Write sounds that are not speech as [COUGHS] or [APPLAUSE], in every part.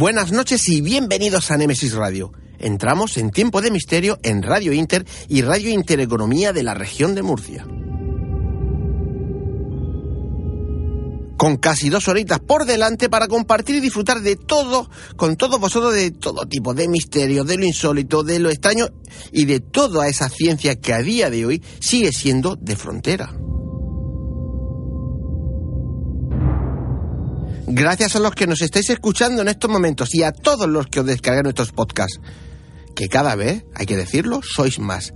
Buenas noches y bienvenidos a Nemesis Radio. Entramos en tiempo de misterio en Radio Inter y Radio Intereconomía de la región de Murcia. Con casi dos horitas por delante para compartir y disfrutar de todo, con todos vosotros, de todo tipo de misterio, de lo insólito, de lo extraño y de toda esa ciencia que a día de hoy sigue siendo de frontera. Gracias a los que nos estáis escuchando en estos momentos y a todos los que os descargan nuestros podcasts, que cada vez, hay que decirlo, sois más.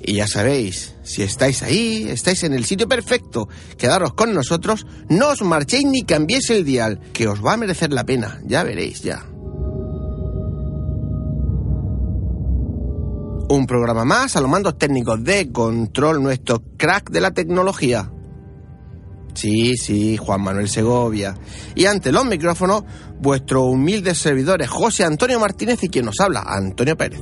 Y ya sabéis, si estáis ahí, estáis en el sitio perfecto, quedaros con nosotros, no os marchéis ni cambiéis el dial, que os va a merecer la pena, ya veréis ya. Un programa más a los mandos técnicos de control, nuestro crack de la tecnología, Sí, sí, Juan Manuel Segovia. Y ante los micrófonos, vuestros humildes servidores José Antonio Martínez y quien nos habla, Antonio Pérez.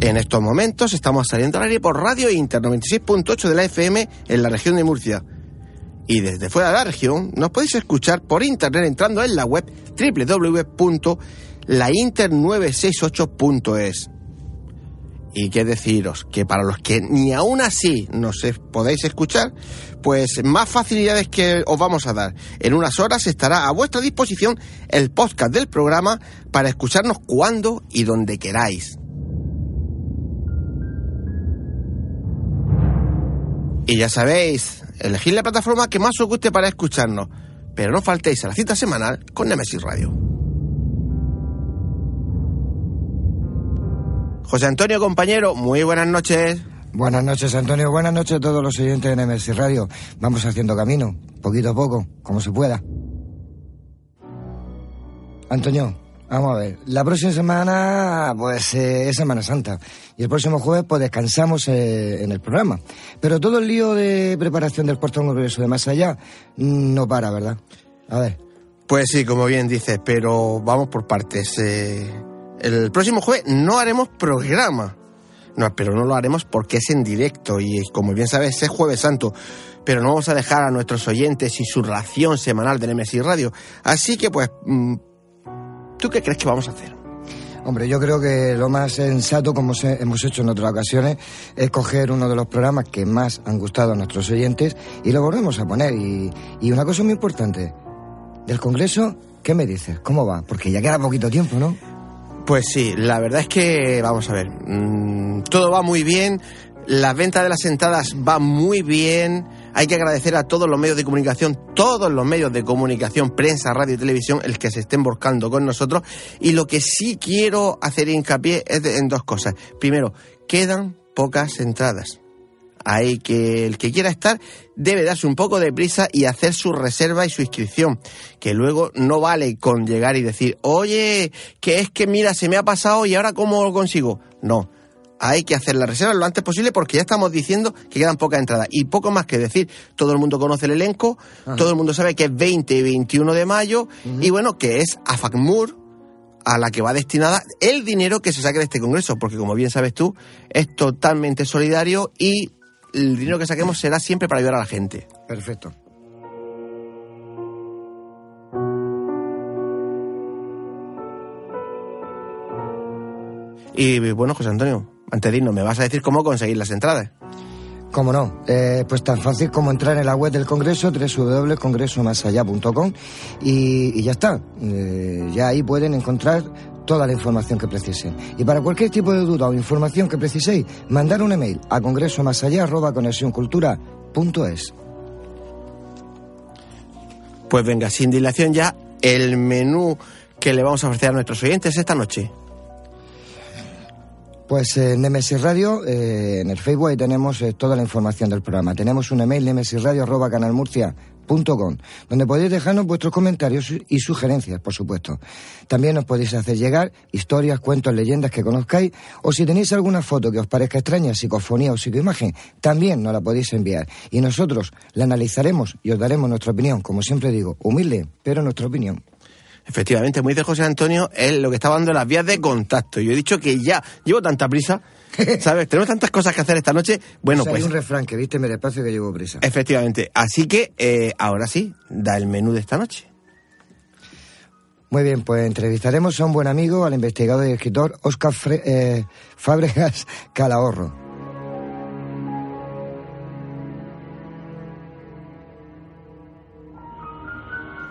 En estos momentos estamos saliendo al aire por Radio Inter 96.8 de la FM en la región de Murcia. Y desde fuera de la región nos podéis escuchar por internet entrando en la web www.lainter968.es. Y qué deciros, que para los que ni aún así nos podéis escuchar, pues más facilidades que os vamos a dar. En unas horas estará a vuestra disposición el podcast del programa para escucharnos cuando y donde queráis. Y ya sabéis, elegid la plataforma que más os guste para escucharnos, pero no faltéis a la cita semanal con Nemesis Radio. José Antonio, compañero, muy buenas noches. Buenas noches, Antonio. Buenas noches a todos los oyentes de NMS Radio. Vamos haciendo camino, poquito a poco, como se pueda. Antonio, vamos a ver. La próxima semana, pues, eh, es Semana Santa. Y el próximo jueves, pues, descansamos eh, en el programa. Pero todo el lío de preparación del puerto glorioso de más allá no para, ¿verdad? A ver. Pues sí, como bien dices, pero vamos por partes. Eh el próximo jueves no haremos programa. No, pero no lo haremos porque es en directo y como bien sabes es jueves santo. Pero no vamos a dejar a nuestros oyentes y su ración semanal de MSI Radio. Así que pues, mm, ¿tú qué crees que vamos a hacer? Hombre, yo creo que lo más sensato, como hemos hecho en otras ocasiones, es coger uno de los programas que más han gustado a nuestros oyentes y lo volvemos a poner. Y una cosa muy importante, del Congreso, ¿qué me dices? ¿Cómo va? Porque ya queda poquito tiempo, ¿no? Pues sí, la verdad es que, vamos a ver, mm, todo va muy bien, la venta de las entradas va muy bien, hay que agradecer a todos los medios de comunicación, todos los medios de comunicación, prensa, radio y televisión, el que se estén buscando con nosotros. Y lo que sí quiero hacer hincapié es en dos cosas. Primero, quedan pocas entradas. Hay que el que quiera estar debe darse un poco de prisa y hacer su reserva y su inscripción, que luego no vale con llegar y decir, oye, que es que mira, se me ha pasado y ahora cómo lo consigo. No, hay que hacer la reserva lo antes posible porque ya estamos diciendo que quedan pocas entradas. Y poco más que decir, todo el mundo conoce el elenco, todo el mundo sabe que es 20 y 21 de mayo, y bueno, que es a FACMUR, a la que va destinada el dinero que se saque de este congreso, porque como bien sabes tú, es totalmente solidario y el dinero que saquemos será siempre para ayudar a la gente. Perfecto. Y bueno, José Antonio, antes de irnos, ¿me vas a decir cómo conseguir las entradas? Cómo no, eh, pues tan fácil como entrar en la web del Congreso, www.congresomasallá.com y, y ya está. Eh, ya ahí pueden encontrar toda la información que precisen. Y para cualquier tipo de duda o información que preciséis, mandar un email a congresomasallá.conexioncultura.es. Pues venga, sin dilación ya, el menú que le vamos a ofrecer a nuestros oyentes esta noche. Pues en Nemesis Radio, eh, en el Facebook, ahí tenemos eh, toda la información del programa. Tenemos un email, nemesisradio.canalmurcia.com, donde podéis dejarnos vuestros comentarios y sugerencias, por supuesto. También nos podéis hacer llegar historias, cuentos, leyendas que conozcáis, o si tenéis alguna foto que os parezca extraña, psicofonía o psicoimagen, también nos la podéis enviar. Y nosotros la analizaremos y os daremos nuestra opinión, como siempre digo, humilde, pero nuestra opinión. Efectivamente, como dice José Antonio, es lo que está dando las vías de contacto. Yo he dicho que ya llevo tanta prisa, [LAUGHS] ¿sabes? Tenemos tantas cosas que hacer esta noche. Bueno, sea, pues. Hay un refrán que viste, me despacio que llevo prisa. Efectivamente. Así que eh, ahora sí, da el menú de esta noche. Muy bien, pues entrevistaremos a un buen amigo, al investigador y escritor Oscar Fre- eh, Fábregas Calahorro.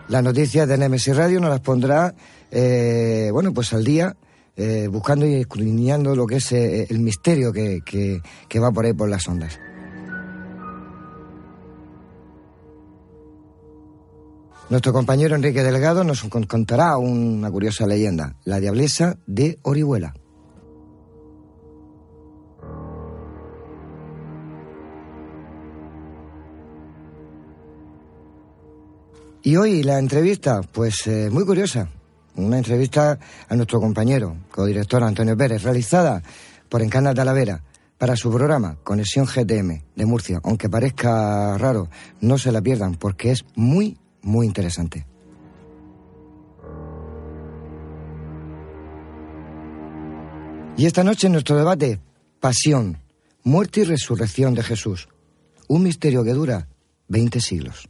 Las noticias de Nemesis Radio nos las pondrá, eh, bueno, pues al día, eh, buscando y escudriñando lo que es eh, el misterio que, que- va por ahí por las ondas. Nuestro compañero Enrique Delgado nos con- contará una curiosa leyenda, la diablesa de Orihuela. Y hoy la entrevista, pues eh, muy curiosa, una entrevista a nuestro compañero, codirector Antonio Pérez, realizada por Encarna Talavera para su programa Conexión GTM de Murcia. Aunque parezca raro, no se la pierdan porque es muy, muy interesante. Y esta noche en nuestro debate, pasión, muerte y resurrección de Jesús. Un misterio que dura 20 siglos.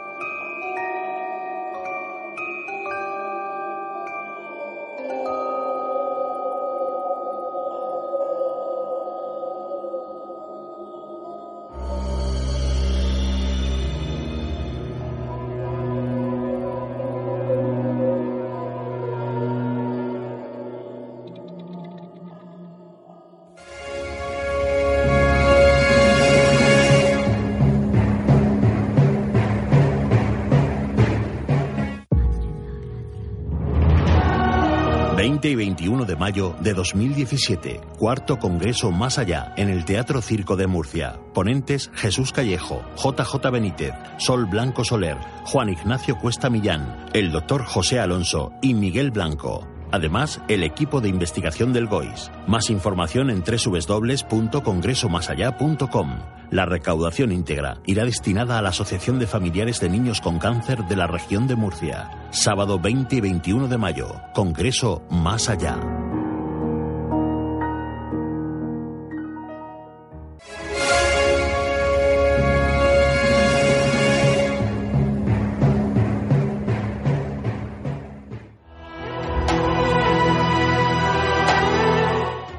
Mayo de 2017... ...cuarto Congreso Más Allá... ...en el Teatro Circo de Murcia... ...ponentes Jesús Callejo... ...JJ Benítez... ...Sol Blanco Soler... ...Juan Ignacio Cuesta Millán... ...el doctor José Alonso... ...y Miguel Blanco... Además, el equipo de investigación del GOIS. Más información en www.congresomasallá.com. La recaudación íntegra irá destinada a la Asociación de Familiares de Niños con Cáncer de la región de Murcia. Sábado 20 y 21 de mayo. Congreso Más Allá.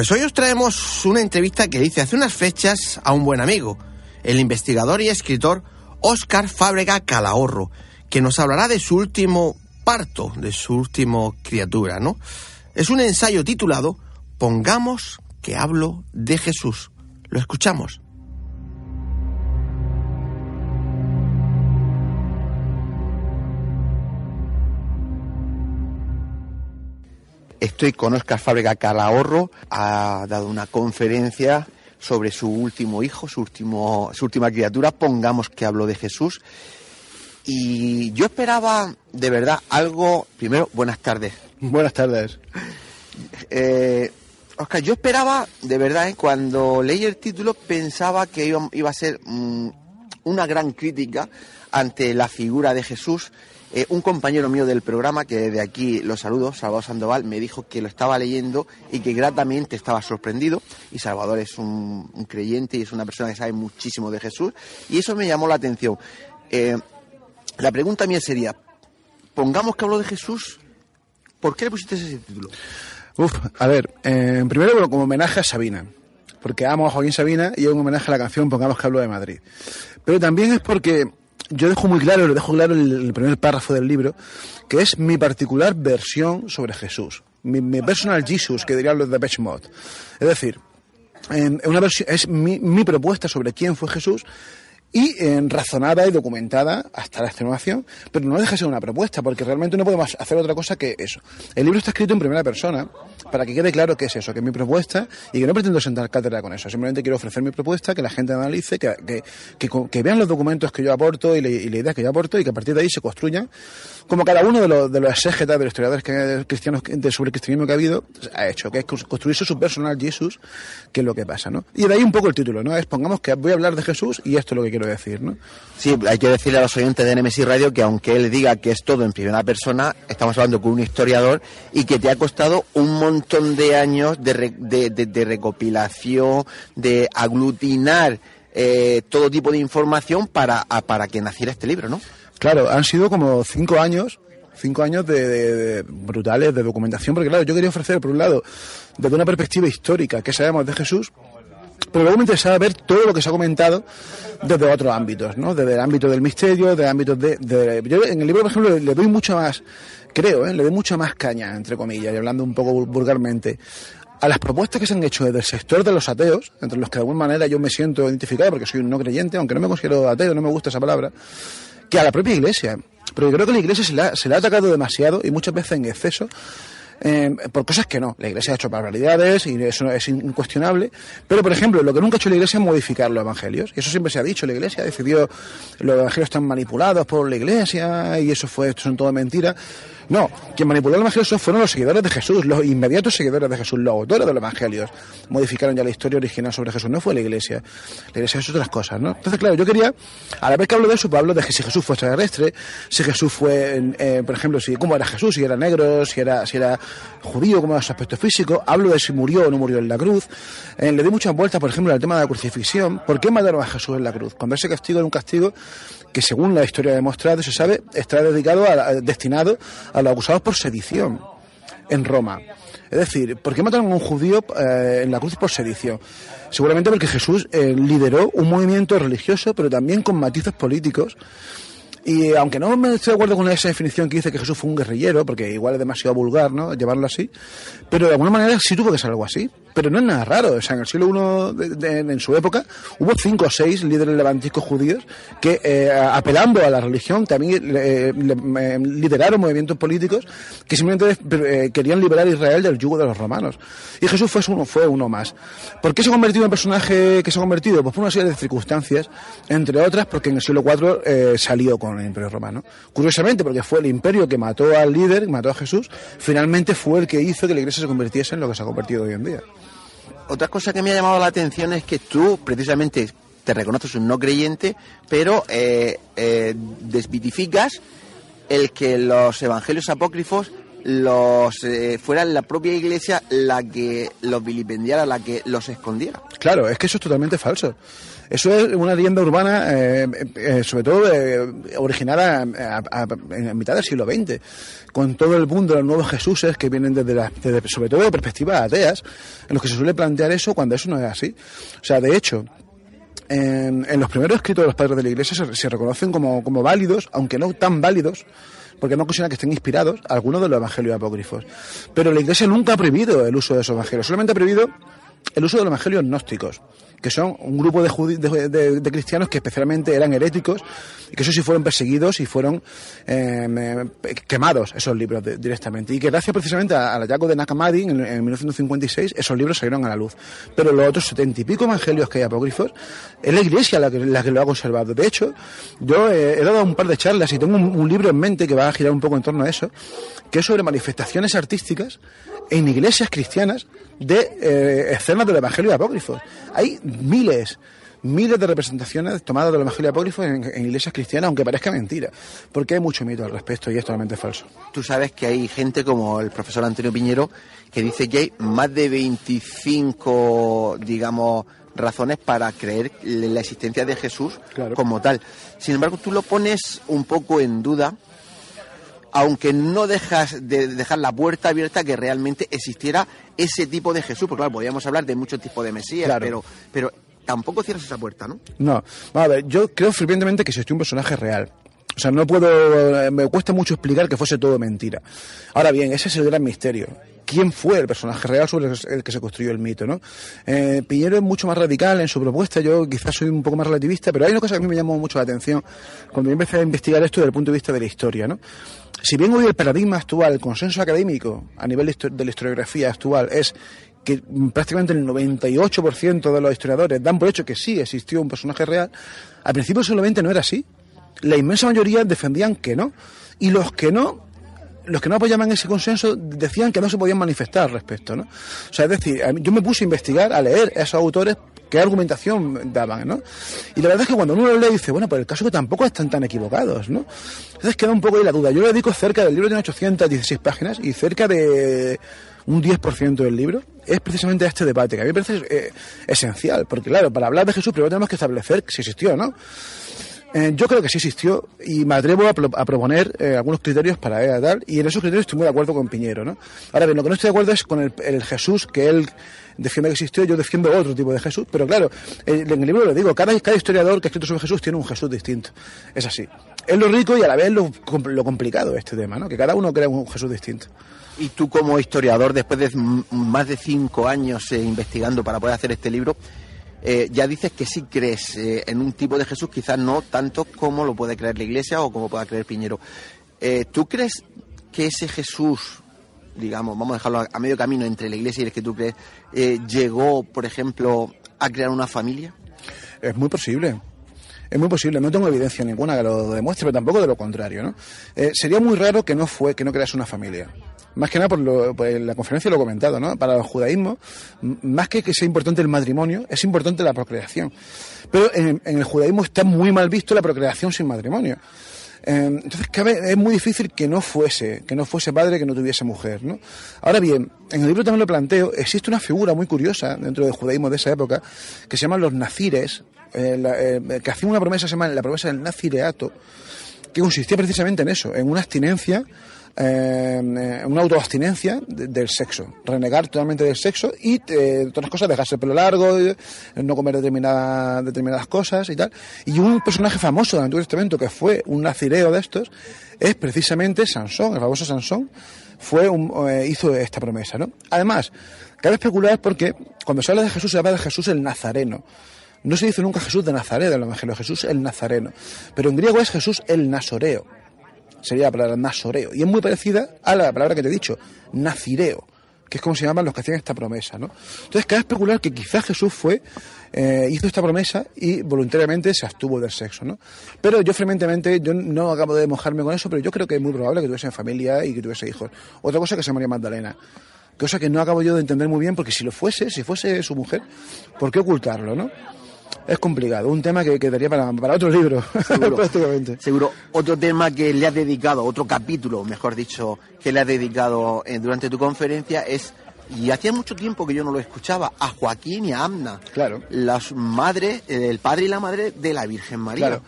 Pues hoy os traemos una entrevista que hice hace unas fechas a un buen amigo, el investigador y escritor Óscar Fábrega Calahorro, que nos hablará de su último parto, de su último criatura, ¿no? Es un ensayo titulado Pongamos que hablo de Jesús. Lo escuchamos. Estoy con Oscar Fábrega Calahorro, ha dado una conferencia sobre su último hijo, su, último, su última criatura, pongamos que hablo de Jesús. Y yo esperaba de verdad algo, primero, buenas tardes. [LAUGHS] Buenas tardes. Eh, Oscar, yo esperaba, de verdad, ¿eh? cuando leí el título pensaba que iba, iba a ser mm, una gran crítica ante la figura de Jesús eh, un compañero mío del programa, que de aquí lo saludo, Salvador Sandoval, me dijo que lo estaba leyendo y que gratamente estaba sorprendido. Y Salvador es un, creyente y es una persona que sabe muchísimo de Jesús. Y eso me llamó la atención. Eh, la pregunta mía sería, pongamos que hablo de Jesús, ¿por qué le pusiste ese título? Uf, a ver, eh, primero como homenaje a Sabina, porque amo a Joaquín Sabina y es un homenaje a la canción Pongamos que hablo de Madrid. Pero también es porque yo dejo muy claro, lo dejo claro en el primer párrafo del libro, que es mi particular versión sobre Jesús. Mi, personal Jesus, que dirían los de Mod. Es decir, una versión, es mi, mi propuesta sobre quién fue Jesús y eh, razonada y documentada hasta la extenuación, pero no deja de ser una propuesta, porque realmente no podemos hacer otra cosa que eso. El libro está escrito en primera persona, para que quede claro que es eso, que es mi propuesta, y que no pretendo sentar cátedra con eso, simplemente quiero ofrecer mi propuesta, que la gente analice, que, que, vean los documentos que yo aporto y, la idea que yo aporto, y que a partir de ahí se construyan, como cada uno de los, de los exégetas, de los historiadores que, cristianos de sobre el cristianismo que ha habido, ha hecho, que es construirse su personal Jesús, que es lo que pasa, ¿no? Y de ahí un poco el título, ¿no? Es, pongamos que voy a hablar de Jesús y esto es lo que quiero decir, ¿no? Sí, hay que decirle a los oyentes de NMS Radio que aunque él diga que es todo en primera persona, estamos hablando con un historiador y que te ha costado un montón de años de, recopilación, de aglutinar eh, todo tipo de información para, para que naciera este libro, ¿no? Claro, han sido como cinco años cinco años de, brutales de documentación, porque claro, yo quería ofrecer, por un lado, desde una perspectiva histórica, que sabemos de Jesús, pero luego me interesaba ver todo lo que se ha comentado desde otros ámbitos, ¿no? Desde el ámbito del misterio, desde ámbitos de, de... Yo en el libro, por ejemplo, le doy mucho más, creo, ¿eh? le doy mucho más caña, entre comillas, y hablando un poco vulgarmente, a las propuestas que se han hecho desde el sector de los ateos, entre los que de alguna manera yo me siento identificado porque soy un no creyente, aunque no me considero ateo, no me gusta esa palabra, que a la propia iglesia. Pero yo creo que la iglesia se la, se la ha atacado demasiado y muchas veces en exceso eh, por cosas que no. La Iglesia ha hecho barbaridades y eso es incuestionable. Pero, por ejemplo, lo que nunca ha hecho la Iglesia es modificar los evangelios. Y eso siempre se ha dicho. La Iglesia decidió los evangelios están manipulados por la Iglesia y eso fue, esto son todo mentiras. No, quien manipuló el Evangelio fueron los seguidores de Jesús, los inmediatos seguidores de Jesús, los autores de los Evangelios. Modificaron ya la historia original sobre Jesús, no fue la Iglesia. La Iglesia es otras cosas, ¿no? Entonces, claro, yo quería, a la vez que hablo de eso, pues hablo de que si Jesús fue extraterrestre, si Jesús fue, eh, por ejemplo, si cómo era Jesús, si era negro, si era, si era judío, cómo era su aspecto físico, hablo de si murió o no murió en la cruz. Eh, le doy muchas vueltas, por ejemplo, al tema de la crucifixión. ¿Por qué mataron a Jesús en la cruz? Cuando ese castigo era un castigo que según la historia ha demostrado, se sabe, está dedicado a, destinado a los acusados por sedición en Roma. Es decir, ¿por qué mataron a un judío eh, en la cruz por sedición? Seguramente porque Jesús eh, lideró un movimiento religioso, pero también con matices políticos. Y aunque no me estoy de acuerdo con esa definición que dice que Jesús fue un guerrillero, porque igual es demasiado vulgar, ¿no? Llevarlo así, pero de alguna manera sí tuvo que ser algo así pero no es nada raro. O sea, en el siglo I, en su época, hubo cinco o seis líderes levantiscos judíos que, eh, apelando a la religión, también eh, lideraron movimientos políticos que simplemente eh, querían liberar a Israel del yugo de los romanos. Y Jesús fue uno, fue uno más. ¿Por qué se ha convertido en personaje que se ha convertido? Pues por una serie de circunstancias, entre otras porque en el siglo IV salió con el imperio romano. Curiosamente, porque fue el imperio que mató al líder, que mató a Jesús, finalmente fue el que hizo que la iglesia se convirtiese en lo que se ha convertido hoy en día otra cosa que me ha llamado la atención es que tú, precisamente, te reconoces un no creyente, pero eh, eh, el que los evangelios apócrifos los eh, fuera la propia iglesia la que los vilipendiara, la que los escondiera. Claro, es que eso es totalmente falso. Eso es una leyenda urbana, eh, eh, sobre todo eh, originada en mitad del siglo XX, con todo el mundo de los nuevos Jesuses que vienen desde, la, sobre todo de perspectivas ateas, en los que se suele plantear eso cuando eso no es así. O sea, de hecho, en, los primeros escritos de los padres de la Iglesia se, reconocen como, como válidos, aunque no tan válidos, porque no consideran que estén inspirados algunos de los evangelios apócrifos. Pero la Iglesia nunca ha prohibido el uso de esos evangelios, solamente ha prohibido el uso de los evangelios gnósticos que son un grupo de, de, cristianos que especialmente eran heréticos y que eso sí fueron perseguidos y fueron em, eh, quemados esos libros directamente. Y que gracias precisamente al hallazgo de Nakamadi en, 1956 esos libros salieron a la luz. Pero los otros setenta y pico evangelios que hay apócrifos es la iglesia la que, lo ha conservado. De hecho, yo he, dado un par de charlas y tengo un libro en mente que va a girar un poco en torno a eso, que es sobre manifestaciones artísticas en iglesias cristianas de eh, escenas del Evangelio apócrifo. Hay miles, miles de representaciones tomadas del Evangelio apócrifo en, iglesias cristianas, aunque parezca mentira, porque hay mucho mito al respecto y es totalmente falso. Tú sabes que hay gente como el profesor Antonio Piñero que dice que hay más de 25, digamos, razones para creer en la existencia de Jesús como tal. Sin embargo, tú lo pones un poco en duda aunque no dejas de dejar la puerta abierta que realmente existiera ese tipo de Jesús, porque claro, podríamos hablar de muchos tipos de Mesías, pero, pero tampoco cierras esa puerta, ¿no? No, a ver, yo creo fervientemente que existió un personaje real. O sea, no puedo, me cuesta mucho explicar que fuese todo mentira. Ahora bien, ese es el gran misterio. ¿Quién fue el personaje real sobre el que se construyó el mito, no? Eh, Piñero es mucho más radical en su propuesta, yo quizás soy un poco más relativista, pero hay una cosa que a mí me llamó mucho la atención cuando yo empecé a investigar esto desde el punto de vista de la historia, ¿no? Si bien hoy el paradigma actual, el consenso académico a nivel de la historiografía actual es que prácticamente el 98% de los historiadores dan por hecho que sí existió un personaje real, al principio solamente no era así. La inmensa mayoría defendían que no. Y los que no, los que no apoyaban ese consenso decían que no se podían manifestar al respecto, ¿no? O sea, es decir, yo me puse a investigar, a leer a esos autores qué argumentación daban, ¿no? Y la verdad es que cuando uno lo lee dice, bueno, pues el caso que tampoco están tan equivocados, ¿no? Entonces queda un poco ahí la duda. Yo le dedico cerca del libro, tiene 816 páginas y cerca de un 10% del libro es precisamente este debate, que a mí me parece eh, esencial, porque claro, para hablar de Jesús primero tenemos que establecer si existió no. Eh, yo creo que sí existió y me atrevo a, proponer eh, algunos criterios para ella tal, y en esos criterios estoy muy de acuerdo con Piñero, ¿no? Ahora bien, lo que no estoy de acuerdo es con el, Jesús que él defiende que existió, yo defiendo otro tipo de Jesús, pero claro, en el libro lo digo, cada, historiador que ha escrito sobre Jesús tiene un Jesús distinto, es así. Es lo rico y a la vez lo, complicado este tema, ¿no? Que cada uno crea un Jesús distinto. Y tú como historiador, después de más de cinco años eh, investigando para poder hacer este libro, eh, ya dices que sí crees eh, en un tipo de Jesús, quizás no tanto como lo puede creer la Iglesia o como pueda creer Piñero. Eh, ¿Tú crees que ese Jesús, digamos, vamos a dejarlo a, medio camino entre la Iglesia y el que tú crees, llegó, por ejemplo, a crear una familia? Es muy posible. Es muy posible, no tengo evidencia ninguna que lo demuestre, pero tampoco de lo contrario, ¿no? sería muy raro que no fue, que no crease una familia más que nada por, lo, la conferencia lo he comentado, ¿no? Para el judaísmo, más que que sea importante el matrimonio, es importante la procreación. Pero en, el judaísmo está muy mal visto la procreación sin matrimonio. Em, entonces es muy difícil que no fuese, que no fuese padre, que no tuviese mujer, ¿no? Ahora bien, en el libro también lo planteo, existe una figura muy curiosa dentro del judaísmo de esa época, que se llaman los nazires, eh, eh, que hacían una promesa, se llama la promesa del nazireato, que consistía precisamente en eso, en una abstinencia eh, una autoabstinencia del sexo, renegar totalmente del sexo y eh, las cosas, dejarse el pelo largo, eh, no comer determinadas, determinadas cosas y tal. Y un personaje famoso del Antiguo Testamento que fue un nacireo de estos es precisamente Sansón, el famoso Sansón, fue un, eh, hizo esta promesa. ¿no? Además, cabe especular porque cuando se habla de Jesús se habla de Jesús el Nazareno. No se dice nunca Jesús de Nazaret del Evangelio, Jesús el Nazareno. Pero en griego es Jesús el Nazoreo sería la palabra nasoreo, y es muy parecida a la palabra que te he dicho, nacireo, que es como se llaman los que hacían esta promesa, ¿no? Entonces cabe especular que quizás Jesús fue, eh, hizo esta promesa y voluntariamente se abstuvo del sexo, ¿no? Pero yo frecuentemente, yo no acabo de mojarme con eso, pero yo creo que es muy probable que tuviese familia y que tuviese hijos. Otra cosa que se María Magdalena. Cosa que no acabo yo de entender muy bien, porque si lo fuese, si fuese su mujer, ¿por qué ocultarlo, no? Es complicado, un tema que quedaría para, para otro libro, [LAUGHS] seguro, prácticamente. Seguro. Otro tema que le has dedicado, otro capítulo, mejor dicho, que le has dedicado eh, durante tu conferencia es y hacía mucho tiempo que yo no lo escuchaba, a Joaquín y a Amna. Claro. Las madres, el padre y la madre de la Virgen María. Claro.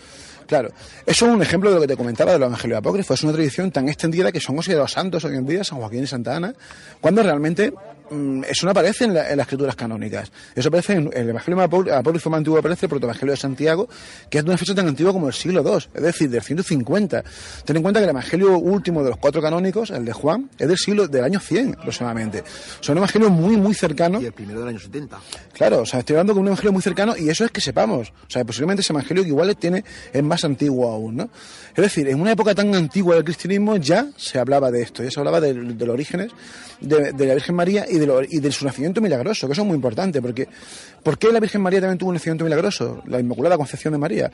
Claro, eso es un ejemplo de lo que te comentaba de los evangelios apócrifos. Es una tradición tan extendida que son considerados santos hoy en día, San Joaquín y Santa Ana, cuando realmente eso no aparece en, las escrituras canónicas. Eso aparece en el Evangelio Apócrifo más antiguo, aparece el Protoevangelio de Santiago, que es de una fecha tan antigua como el siglo II, es decir, del 150. Ten en cuenta que el Evangelio último de los cuatro canónicos, el de Juan, es del siglo del año 100 aproximadamente. Son evangelios muy, muy cercanos. Y el primero del año 70. Claro, o sea, estoy hablando de un evangelio muy cercano y eso es que sepamos. O sea, posiblemente ese evangelio que igual tiene es más antiguo aún, ¿no? Es decir, en una época tan antigua del cristianismo ya se hablaba de esto, ya se hablaba de, los orígenes de, la Virgen María y de, lo, y de su nacimiento milagroso, que eso es muy importante, porque ¿por qué la Virgen María también tuvo un nacimiento milagroso? La Inmaculada Concepción de María.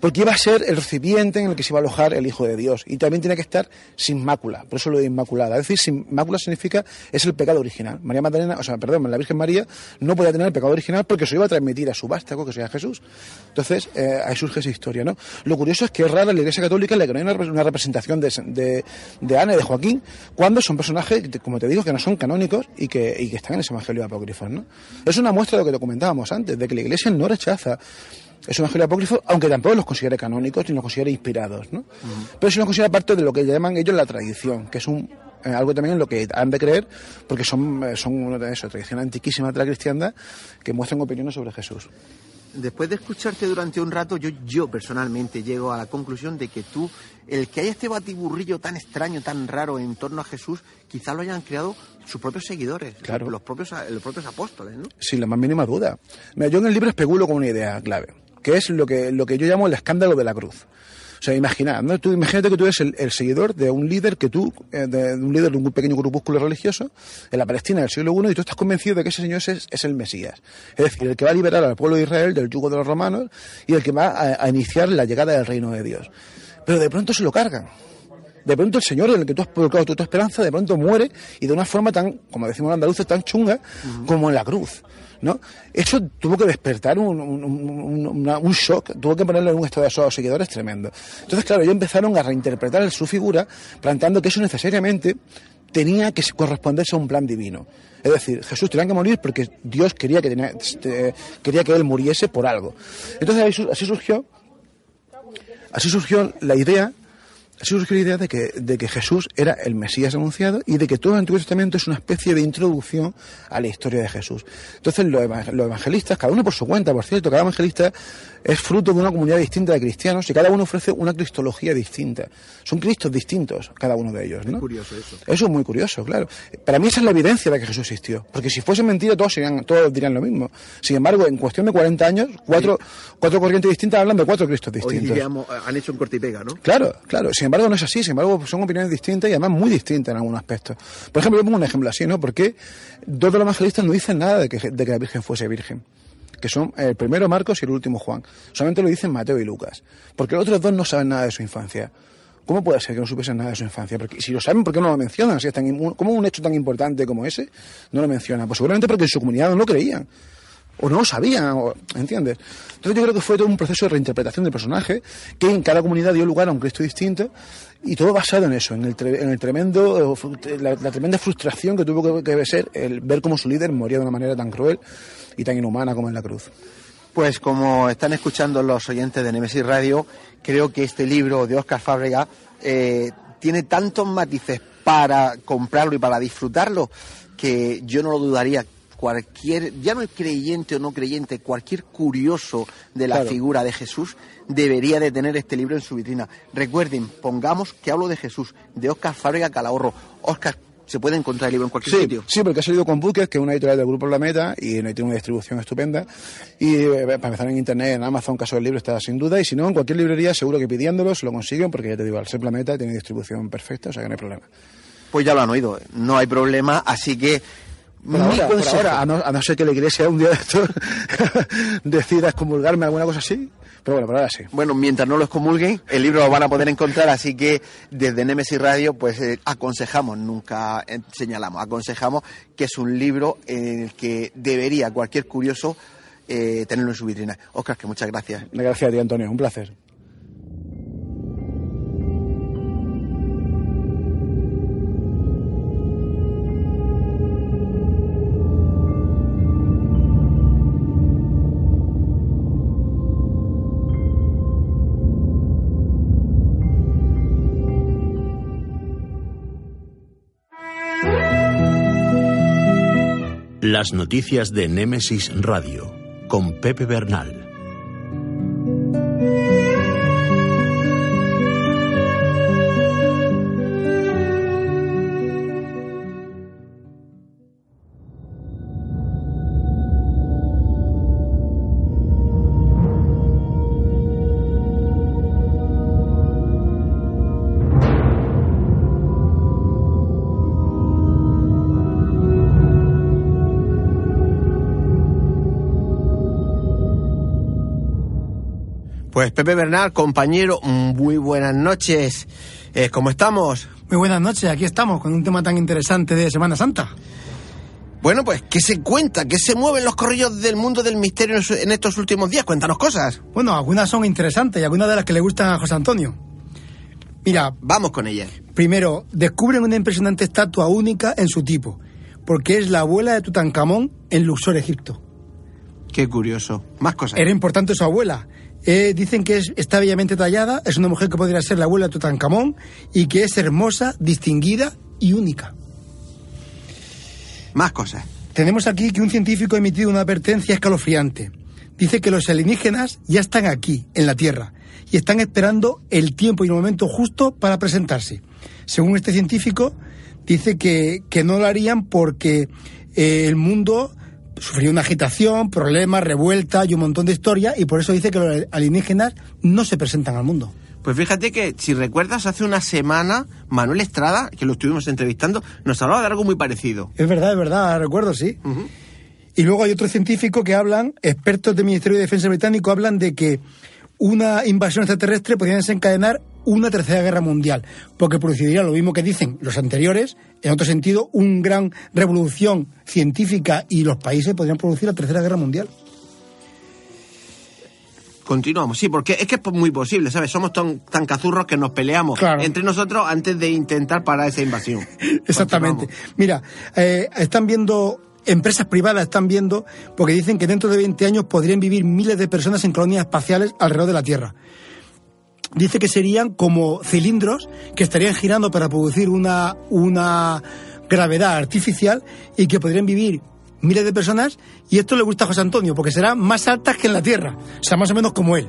Porque iba a ser el recipiente en el que se iba a alojar el Hijo de Dios, y también tiene que estar sin mácula, por eso lo de Inmaculada. Es decir, sin mácula significa, es el pecado original. María Magdalena, o sea, perdón, la Virgen María no podía tener el pecado original porque se iba a transmitir a su vástago, que sea Jesús. Entonces, eh, ahí surge esa historia, ¿no? Lo curioso es que es rara la Iglesia Católica le hay una, representación de, de, Ana y de Joaquín, cuando son personajes, como te digo, que no son canónicos y que, que están en ese evangelio apócrifo. ¿no? Es una muestra de lo que antes, de que la Iglesia no rechaza ese evangelio apócrifo, aunque tampoco los considere canónicos ni los considere inspirados. ¿no? Pero sí los considera parte de lo que llaman ellos la tradición, que es un eh, algo también en lo que han de creer, porque son, eh, son eso, tradición antiquísima de la cristiandad, que muestran opiniones sobre Jesús después de escucharte durante un rato, yo, yo personalmente llego a la conclusión de que tú, el que haya este batiburrillo tan extraño, tan raro en torno a Jesús, quizá lo hayan creado sus propios seguidores, claro. los, propios, los propios apóstoles, ¿no? Sin la más mínima duda. Mira, yo en el libro especulo con una idea clave, que es lo que, lo que yo llamo el escándalo de la cruz. O sea, imagina, ¿no? Tú imagínate que tú eres el, seguidor de un líder que tú, eh, de, un líder de un pequeño grupúsculo religioso en la Palestina del siglo I y tú estás convencido de que ese señor es, es, el Mesías. Es decir, el que va a liberar al pueblo de Israel del yugo de los romanos y el que va a, iniciar la llegada del reino de Dios. Pero de pronto se lo cargan. De pronto el Señor en el que tú has colocado tu, esperanza, de pronto muere y de una forma tan, como decimos los andaluces, tan chunga como en la cruz. ¿no? Eso tuvo que despertar un, un, shock, tuvo que ponerle en un estado de a los seguidores tremendo. Entonces, claro, ellos empezaron a reinterpretar su figura, planteando que eso necesariamente tenía que corresponderse a un plan divino. Es decir, Jesús tenía que morir porque Dios quería que, tenía, este, quería que él muriese por algo. Entonces así surgió, así surgió la idea Surgió la idea de que, de que Jesús era el Mesías anunciado y de que todo el Antiguo Testamento es una especie de introducción a la historia de Jesús. Entonces los evangelistas, cada uno por su cuenta, por cierto, cada evangelista es fruto de una comunidad distinta de cristianos y cada uno ofrece una cristología distinta. Son cristos distintos, cada uno de ellos. ¿no? Curioso eso. Eso es muy curioso, claro. Para mí esa es la evidencia de que Jesús existió. Porque si fuese mentira, todos, serían, todos dirían lo mismo. Sin embargo, en cuestión de 40 años, cuatro, cuatro corrientes distintas hablan de cuatro cristos distintos. Hoy han hecho un corte y pega, ¿no? Claro, claro. Sin embargo, no es así. Sin embargo, son opiniones distintas y además muy distintas en algunos aspectos. Por ejemplo, yo pongo un ejemplo así, ¿no? Porque dos de los evangelistas no dicen nada de que, de que la Virgen fuese virgen que son el primero Marcos y el último Juan. Solamente lo dicen Mateo y Lucas, porque los otros dos no saben nada de su infancia. ¿Cómo puede ser que no supiesen nada de su infancia? Porque si lo saben, ¿por qué no lo mencionan? Si es tan, ¿Cómo un hecho tan importante como ese no lo mencionan? Pues seguramente porque en su comunidad no lo creían. O no lo sabían, ¿entiendes? Entonces yo creo que fue todo un proceso de reinterpretación del personaje, que en cada comunidad dio lugar a un Cristo distinto, y todo basado en eso, en el, en el tremendo, la, tremenda frustración que tuvo que, que ser el ver cómo su líder moría de una manera tan cruel y tan inhumana como en la cruz. Pues como están escuchando los oyentes de Nemesis Radio, creo que este libro de Oscar Fábrega eh, tiene tantos matices para comprarlo y para disfrutarlo que yo no lo dudaría. Cualquier, ya no es creyente o no creyente, cualquier curioso de la figura de Jesús debería de tener este libro en su vitrina. Recuerden, pongamos que hablo de Jesús, de Oscar Fábrega Calahorro. Oscar, se puede encontrar el libro en cualquier sitio. Sí, porque ha salido con Buques, que es una editorial del Grupo La Meta, y tiene una distribución estupenda. Y eh, para empezar en Internet, en Amazon, caso del libro, está sin duda. Y si no, en cualquier librería, seguro que pidiéndolo se lo consiguen, porque ya te digo, al ser Planeta tiene distribución perfecta, o sea que no hay problema. Pues ya lo han oído, no hay problema, así que por ahora, a, no, ser que la iglesia un día de esto [LAUGHS] decida excomulgarme alguna cosa así, pero bueno, por ahora sí. Bueno, mientras no lo excomulguen, el libro lo van a poder encontrar, así que desde Nemesis Radio, pues eh, aconsejamos, nunca eh, señalamos, aconsejamos que es un libro en el que debería cualquier curioso eh, tenerlo en su vitrina. Oscar, que muchas gracias. Gracias a ti, Antonio, un placer. Las noticias de Némesis Radio con Pepe Bernal. Pues Pepe Bernal, compañero, muy buenas noches. Eh, ¿Cómo estamos? Muy buenas noches, aquí estamos con un tema tan interesante de Semana Santa. Bueno, pues, ¿qué se cuenta? ¿Qué se mueven los corrillos del mundo del misterio en estos últimos días? Cuéntanos cosas. Bueno, algunas son interesantes y algunas de las que le gustan a José Antonio. Mira, Vamos con ellas. primero, descubren una impresionante estatua única en su tipo, porque es la abuela de Tutankamón en Luxor, Egipto. Qué curioso. Más cosas. Era importante su abuela. Eh, dicen que es- está bellamente tallada, es una mujer que podría ser la abuela de Tutankamón y que es hermosa, distinguida y única. Más cosas. Tenemos aquí que un científico ha emitido una advertencia escalofriante. Dice que los alienígenas ya están aquí, en la Tierra, y están esperando el tiempo y el momento justo para presentarse. Según este científico, dice que, que no lo harían porque eh, el mundo sufría una agitación, problemas, revuelta y un montón de historia, y por eso dice que los alienígenas no se presentan al mundo. Pues fíjate que, si recuerdas, hace una semana, Manuel Estrada, que lo estuvimos entrevistando, nos hablaba de algo muy parecido. Es verdad, es verdad, recuerdo, sí. Y luego hay otro científico que hablan, expertos del Ministerio de Defensa británico, hablan de que una invasión extraterrestre podría desencadenar una tercera guerra mundial, porque produciría lo mismo que dicen los anteriores, en otro sentido, una gran revolución científica y los países podrían producir la tercera guerra mundial. Continuamos, sí, porque es que es muy posible, ¿sabes? Somos tan, tan cazurros que nos peleamos Claro. entre nosotros antes de intentar parar esa invasión. [LAUGHS] Exactamente. Mira, eh, están viendo, empresas privadas están viendo, porque dicen que dentro de 20 años podrían vivir miles de personas en colonias espaciales alrededor de la Tierra. Dice que serían como cilindros que estarían girando para producir una, una gravedad artificial y que podrían vivir miles de personas y esto le gusta a José Antonio porque serán más altas que en la Tierra, o sea, más o menos como él.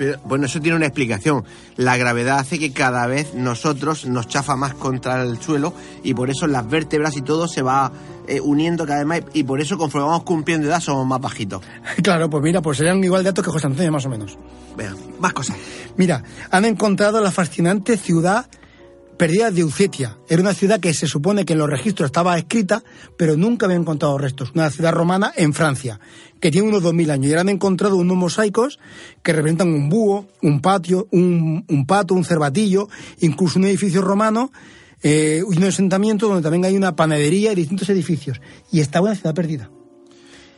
Pero, bueno, eso tiene una explicación. La gravedad hace que cada vez nosotros nos chafa más contra el suelo y por eso las vértebras y todo se va eh, uniendo cada vez más y por eso conforme vamos cumpliendo edad somos más bajitos. [LAUGHS] Claro, pues mira, pues serían igual de altos que José Antonio más o menos. Vean, más cosas. Mira, han encontrado la fascinante ciudad perdida de Ucetia. Era una ciudad que se supone que en los registros estaba escrita, pero nunca había encontrado restos. Una ciudad romana en Francia, que tiene unos 2.000 años. Y ahora han encontrado unos mosaicos que representan un búho, un patio, un, pato, un cervatillo, incluso un edificio romano eh, un asentamiento donde también hay una panadería y distintos edificios. Y está una ciudad perdida.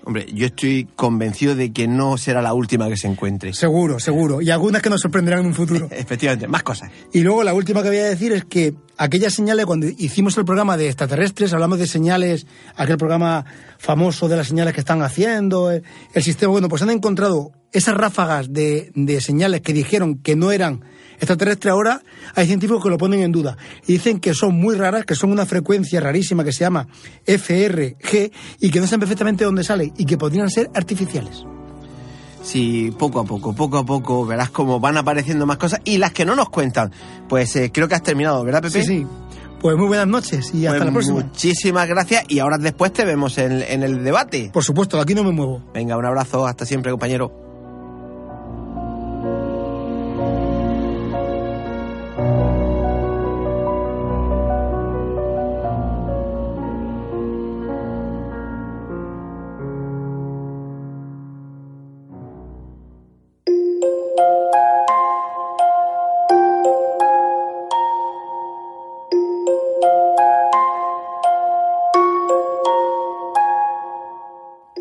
Hombre, yo estoy convencido de que no será la última que se encuentre. Seguro, seguro. Y algunas que nos sorprenderán en un futuro. [LAUGHS] Efectivamente, más cosas. Y luego la última que voy a decir es que aquellas señales, cuando hicimos el programa de extraterrestres, hablamos de señales, aquel programa famoso de las señales que están haciendo, el, el sistema, bueno, pues han encontrado esas ráfagas de, de señales que dijeron que no eran extraterrestres, ahora hay científicos que lo ponen en duda. Y dicen que son muy raras, que son una frecuencia rarísima que se llama FRG y que no saben perfectamente dónde sale y que podrían ser artificiales. Sí, poco a poco, poco a poco, verás cómo van apareciendo más cosas y las que no nos cuentan. Pues eh, creo que has terminado, ¿verdad, Pepe? Sí, sí. Pues muy buenas noches y hasta Pues la próxima. Muchísimas gracias y ahora después te vemos en, en el debate. Por supuesto, aquí no me muevo. Venga, un abrazo, hasta siempre, compañero.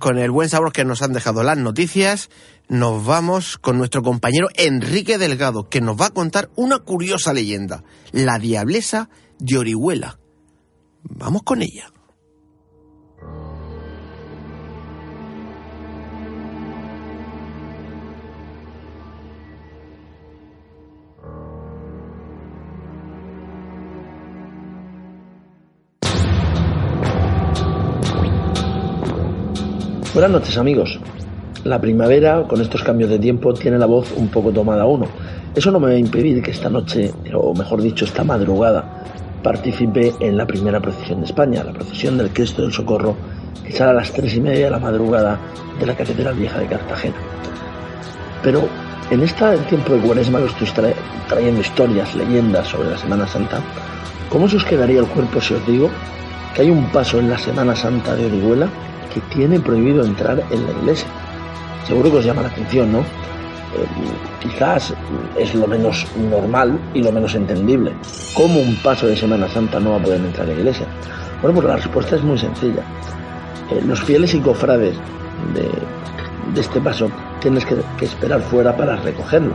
Con el buen sabor que nos han dejado las noticias, nos vamos con nuestro compañero Enrique Delgado, que nos va a contar una curiosa leyenda, la diablesa de Orihuela. Vamos con ella. Buenas noches amigos. La primavera, con estos cambios de tiempo, tiene la voz un poco tomada a uno. Eso no me va a impedir que esta noche, o mejor dicho, esta madrugada, participe en la primera procesión de España, la procesión del Cristo del Socorro, que sale a las tres y media de la madrugada de la Catedral Vieja de Cartagena. Pero en este tiempo de cuaresma que estoy trayendo historias, leyendas sobre la Semana Santa, ¿cómo se os quedaría el cuerpo si os digo que hay un paso en la Semana Santa de Orihuela que tiene prohibido entrar en la iglesia. Seguro que os llama la atención, ¿no? Eh, quizás es lo menos normal y lo menos entendible. ¿Cómo un paso de Semana Santa no va a poder entrar en la iglesia? Bueno, pues la respuesta es muy sencilla. Eh, los fieles y cofrades de, este paso tienes que esperar fuera para recogerlo.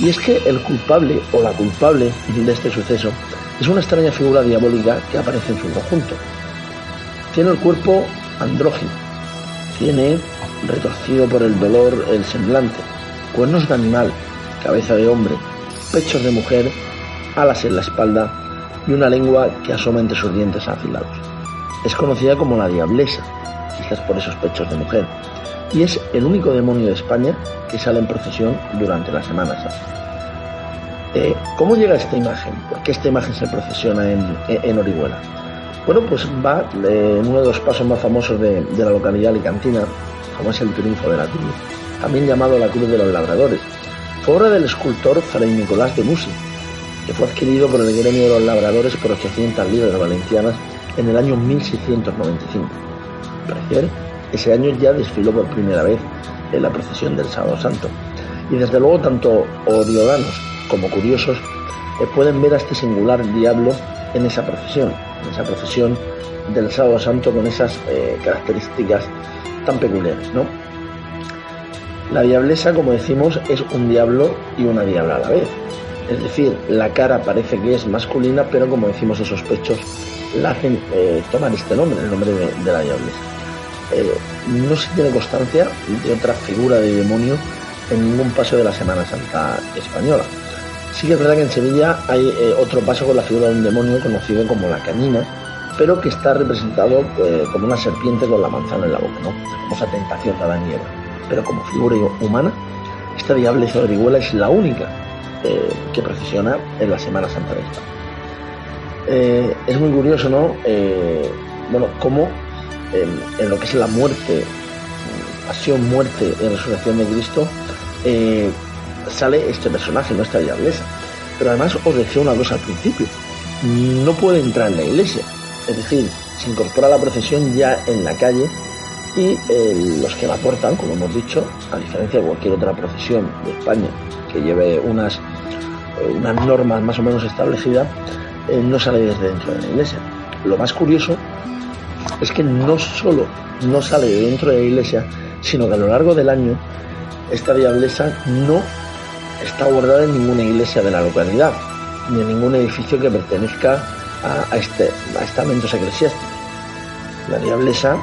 Y es que el culpable o la culpable de este suceso es una extraña figura diabólica que aparece en su conjunto. Tiene el cuerpo andrógino. Tiene, retorcido por el dolor, el semblante, cuernos de animal, cabeza de hombre, pechos de mujer, alas en la espalda y una lengua que asoma entre sus dientes afilados. Es conocida como la diablesa, quizás por esos pechos de mujer, y es el único demonio de España que sale en procesión durante la Semana Santa. Eh, ¿Cómo llega esta imagen? ¿Por qué esta imagen se procesiona en, en Orihuela? Bueno, pues va en uno de los pasos más famosos de, la localidad alicantina, como es el Triunfo de la Cruz, también llamado la Cruz de los Labradores. Fue obra del escultor Fray Nicolás de Musi, que fue adquirido por el gremio de los labradores por 800 libras valencianas en el año 1695. Recién, ese año ya desfiló por primera vez en la procesión del Sábado Santo. Y desde luego tanto oriolanos como curiosos eh, pueden ver a este singular diablo en esa procesión, esa procesión del Sábado Santo con esas eh, características tan peculiares, ¿no? La diablesa, como decimos, es un diablo y una diabla a la vez. Es decir, la cara parece que es masculina, pero como decimos, esos pechos la hacen eh, tomar este nombre, el nombre de, la diablesa. Eh, no se tiene constancia de otra figura de demonio en ningún paso de la Semana Santa española. Sí que es verdad que en Sevilla hay eh, otro paso con la figura de un demonio conocido como la canina, pero que está representado eh, como una serpiente con la manzana en la boca, ¿no? Como esa tentación de Adán y Pero como figura humana, esta diableza de es la única eh, que procesiona en la Semana Santa de España. es muy curioso, ¿no? bueno, cómo en, lo que es la muerte, pasión, muerte y resurrección de Cristo, sale este personaje, nuestra diablesa. Pero además os decía una cosa al principio, no puede entrar en la iglesia, es decir, se incorpora a la procesión ya en la calle y eh, los que la portan, como hemos dicho, a diferencia de cualquier otra procesión de España que lleve unas, eh, unas normas más o menos establecidas, eh, no sale desde dentro de la iglesia. Lo más curioso es que no solo no sale de dentro de la iglesia, sino que a lo largo del año esta diablesa no está guardada en ninguna iglesia de la localidad, ni en ningún edificio que pertenezca a, este, a estamentos eclesiásticos. La diablesa,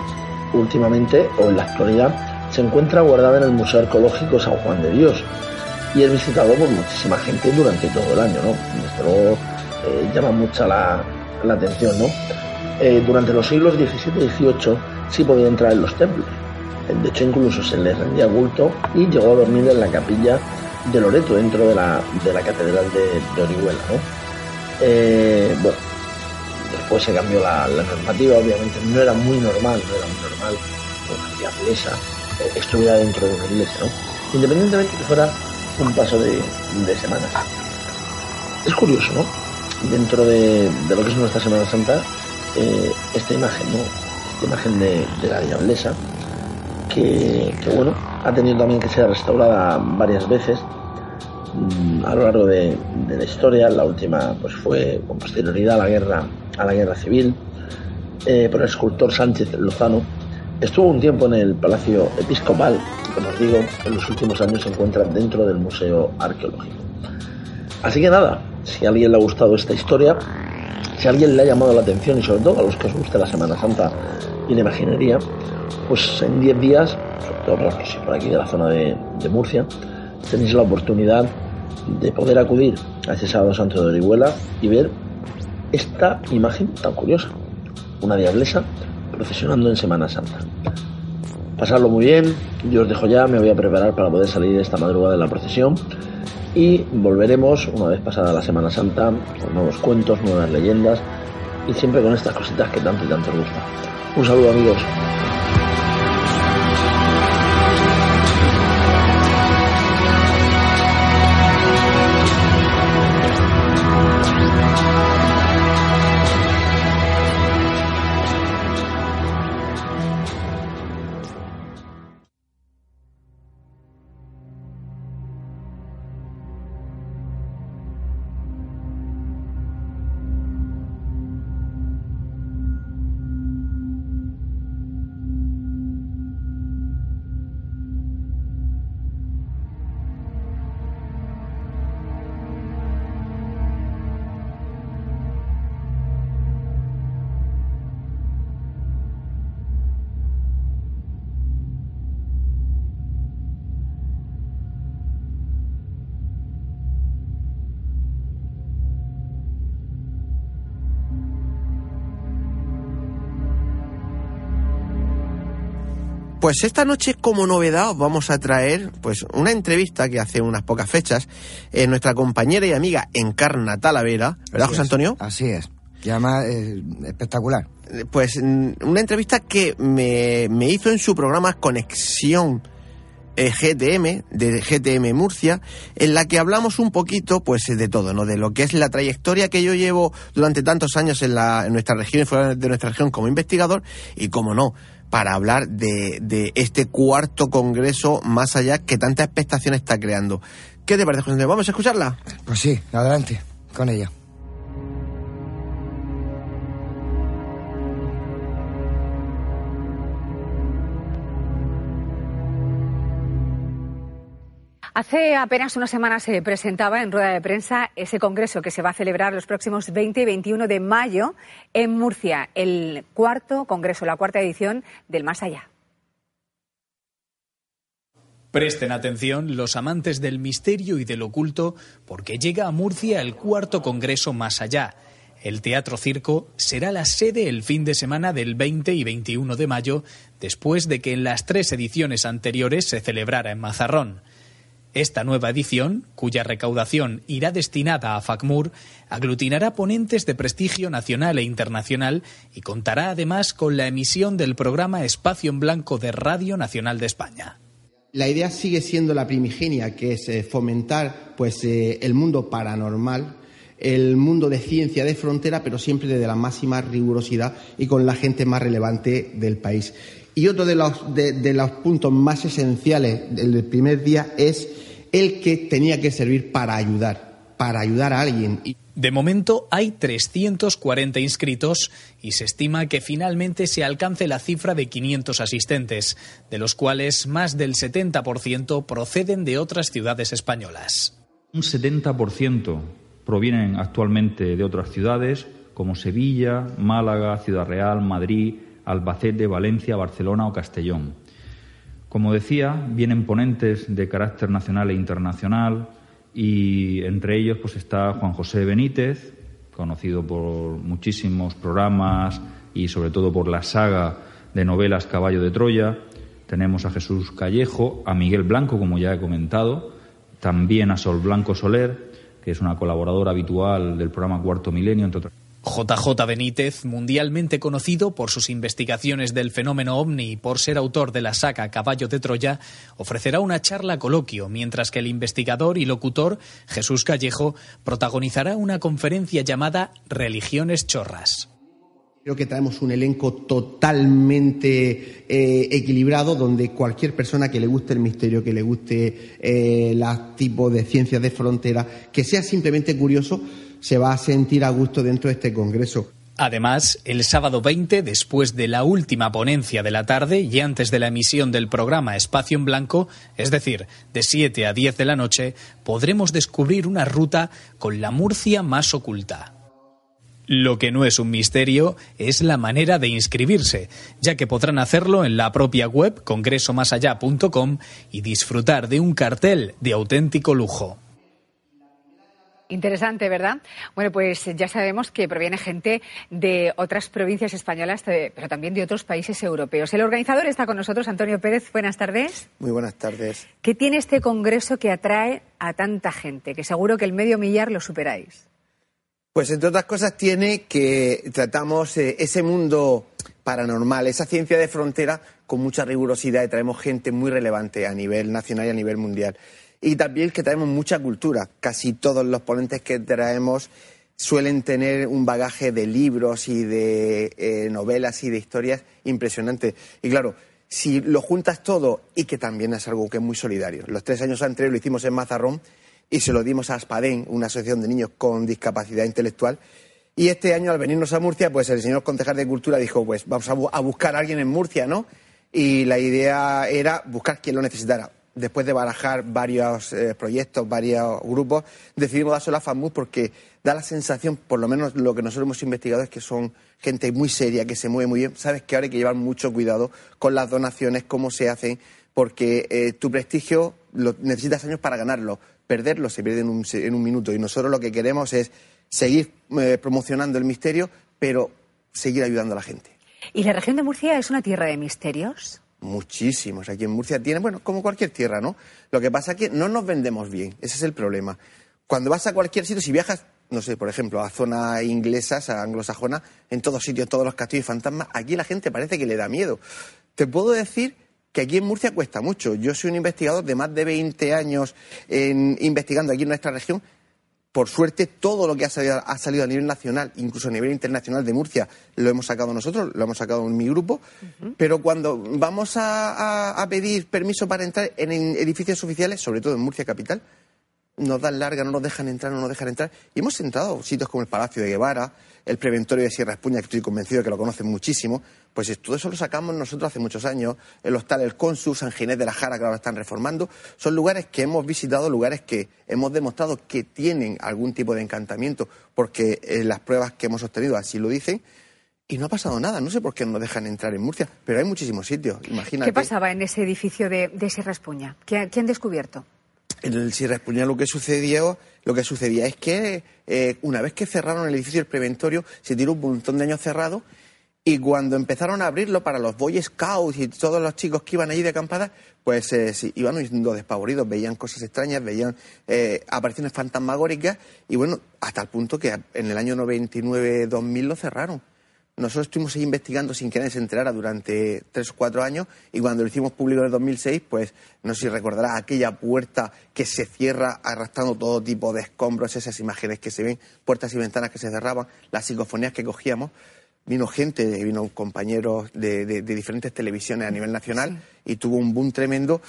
últimamente o en la actualidad, se encuentra guardada en el Museo Arqueológico San Juan de Dios y es visitado por muchísima gente durante todo el año, ¿no? Desde luego eh, llama mucha la, atención, ¿no? Eh, durante los siglos XVII y XVIII sí podía entrar en los templos. De hecho, incluso se le rendía culto y llegó a dormir en la capilla de Loreto dentro de la, de la catedral de, Orihuela. ¿no? Eh, bueno, después se cambió la, normativa, obviamente no era muy normal, no era muy normal que una diablesa eh, estuviera dentro de una iglesia, ¿no? independientemente que fuera un paso de, de Semana. Es curioso, ¿no? Dentro de, lo que es nuestra Semana Santa, eh, esta imagen, ¿no? Esta imagen de, de la diablesa, que, bueno, ha tenido también que ser restaurada varias veces mm, a lo largo de, la historia. La última pues fue con posterioridad a la guerra, a la guerra civil, eh, por el escultor Sánchez Lozano. Estuvo un tiempo en el Palacio Episcopal y, como os digo, en los últimos años se encuentra dentro del Museo Arqueológico. Así que nada, si a alguien le ha gustado esta historia, si a alguien le ha llamado la atención y sobre todo a los que os guste la Semana Santa y la imaginería, pues en 10 días, sobre todo que por aquí de la zona de, Murcia, tenéis la oportunidad de poder acudir a ese sábado santo de Orihuela y ver esta imagen tan curiosa. Una diablesa procesionando en Semana Santa. Pasarlo muy bien, yo os dejo ya, me voy a preparar para poder salir esta madrugada de la procesión y volveremos una vez pasada la Semana Santa con nuevos cuentos, nuevas leyendas y siempre con estas cositas que tanto y tanto os gusta. Un saludo amigos. Pues esta noche como novedad os vamos a traer pues una entrevista que hace unas pocas fechas eh, nuestra compañera y amiga Encarna Talavera, ¿verdad Así José es, Antonio? Así es. Y además, eh, espectacular. Pues mm, una entrevista que me, me hizo en su programa Conexión eh, GTM, de GTM Murcia, en la que hablamos un poquito pues de todo, ¿no? De lo que es la trayectoria que yo llevo durante tantos años en, la, en nuestra región y fuera de nuestra región como investigador y, como no, para hablar de, de este cuarto congreso más allá que tanta expectación está creando. ¿Qué te parece, José? ¿Vamos a escucharla? Pues sí, adelante con ella. Hace apenas una semana se presentaba en rueda de prensa ese congreso que se va a celebrar los próximos 20 y 21 de mayo en Murcia, el cuarto congreso, la cuarta edición del Más Allá. Presten atención los amantes del misterio y del oculto porque llega a Murcia el cuarto congreso Más Allá. El Teatro Circo será la sede el fin de semana del 20 y 21 de mayo, después de que en las tres ediciones anteriores se celebrara en Mazarrón. Esta nueva edición, cuya recaudación irá destinada a FACMUR, aglutinará ponentes de prestigio nacional e internacional y contará además con la emisión del programa Espacio en Blanco de Radio Nacional de España. La idea sigue siendo la primigenia, que es eh, fomentar pues, eh, el mundo paranormal, el mundo de ciencia de frontera, pero siempre desde la máxima rigurosidad y con la gente más relevante del país. Y otro de los, de, de los puntos más esenciales del primer día es el que tenía que servir para ayudar, para ayudar a alguien. De momento hay 340 inscritos y se estima que finalmente se alcance la cifra de 500 asistentes, de los cuales más del 70% proceden de otras ciudades españolas. Un 70% provienen actualmente de otras ciudades como Sevilla, Málaga, Ciudad Real, Madrid, Albacete, Valencia, Barcelona o Castellón. Como decía, vienen ponentes de carácter nacional e internacional y entre ellos pues está Juan José Benítez, conocido por muchísimos programas y sobre todo por la saga de novelas Caballo de Troya. Tenemos a Jesús Callejo, a Miguel Blanco, como ya he comentado, también a Sol Blanco Soler, que es una colaboradora habitual del programa Cuarto Milenio, entre otras. JJ Benítez, mundialmente conocido por sus investigaciones del fenómeno ovni y por ser autor de la saga Caballo de Troya, ofrecerá una charla coloquio, mientras que el investigador y locutor Jesús Callejo protagonizará una conferencia llamada Religiones Chorras. Creo que traemos un elenco totalmente eh, equilibrado donde cualquier persona que le guste el misterio, que le guste eh, los tipos de ciencias de frontera, que sea simplemente curioso, se va a sentir a gusto dentro de este congreso. Además, el sábado 20, después de la última ponencia de la tarde y antes de la emisión del programa Espacio en Blanco, es decir, de 7 a 10 de la noche, podremos descubrir una ruta con la Murcia más oculta. Lo que no es un misterio es la manera de inscribirse, ya que podrán hacerlo en la propia web congresomasallá.com y disfrutar de un cartel de auténtico lujo. Interesante, ¿verdad? Bueno, pues ya sabemos que proviene gente de otras provincias españolas, pero también de otros países europeos. El organizador está con nosotros, Antonio Pérez. Buenas tardes. Muy buenas tardes. ¿Qué tiene este congreso que atrae a tanta gente? Que seguro que el medio millar lo superáis. Pues entre otras cosas tiene que tratamos eh, ese mundo paranormal, esa ciencia de frontera con mucha rigurosidad y traemos gente muy relevante a nivel nacional y a nivel mundial y también que traemos mucha cultura. Casi todos los ponentes que traemos suelen tener un bagaje de libros y de eh, novelas y de historias impresionantes. Y claro, si lo juntas todo y que también es algo que es muy solidario. Los tres años anteriores lo hicimos en Mazarrón y se lo dimos a Aspadén, una asociación de niños con discapacidad intelectual. Y este año, al venirnos a Murcia, pues el señor concejal de Cultura dijo, pues vamos a, buscar a alguien en Murcia, ¿no? Y la idea era buscar quien lo necesitara después de barajar varios eh, proyectos, varios grupos, decidimos dárselo a FAMUS porque da la sensación, por lo menos lo que nosotros hemos investigado, es que son gente muy seria, que se mueve muy bien. Sabes que ahora hay que llevar mucho cuidado con las donaciones, cómo se hacen, porque eh, tu prestigio lo, necesitas años para ganarlo. Perderlo se pierde en un, en un, minuto. Y nosotros lo que queremos es seguir eh, promocionando el misterio, pero seguir ayudando a la gente. ¿Y la región de Murcia es una tierra de misterios? Muchísimos. Aquí en Murcia tienen, bueno, como cualquier tierra, ¿no? Lo que pasa es que no nos vendemos bien. Ese es el problema. Cuando vas a cualquier sitio, si viajas, no sé, por ejemplo, a zonas inglesas, a anglosajona, en todos sitios, todos los castillos y fantasmas, aquí la gente parece que le da miedo. Te puedo decir que aquí en Murcia cuesta mucho. Yo soy un investigador de más de 20 años en, investigando aquí en nuestra región por suerte, todo lo que ha salido, a nivel nacional, incluso a nivel internacional de Murcia, lo hemos sacado nosotros, lo hemos sacado en mi grupo. Pero cuando vamos a, pedir permiso para entrar en edificios oficiales, sobre todo en Murcia Capital, nos dan larga, no nos dejan entrar, no nos dejan entrar. Y hemos entrado a sitios como el Palacio de Guevara, el Preventorio de Sierra Espuña, que estoy convencido de que lo conocen muchísimo, pues todo eso lo sacamos nosotros hace muchos años. El Hostal El Consul, San Ginés de la Jara, que ahora están reformando. Son lugares que hemos visitado, lugares que hemos demostrado que tienen algún tipo de encantamiento, porque eh, las pruebas que hemos obtenido así lo dicen. Y no ha pasado nada. No sé por qué no nos dejan entrar en Murcia, pero hay muchísimos sitios. Imagínate. ¿Qué pasaba en ese edificio de, Sierra Espuña? ¿Qué, han descubierto? En el Sierra Espuña lo que sucedió, lo que sucedía es que eh, una vez que cerraron el edificio del preventorio, se tiró un montón de años cerrado y cuando empezaron a abrirlo para los Boy Scouts y todos los chicos que iban allí de acampada, pues eh, iban yendo despavoridos, veían cosas extrañas, veían eh, apariciones fantasmagóricas y bueno, hasta el punto que en el año 99-2000 lo cerraron. Nosotros estuvimos ahí investigando sin que nadie se enterara durante tres o cuatro años y cuando lo hicimos público en el 2006, pues no sé si recordarás aquella puerta que se cierra arrastrando todo tipo de escombros, esas imágenes que se ven, puertas y ventanas que se cerraban, las psicofonías que cogíamos vino gente, vino compañeros de, diferentes televisiones a nivel nacional y tuvo un boom tremendo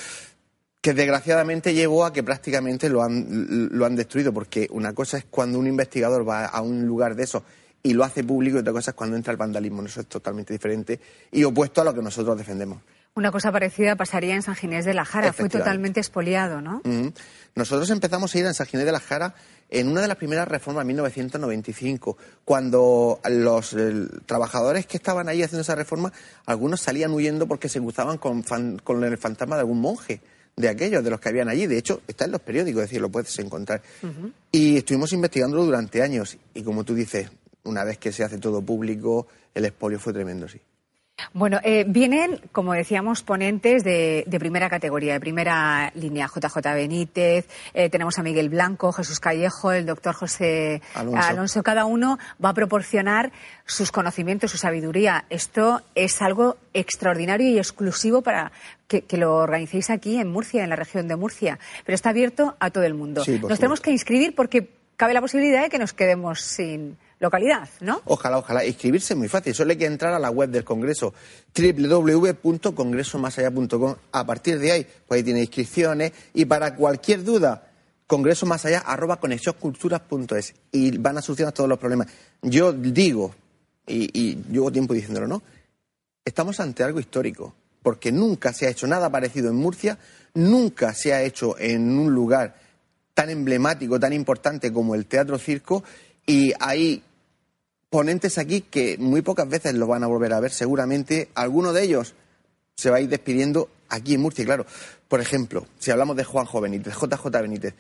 que desgraciadamente llegó a que prácticamente lo han, lo han destruido, porque una cosa es cuando un investigador va a un lugar de eso y lo hace público y otra cosa es cuando entra el vandalismo. Eso es totalmente diferente y opuesto a lo que nosotros defendemos. Una cosa parecida pasaría en San Ginés de la Jara. Fue totalmente expoliado, ¿no? Nosotros empezamos a ir a San Ginés de la Jara en una de las primeras reformas, en 1995, cuando los trabajadores que estaban ahí haciendo esa reforma, algunos salían huyendo porque se cruzaban con, con el fantasma de algún monje de aquellos, de los que habían allí. De hecho, está en los periódicos, es decir, lo puedes encontrar. Y estuvimos investigándolo durante años. Y como tú dices, una vez que se hace todo público, el expolio fue tremendo, sí. Bueno, eh, vienen, como decíamos, ponentes de, primera categoría, de primera línea. JJ Benítez, eh, tenemos a Miguel Blanco, Jesús Callejo, el doctor José Alonso. Cada uno va a proporcionar sus conocimientos, su sabiduría. Esto es algo extraordinario y exclusivo para que, lo organicéis aquí en Murcia, en la región de Murcia. Pero está abierto a todo el mundo. Nos tenemos que inscribir porque cabe la posibilidad de que nos quedemos sin localidad, ¿no? Ojalá, ojalá. Inscribirse es muy fácil. Solo hay que entrar a la web del Congreso, www.congresomasallá.com. A partir de ahí, pues ahí tiene inscripciones. Y para cualquier duda, congreso arroba Y van a solucionar todos los problemas. Yo digo, y, y llevo tiempo diciéndolo, ¿no? Estamos ante algo histórico, porque nunca se ha hecho nada parecido en Murcia, nunca se ha hecho en un lugar tan emblemático, tan importante como el Teatro Circo, y hay ponentes aquí que muy pocas veces lo van a volver a ver, seguramente alguno de ellos se va a ir despidiendo aquí en Murcia, claro. Por ejemplo, si hablamos de Juanjo Benítez, JJ Benítez,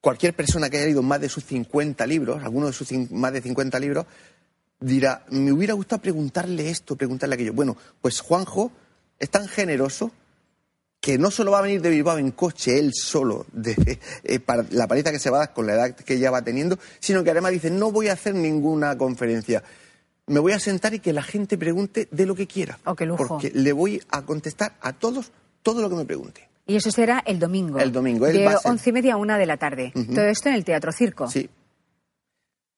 cualquier persona que haya leído más de sus 50 libros, alguno de sus más de 50 libros, dirá, me hubiera gustado preguntarle esto, preguntarle aquello. Bueno, pues Juanjo es tan generoso que no solo va a venir de Bilbao en coche, él solo, de, eh, para la paliza que se va a dar con la edad que ya va teniendo, sino que además dice, no voy a hacer ninguna conferencia. Me voy a sentar y que la gente pregunte de lo que quiera. Oh, qué lujo. Porque le voy a contestar a todos todo lo que me pregunte. Y eso será el domingo. El domingo, él De va a ser- once y media a una de la tarde. Todo esto en el Teatro Circo. Sí.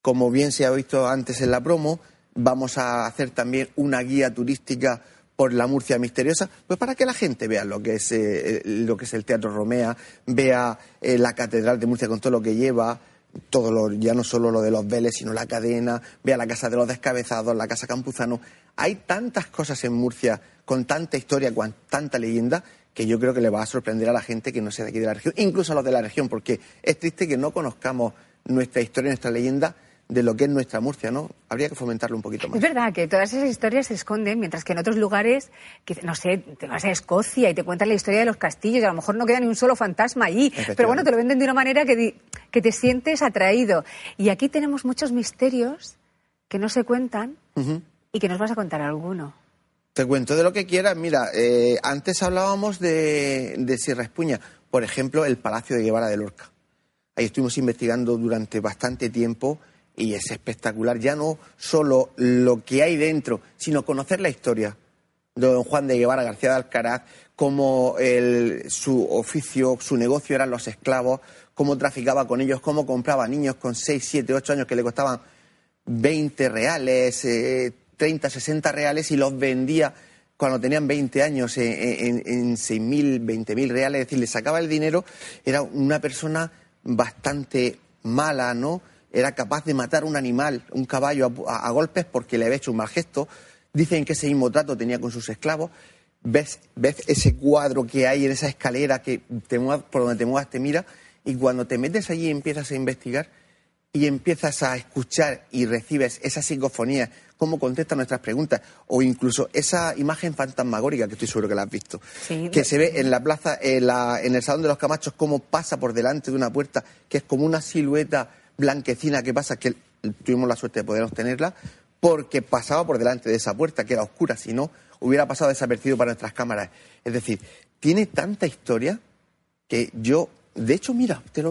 Como bien se ha visto antes en la promo, vamos a hacer también una guía turística por la Murcia misteriosa, pues para que la gente vea lo que es eh, lo que es el Teatro Romea, vea eh, la Catedral de Murcia con todo lo que lleva, todo lo, ya no solo lo de los Vélez, sino la cadena, vea la Casa de los Descabezados, la Casa Campuzano. Hay tantas cosas en Murcia con tanta historia, con tanta leyenda, que yo creo que le va a sorprender a la gente que no sea de aquí de la región, incluso a los de la región, porque es triste que no conozcamos nuestra historia, nuestra leyenda de lo que es nuestra Murcia, ¿no? Habría que fomentarlo un poquito más. Es verdad que todas esas historias se esconden, mientras que en otros lugares, que, no sé, te vas a Escocia y te cuentan la historia de los castillos y a lo mejor no queda ni un solo fantasma allí. Pero bueno, te lo venden de una manera que, di- que te sientes atraído. Y aquí tenemos muchos misterios que no se cuentan y que nos vas a contar alguno. Te cuento de lo que quieras. Mira, eh, antes hablábamos de, de Sierra Espuña. Por ejemplo, el Palacio de Guevara de Lorca. Ahí estuvimos investigando durante bastante tiempo y es espectacular. Ya no solo lo que hay dentro, sino conocer la historia de don Juan de Guevara García de Alcaraz, cómo el- su oficio, su negocio eran los esclavos, cómo traficaba con ellos, cómo compraba niños con 6, 7, 8 años que le costaban 20 reales, eh, 30, 60 reales y los vendía cuando tenían 20 años en, en, en 6.000, 20.000 reales, es decir, le sacaba el dinero, era una persona bastante mala, ¿no? Era capaz de matar un animal, un caballo, a, golpes porque le había hecho un mal gesto. Dicen que ese mismo trato tenía con sus esclavos. Ves, ves ese cuadro que hay en esa escalera que te muevas- por donde te muevas te mira y cuando te metes allí y empiezas a investigar, y empiezas a escuchar y recibes esa psicofonía, cómo contesta nuestras preguntas, o incluso esa imagen fantasmagórica que estoy seguro que la has visto, Sí. que se ve en la plaza, en, la- en el Salón de los Camachos, cómo pasa por delante de una puerta, que es como una silueta blanquecina que pasa, que tuvimos la suerte de poder obtenerla, porque pasaba por delante de esa puerta, que era oscura, si no, hubiera pasado desapercibido para nuestras cámaras. Es decir, tiene tanta historia que yo, de hecho, mira, te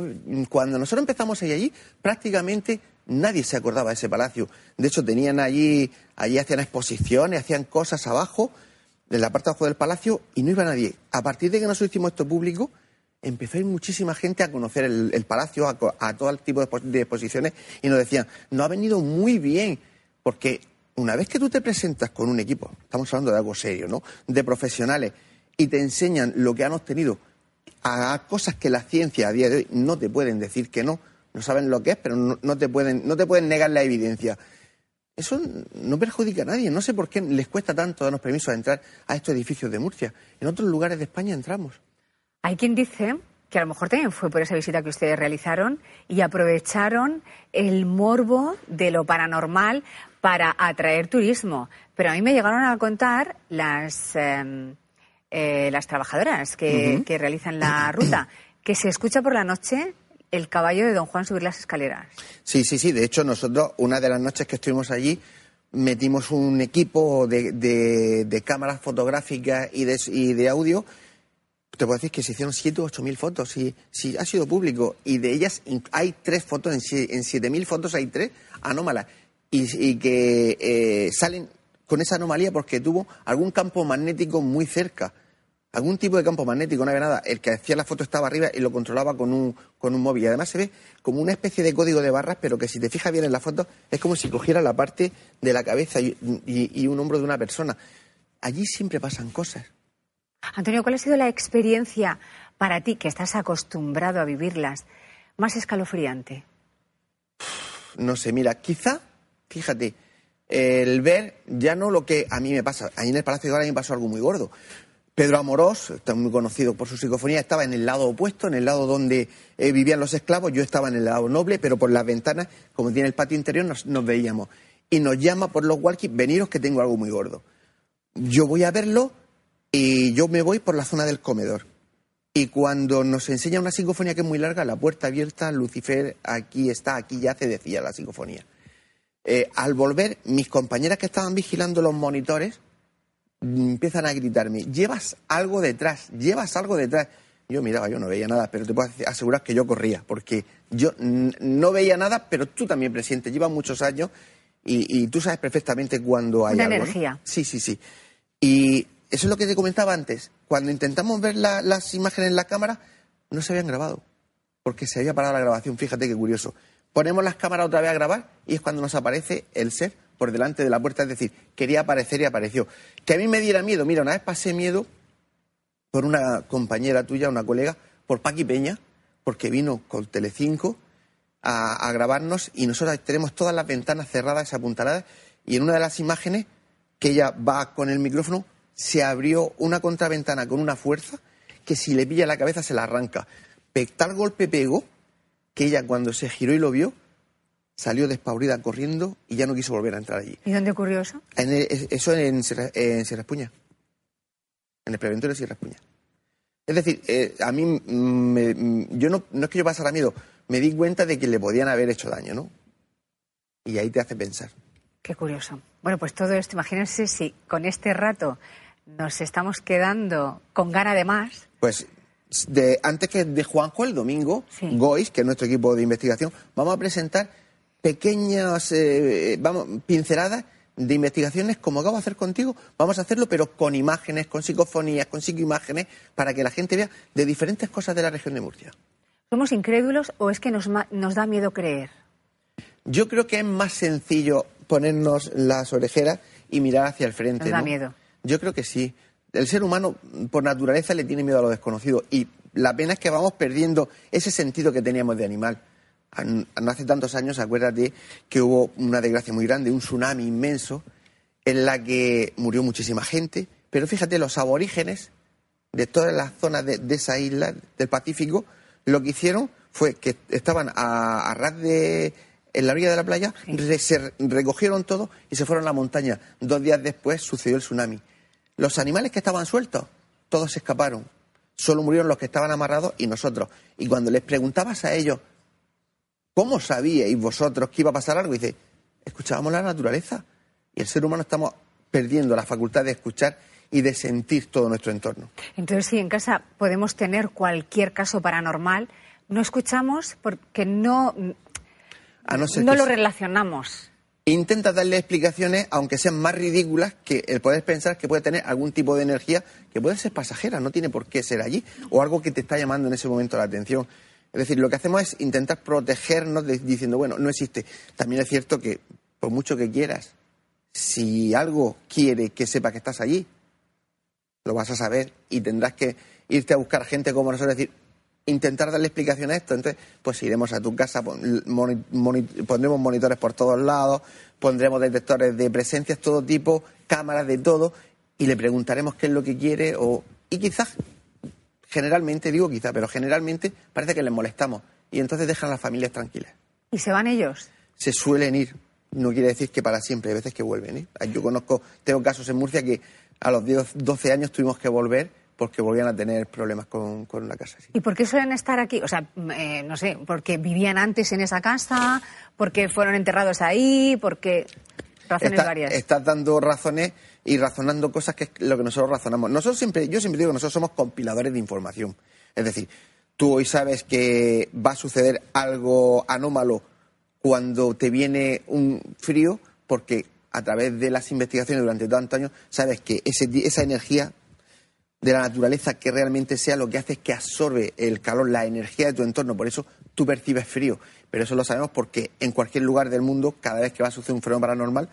cuando nosotros empezamos ahí allí, prácticamente nadie se acordaba de ese palacio. De hecho, tenían allí, allí hacían exposiciones, hacían cosas abajo, en la parte de abajo del palacio, y no iba nadie. A partir de que nosotros hicimos esto público, empezó a muchísima gente a conocer el, palacio, a, todo el tipo de, expo- de exposiciones, y nos decían, no ha venido muy bien, porque una vez que tú te presentas con un equipo, estamos hablando de algo serio, ¿no? De profesionales, y te enseñan lo que han obtenido a cosas que la ciencia a día de hoy no te pueden decir que no, no saben lo que es, pero no, no te, pueden, no te pueden negar la evidencia. Eso no perjudica a nadie. No sé por qué les cuesta tanto darnos permiso a entrar a estos edificios de Murcia. En otros lugares de España entramos. Hay quien dice que a lo mejor también fue por esa visita que ustedes realizaron y aprovecharon el morbo de lo paranormal para atraer turismo. Pero a mí me llegaron a contar las, eh, eh, las trabajadoras que realizan la ruta que se escucha por la noche el caballo de don Juan subir las escaleras. Sí, sí, sí. De hecho, nosotros, una de las noches que estuvimos allí, metimos un equipo de, de- de cámaras fotográficas y de, y de audio. Te puedo decir que se hicieron 7 o 8 mil fotos y sí, ha sido público. Y de ellas hay tres fotos, en, sie- en 7 mil fotos hay tres anómalas. Y, que eh, salen con esa anomalía porque tuvo algún campo magnético muy cerca. Algún tipo de campo magnético, no había nada. El que hacía la foto estaba arriba y lo controlaba con un, con un móvil. Y además se ve como una especie de código de barras, pero que si te fijas bien en la foto, es como si cogiera la parte de la cabeza y un hombro de una persona. Allí siempre pasan cosas. Antonio, ¿cuál ha sido la experiencia para ti, que estás acostumbrado a vivirlas, más escalofriante? No sé, mira, quizá, fíjate, el ver ya no lo que a mí me pasa. Ahí en el Palacio de Gala me pasó algo muy gordo. Pedro Amorós, muy conocido por su psicofonía, estaba en el lado opuesto, en el lado donde eh, vivían los esclavos, yo estaba en el lado noble, pero por las ventanas, como tiene el patio interior, nos, nos veíamos. Y nos llama por los walkies, veniros que tengo algo muy gordo. Yo voy a verlo y yo me voy por la zona del comedor. Y cuando nos enseña una psicofonía que es muy larga, la puerta abierta, Lucifer, aquí está, aquí yace, decía la psicofonía. Eh, al volver, mis compañeras que estaban vigilando los monitores mm, empiezan a gritarme, llevas algo detrás, llevas algo detrás. Yo miraba, yo no veía nada, pero te puedo asegurar que yo corría, porque yo no veía nada, pero tú también presidente, llevas muchos años y, y, tú sabes perfectamente cuando hay Una algo, ¿no? energía. Sí, sí, sí. Y eso es lo que te comentaba antes. Cuando intentamos ver la- las imágenes en la cámara, no se habían grabado, porque se había parado la grabación. Fíjate qué curioso. Ponemos las cámaras otra vez a grabar y es cuando nos aparece el ser por delante de la puerta. Es decir, quería aparecer y apareció. Que a mí me diera miedo. Mira, una vez pasé miedo por una compañera tuya, una colega, por Paqui Peña, porque vino con Telecinco a, a grabarnos y nosotros tenemos todas las ventanas cerradas, apuntaladas, y en una de las imágenes que ella va con el micrófono, se abrió una contraventana con una fuerza que si le pilla la cabeza se la arranca. Tal golpe pegó que ella cuando se giró y lo vio, salió despavorida corriendo y ya no quiso volver a entrar allí. ¿Y dónde ocurrió eso? En el- eso en, Sierra- en Sierra Espuña. En el preventorio de Sierra Espuña. Es decir, eh, a mí, me- yo no, no es que yo pasara miedo, me di cuenta de que le podían haber hecho daño, ¿no? Y ahí te hace pensar. Qué curioso. Bueno, pues todo esto, imagínense si con este rato nos estamos quedando con gana de más. Pues de, antes que de Juanjo, el domingo, Sí. Gois, que es nuestro equipo de investigación, vamos a presentar pequeñas eh, vamos, pinceladas de investigaciones como acabo de hacer contigo. Vamos a hacerlo, pero con imágenes, con psicofonías, con psicoimágenes, para que la gente vea de diferentes cosas de la región de Murcia. ¿Somos incrédulos o es que nos, nos da miedo creer? Yo creo que es más sencillo ponernos las orejeras y mirar hacia el frente. Nos da ¿no? miedo. Yo creo que sí. El ser humano, por naturaleza, le tiene miedo a lo desconocido. Y la pena es que vamos perdiendo ese sentido que teníamos de animal. An- No hace tantos años, acuérdate que hubo una desgracia muy grande, un tsunami inmenso, en la que murió muchísima gente. Pero fíjate, los aborígenes de todas las zonas de, de esa isla del Pacífico, lo que hicieron fue que estaban a, a ras de en la orilla de la playa, re- se recogieron todo y se fueron a la montaña. Dos días después sucedió el tsunami. Los animales que estaban sueltos, todos se escaparon. Solo murieron los que estaban amarrados y nosotros. Y cuando les preguntabas a ellos, ¿cómo sabíais vosotros que iba a pasar algo? Y dice, escuchábamos la naturaleza. Y el ser humano estamos perdiendo la facultad de escuchar y de sentir todo nuestro entorno. Entonces, si en casa podemos tener cualquier caso paranormal, no escuchamos porque no, A no ser no que lo relacionamos. intenta darle explicaciones, aunque sean más ridículas, que el poder pensar que puede tener algún tipo de energía que puede ser pasajera, no tiene por qué ser allí, o algo que te está llamando en ese momento la atención. Es decir, lo que hacemos es intentar protegernos de- diciendo, bueno, no existe. También es cierto que, por mucho que quieras, si algo quiere que sepa que estás allí, lo vas a saber y tendrás que irte a buscar gente como nosotros, decir, intentar darle explicación a esto. Entonces, pues iremos a tu casa, pon- moni- moni- pondremos monitores por todos lados, pondremos detectores de presencias, todo tipo, cámaras de todo, y le preguntaremos qué es lo que quiere, o, y quizás, generalmente, digo quizás, pero generalmente parece que les molestamos, y entonces dejan a las familias tranquilas. ¿Y se van ellos? Se suelen ir, no quiere decir que para siempre, hay veces que vuelven. ¿eh? Yo conozco, tengo casos en Murcia que a los 10, 12 años tuvimos que volver porque volvían a tener problemas con, con la casa. sí. ¿Y por qué suelen estar aquí? O sea, mm, eh, no sé, porque vivían antes en esa casa, porque fueron enterrados ahí, porque... Razones Está- varias. Estás dando razones y razonando cosas que es lo que nosotros razonamos. Nosotros siempre, yo siempre digo que nosotros somos compiladores de información. Es decir, tú hoy sabes que va a suceder algo anómalo cuando te viene un frío, porque a través de las investigaciones durante tantos años sabes que ese, esa energía de la naturaleza que realmente sea lo que hace es que absorbe el calor, la energía de tu entorno. Por eso tú percibes frío. Pero eso lo sabemos porque en cualquier lugar del mundo, cada vez que va a suceder un fenómeno paranormal,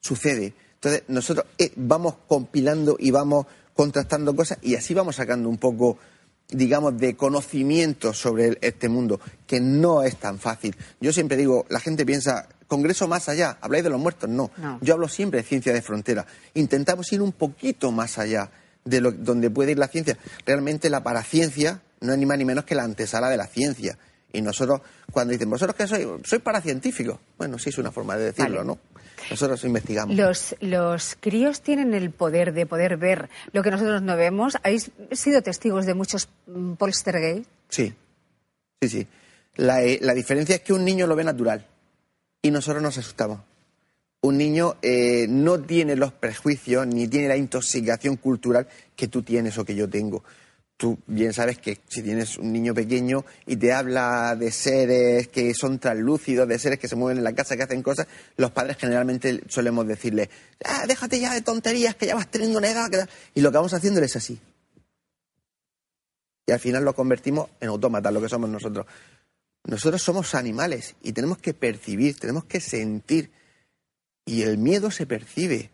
sucede. Entonces, nosotros eh, vamos compilando y vamos contrastando cosas y así vamos sacando un poco, digamos, de conocimiento sobre el- este mundo, que no es tan fácil. Yo siempre digo, la gente piensa congreso más allá. ¿Habláis de los muertos? No. No. Yo hablo siempre de ciencia de frontera. Intentamos ir un poquito más allá de lo, donde puede ir la ciencia. Realmente la paraciencia no es ni más ni menos que la antesala de la ciencia. Y nosotros, cuando dicen, ¿vosotros qué sois? Soy paracientífico. Bueno, sí es una forma de decirlo, Vale. ¿no? Nosotros investigamos. Los, los críos tienen el poder de poder ver lo que nosotros no vemos. ¿Habéis sido testigos de muchos mm, poltergeist? Sí, sí, sí. La, eh, la diferencia es que un niño lo ve natural y nosotros nos asustamos. Un niño eh, no tiene los prejuicios ni tiene la intoxicación cultural que tú tienes o que yo tengo. Tú bien sabes que si tienes un niño pequeño y te habla de seres que son translúcidos, de seres que se mueven en la casa, que hacen cosas, los padres generalmente solemos decirle, ah, déjate ya de tonterías, que ya vas teniendo una edad. que-". Y lo que vamos haciendo es así. Y al final lo convertimos en autómatas, lo que somos nosotros. Nosotros somos animales y tenemos que percibir, tenemos que sentir. Y el miedo se percibe.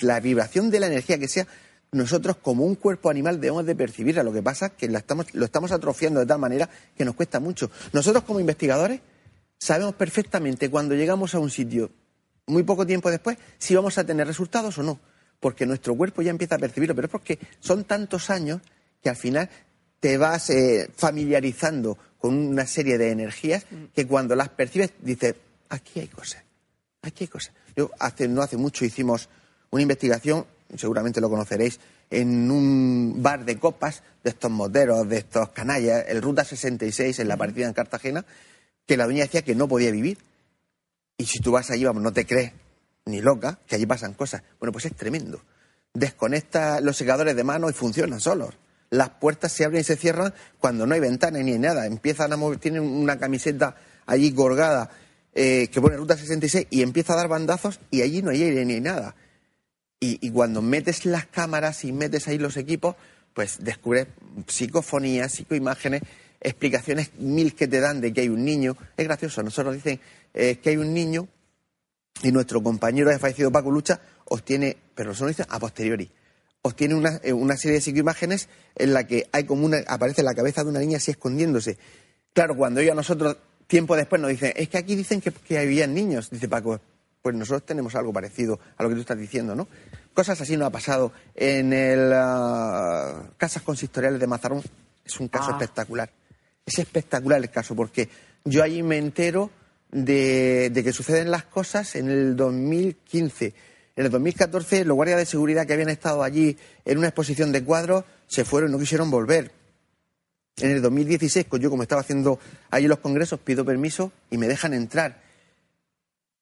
La vibración de la energía que sea, nosotros como un cuerpo animal debemos de percibirla. Lo que pasa es que la estamos, lo estamos atrofiando de tal manera que nos cuesta mucho. Nosotros como investigadores sabemos perfectamente cuando llegamos a un sitio, muy poco tiempo después, si vamos a tener resultados o no. Porque nuestro cuerpo ya empieza a percibirlo. Pero es porque son tantos años que al final te vas eh, familiarizando con una serie de energías que cuando las percibes dices, aquí hay cosas, aquí hay cosas. Yo hace, no hace mucho hicimos una investigación, seguramente lo conoceréis, en un bar de copas de estos moteros, de estos canallas, el Ruta 66 en la partida en Cartagena, que la dueña decía que no podía vivir. Y si tú vas allí, vamos, no te crees ni loca, que allí pasan cosas. Bueno, pues es tremendo. Desconecta los secadores de mano y funcionan solos. Las puertas se abren y se cierran cuando no hay ventanas ni hay nada. Empiezan a mover, tienen una camiseta allí colgada eh, que pone Ruta 66 y empieza a dar bandazos y allí no hay aire ni nada. Y, y cuando metes las cámaras y metes ahí los equipos, pues descubres psicofonías, psicoimágenes, explicaciones mil que te dan de que hay un niño. Es gracioso, nosotros dicen eh, que hay un niño y nuestro compañero de fallecido Paco Lucha obtiene, pero eso lo dicen a posteriori, obtiene una, eh, una serie de psicoimágenes en la que hay como una, aparece la cabeza de una niña así escondiéndose. Claro, cuando ellos a nosotros, tiempo después, nos dicen, es que aquí dicen que, que habían niños, dice Paco, pues nosotros tenemos algo parecido a lo que tú estás diciendo, ¿no? Cosas así no ha pasado. En el ah, Casas Consistoriales de Mazarón es un caso Ah. espectacular. Es espectacular el caso, porque yo allí me entero de, de que suceden las cosas en el 2015. En el 2014, los guardias de seguridad que habían estado allí en una exposición de cuadros se fueron y no quisieron volver. En el 2016, pues yo como estaba haciendo allí los congresos, pido permiso y me dejan entrar.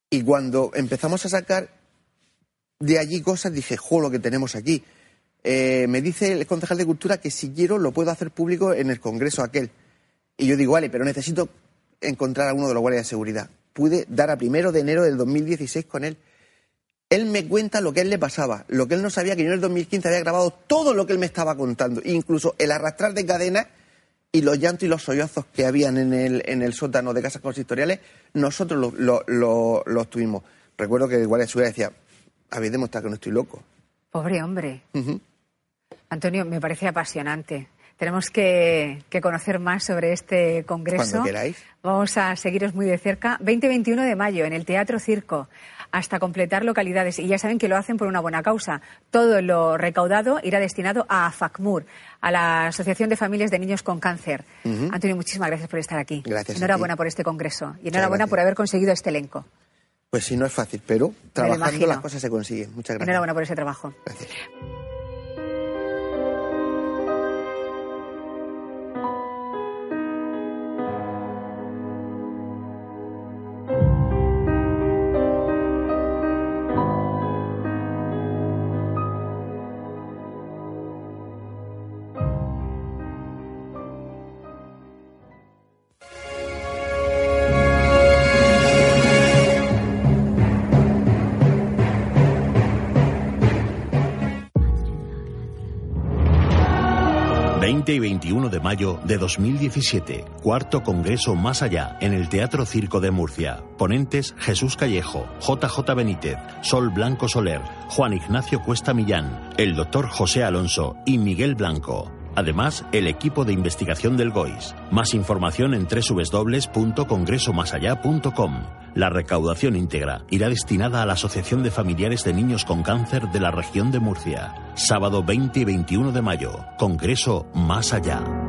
Y cuando empezamos a sacar de allí cosas, dije, jo, lo que tenemos aquí. Eh, me dice el concejal de Cultura que si quiero lo puedo hacer público en el congreso aquel. Y yo digo, vale, pero necesito encontrar a uno de los guardias de seguridad. Pude dar a primero de enero del 2016 con él. Él me cuenta lo que él le pasaba, lo que él no sabía que yo en el 2015 había grabado todo lo que él me estaba contando, incluso el arrastrar de cadenas y los llantos y los sollozos que habían en el, en el sótano de casas consistoriales, nosotros los lo, tuvimos. Recuerdo que el guardia de seguridad decía, habéis demostrado que no estoy loco. Pobre hombre. Antonio, me parece apasionante. Tenemos que, que conocer más sobre este congreso. Cuando queráis. Vamos a seguiros muy de cerca. 20-21 de mayo en el Teatro Circo, hasta completar localidades. Y ya saben que lo hacen por una buena causa. Todo lo recaudado irá destinado a AFACMUR, a la Asociación de Familias de Niños con Cáncer. Antonio, muchísimas gracias por estar aquí. Gracias Enhorabuena por este congreso. Y enhorabuena por haber conseguido este elenco. Pues sí, no es fácil, pero trabajando las cosas se consiguen. Muchas gracias. Enhorabuena por ese trabajo. Gracias. ...20 y 21 de mayo de 2017... ...cuarto Congreso Más Allá... ...en el Teatro Circo de Murcia... ...ponentes Jesús Callejo... ...JJ Benítez... ...Sol Blanco Soler... ...Juan Ignacio Cuesta Millán... ...el doctor José Alonso... ...y Miguel Blanco... Además, el equipo de investigación del GOIS. Más información en www.congresomasallá.com. La recaudación íntegra irá destinada a la Asociación de Familiares de Niños con Cáncer de la región de Murcia. Sábado 20 y 21 de mayo. Congreso Más Allá.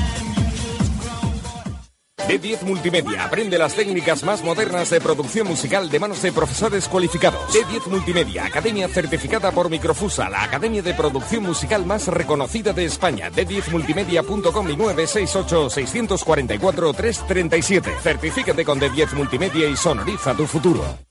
D10 Multimedia. Aprende las técnicas más modernas de producción musical de manos de profesores cualificados. D10 Multimedia, academia certificada por Microfusa, la academia de producción musical más reconocida de España. D10multimedia.com y 968-644-337. Certifícate con D10 Multimedia y sonoriza tu futuro.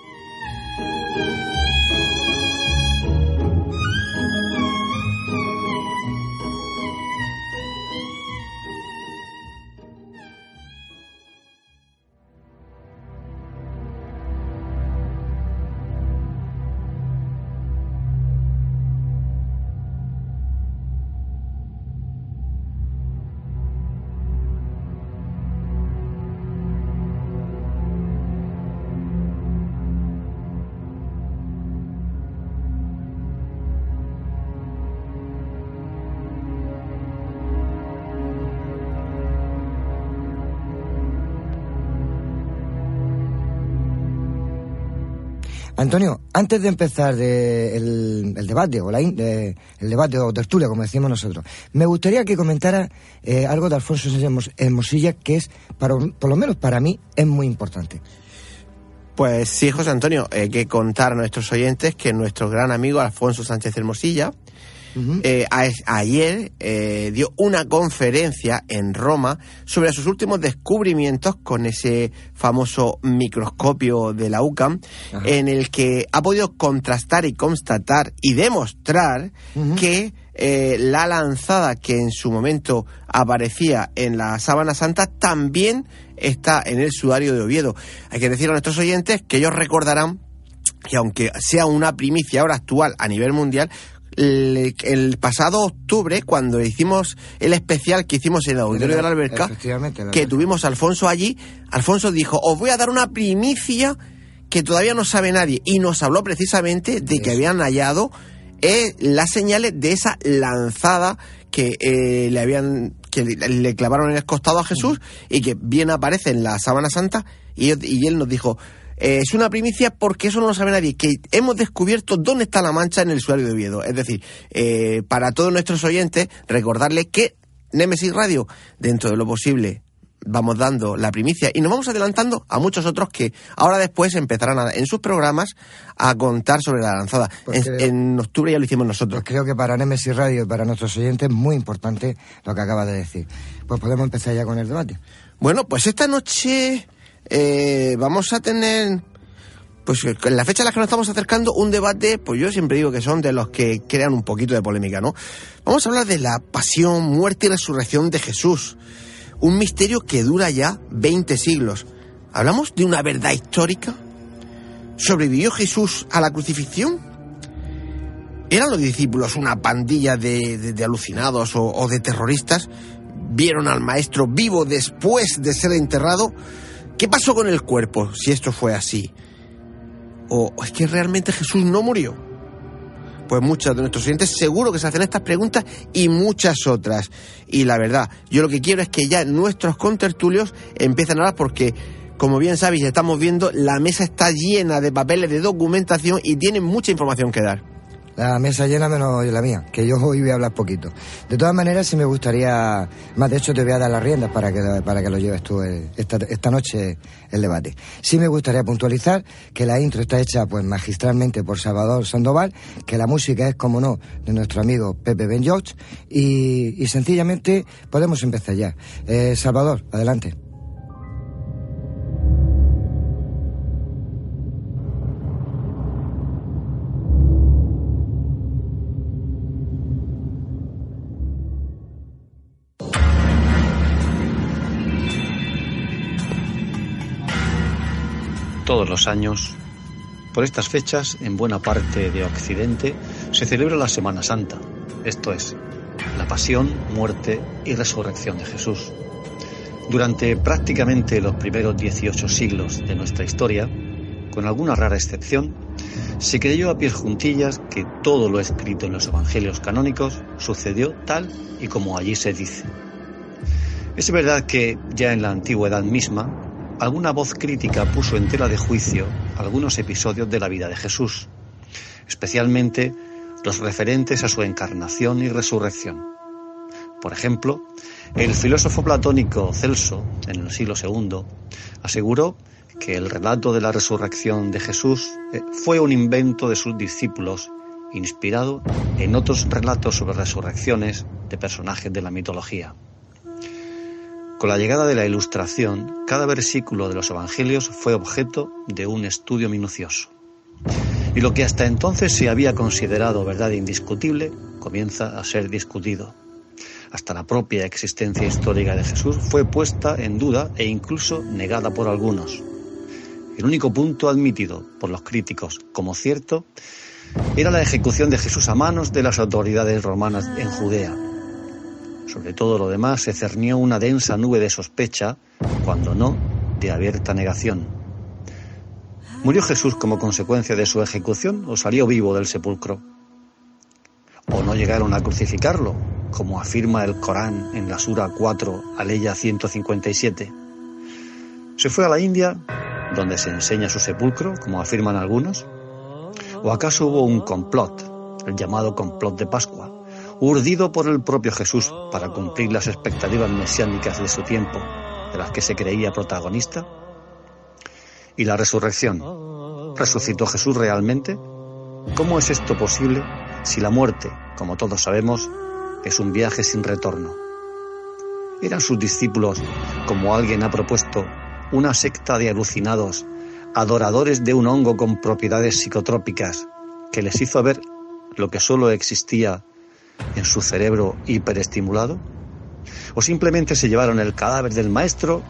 Antonio, antes de empezar de el, debate, o la el debate o tertulia, como decimos nosotros, me gustaría que comentara eh, algo de Alfonso Sánchez Mos- eh, que es, para, por lo menos para mí, es muy importante. Pues sí, José Antonio, hay que contar a nuestros oyentes que nuestro gran amigo Alfonso Sánchez Hermosilla eh, a- ayer eh, dio una conferencia en Roma sobre sus últimos descubrimientos con ese famoso microscopio de la UCAM, en el que ha podido contrastar y constatar y demostrar que eh, la lanzada que en su momento aparecía en la sábana santa también está en el sudario de Oviedo. Hay que decir a nuestros oyentes que ellos recordarán que aunque sea una primicia ahora actual a nivel mundial, el, el pasado octubre, cuando hicimos el especial que hicimos en el auditorio de la alberca, que tuvimos a Alfonso allí, Alfonso dijo, os voy a dar una primicia que todavía no sabe nadie. Y nos habló precisamente de que habían hallado eh, las señales de esa lanzada que eh, le habían que le, le clavaron en el costado a Jesús y que bien aparece en la sábana santa. Y, y él nos dijo eh, es una primicia porque eso no lo sabe nadie, que hemos descubierto dónde está la mancha en el usuario de Oviedo. Es decir, eh, para todos nuestros oyentes, recordarles que Nemesis Radio, dentro de lo posible, vamos dando la primicia y nos vamos adelantando a muchos otros que ahora después empezarán a- en sus programas a contar sobre la lanzada. Pues en, creo- en octubre ya lo hicimos nosotros. Pues creo que para Nemesis Radio y para nuestros oyentes es muy importante lo que acabas de decir. Pues podemos empezar ya con el debate. Bueno, pues esta noche eh, vamos a tener, pues en la fecha a la que nos estamos acercando, un debate, pues yo siempre digo que son de los que crean un poquito de polémica, ¿no? Vamos a hablar de la pasión, muerte y resurrección de Jesús. Un misterio que dura ya 20 siglos. ¿Hablamos de una verdad histórica? ¿Sobrevivió Jesús a la crucifixión? ¿Eran los discípulos una pandilla de, de- alucinados o de terroristas? ¿Vieron al maestro vivo después de ser enterrado? ¿Qué pasó con el cuerpo si esto fue así? ¿O es que realmente Jesús no murió? Pues muchos de nuestros oyentes seguro que se hacen estas preguntas y muchas otras. Y la verdad, yo lo que quiero es que ya nuestros contertulios empiecen a hablar porque, como bien sabéis, estamos viendo, la mesa está llena de papeles de documentación y tienen mucha información que dar. La mesa llena menos la mía, que yo hoy voy a hablar poquito. De todas maneras, sí me gustaría, más de hecho te voy a dar las riendas para que, para que lo lleves tú esta, esta noche el debate. Sí me gustaría puntualizar que la intro está hecha pues magistralmente por Salvador Sandoval, que la música es, como no, de nuestro amigo Pepe Ben y, y sencillamente podemos empezar ya. Eh, Salvador, adelante. Los años, por estas fechas, en buena parte de Occidente, se celebra la Semana Santa, esto es, la pasión, muerte y resurrección de Jesús. Durante prácticamente los primeros 18 siglos de nuestra historia, con alguna rara excepción, se creyó a pies juntillas que todo lo escrito en los evangelios canónicos sucedió tal y como allí se dice. Es verdad que ya en la antigüedad misma, alguna voz crítica puso en tela de juicio algunos episodios de la vida de Jesús, especialmente los referentes a su encarnación y resurrección. Por ejemplo, el filósofo platónico Celso, en el siglo II, aseguró que el relato de la resurrección de Jesús eh, fue un invento de sus discípulos, inspirado en otros relatos sobre resurrecciones de personajes de la mitología. Con la llegada de la Ilustración, cada versículo de los Evangelios fue objeto de un estudio minucioso. Y lo que hasta entonces se había considerado verdad indiscutible comienza a ser discutido. Hasta la propia existencia histórica de Jesús fue puesta en duda e incluso negada por algunos. El único punto admitido por los críticos como cierto era la ejecución de Jesús a manos de las autoridades romanas en Judea. Sobre todo lo demás se cernió una densa nube de sospecha, cuando no de abierta negación. ¿Murió Jesús como consecuencia de su ejecución o salió vivo del sepulcro? ¿O no llegaron a crucificarlo, como afirma el Corán en la Sura 4, Aleya 157? ¿Se fue a la India, donde se enseña su sepulcro, como afirman algunos? ¿O acaso hubo un complot, el llamado complot de Pascua, urdido por el propio Jesús para cumplir las expectativas mesiánicas de su tiempo, de las que se creía protagonista? ¿Y la resurrección? ¿Resucitó Jesús realmente? ¿Cómo es esto posible si la muerte, como todos sabemos, es un viaje sin retorno? ¿Eran sus discípulos, como alguien ha propuesto, una secta de alucinados, adoradores de un hongo con propiedades psicotrópicas, que les hizo ver lo que solo existía en su cerebro hiperestimulado? ¿O simplemente se llevaron el cadáver del maestro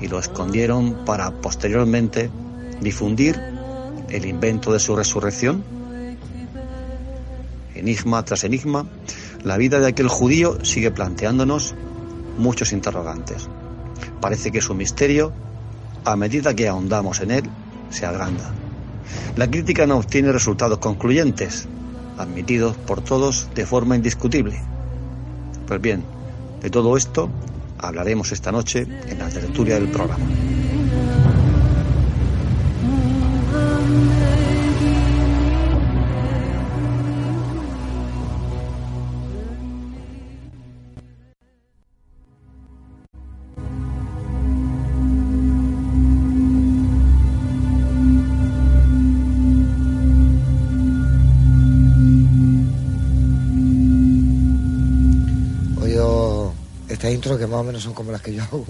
y lo escondieron para posteriormente difundir el invento de su resurrección? Enigma tras enigma, la vida de aquel judío sigue planteándonos muchos interrogantes. Parece que su misterio, a medida que ahondamos en él, se agranda. La crítica no obtiene resultados concluyentes, admitidos por todos de forma indiscutible. Pues bien, de todo esto hablaremos esta noche en la tertulia del programa. Que más o menos son como las que yo hago.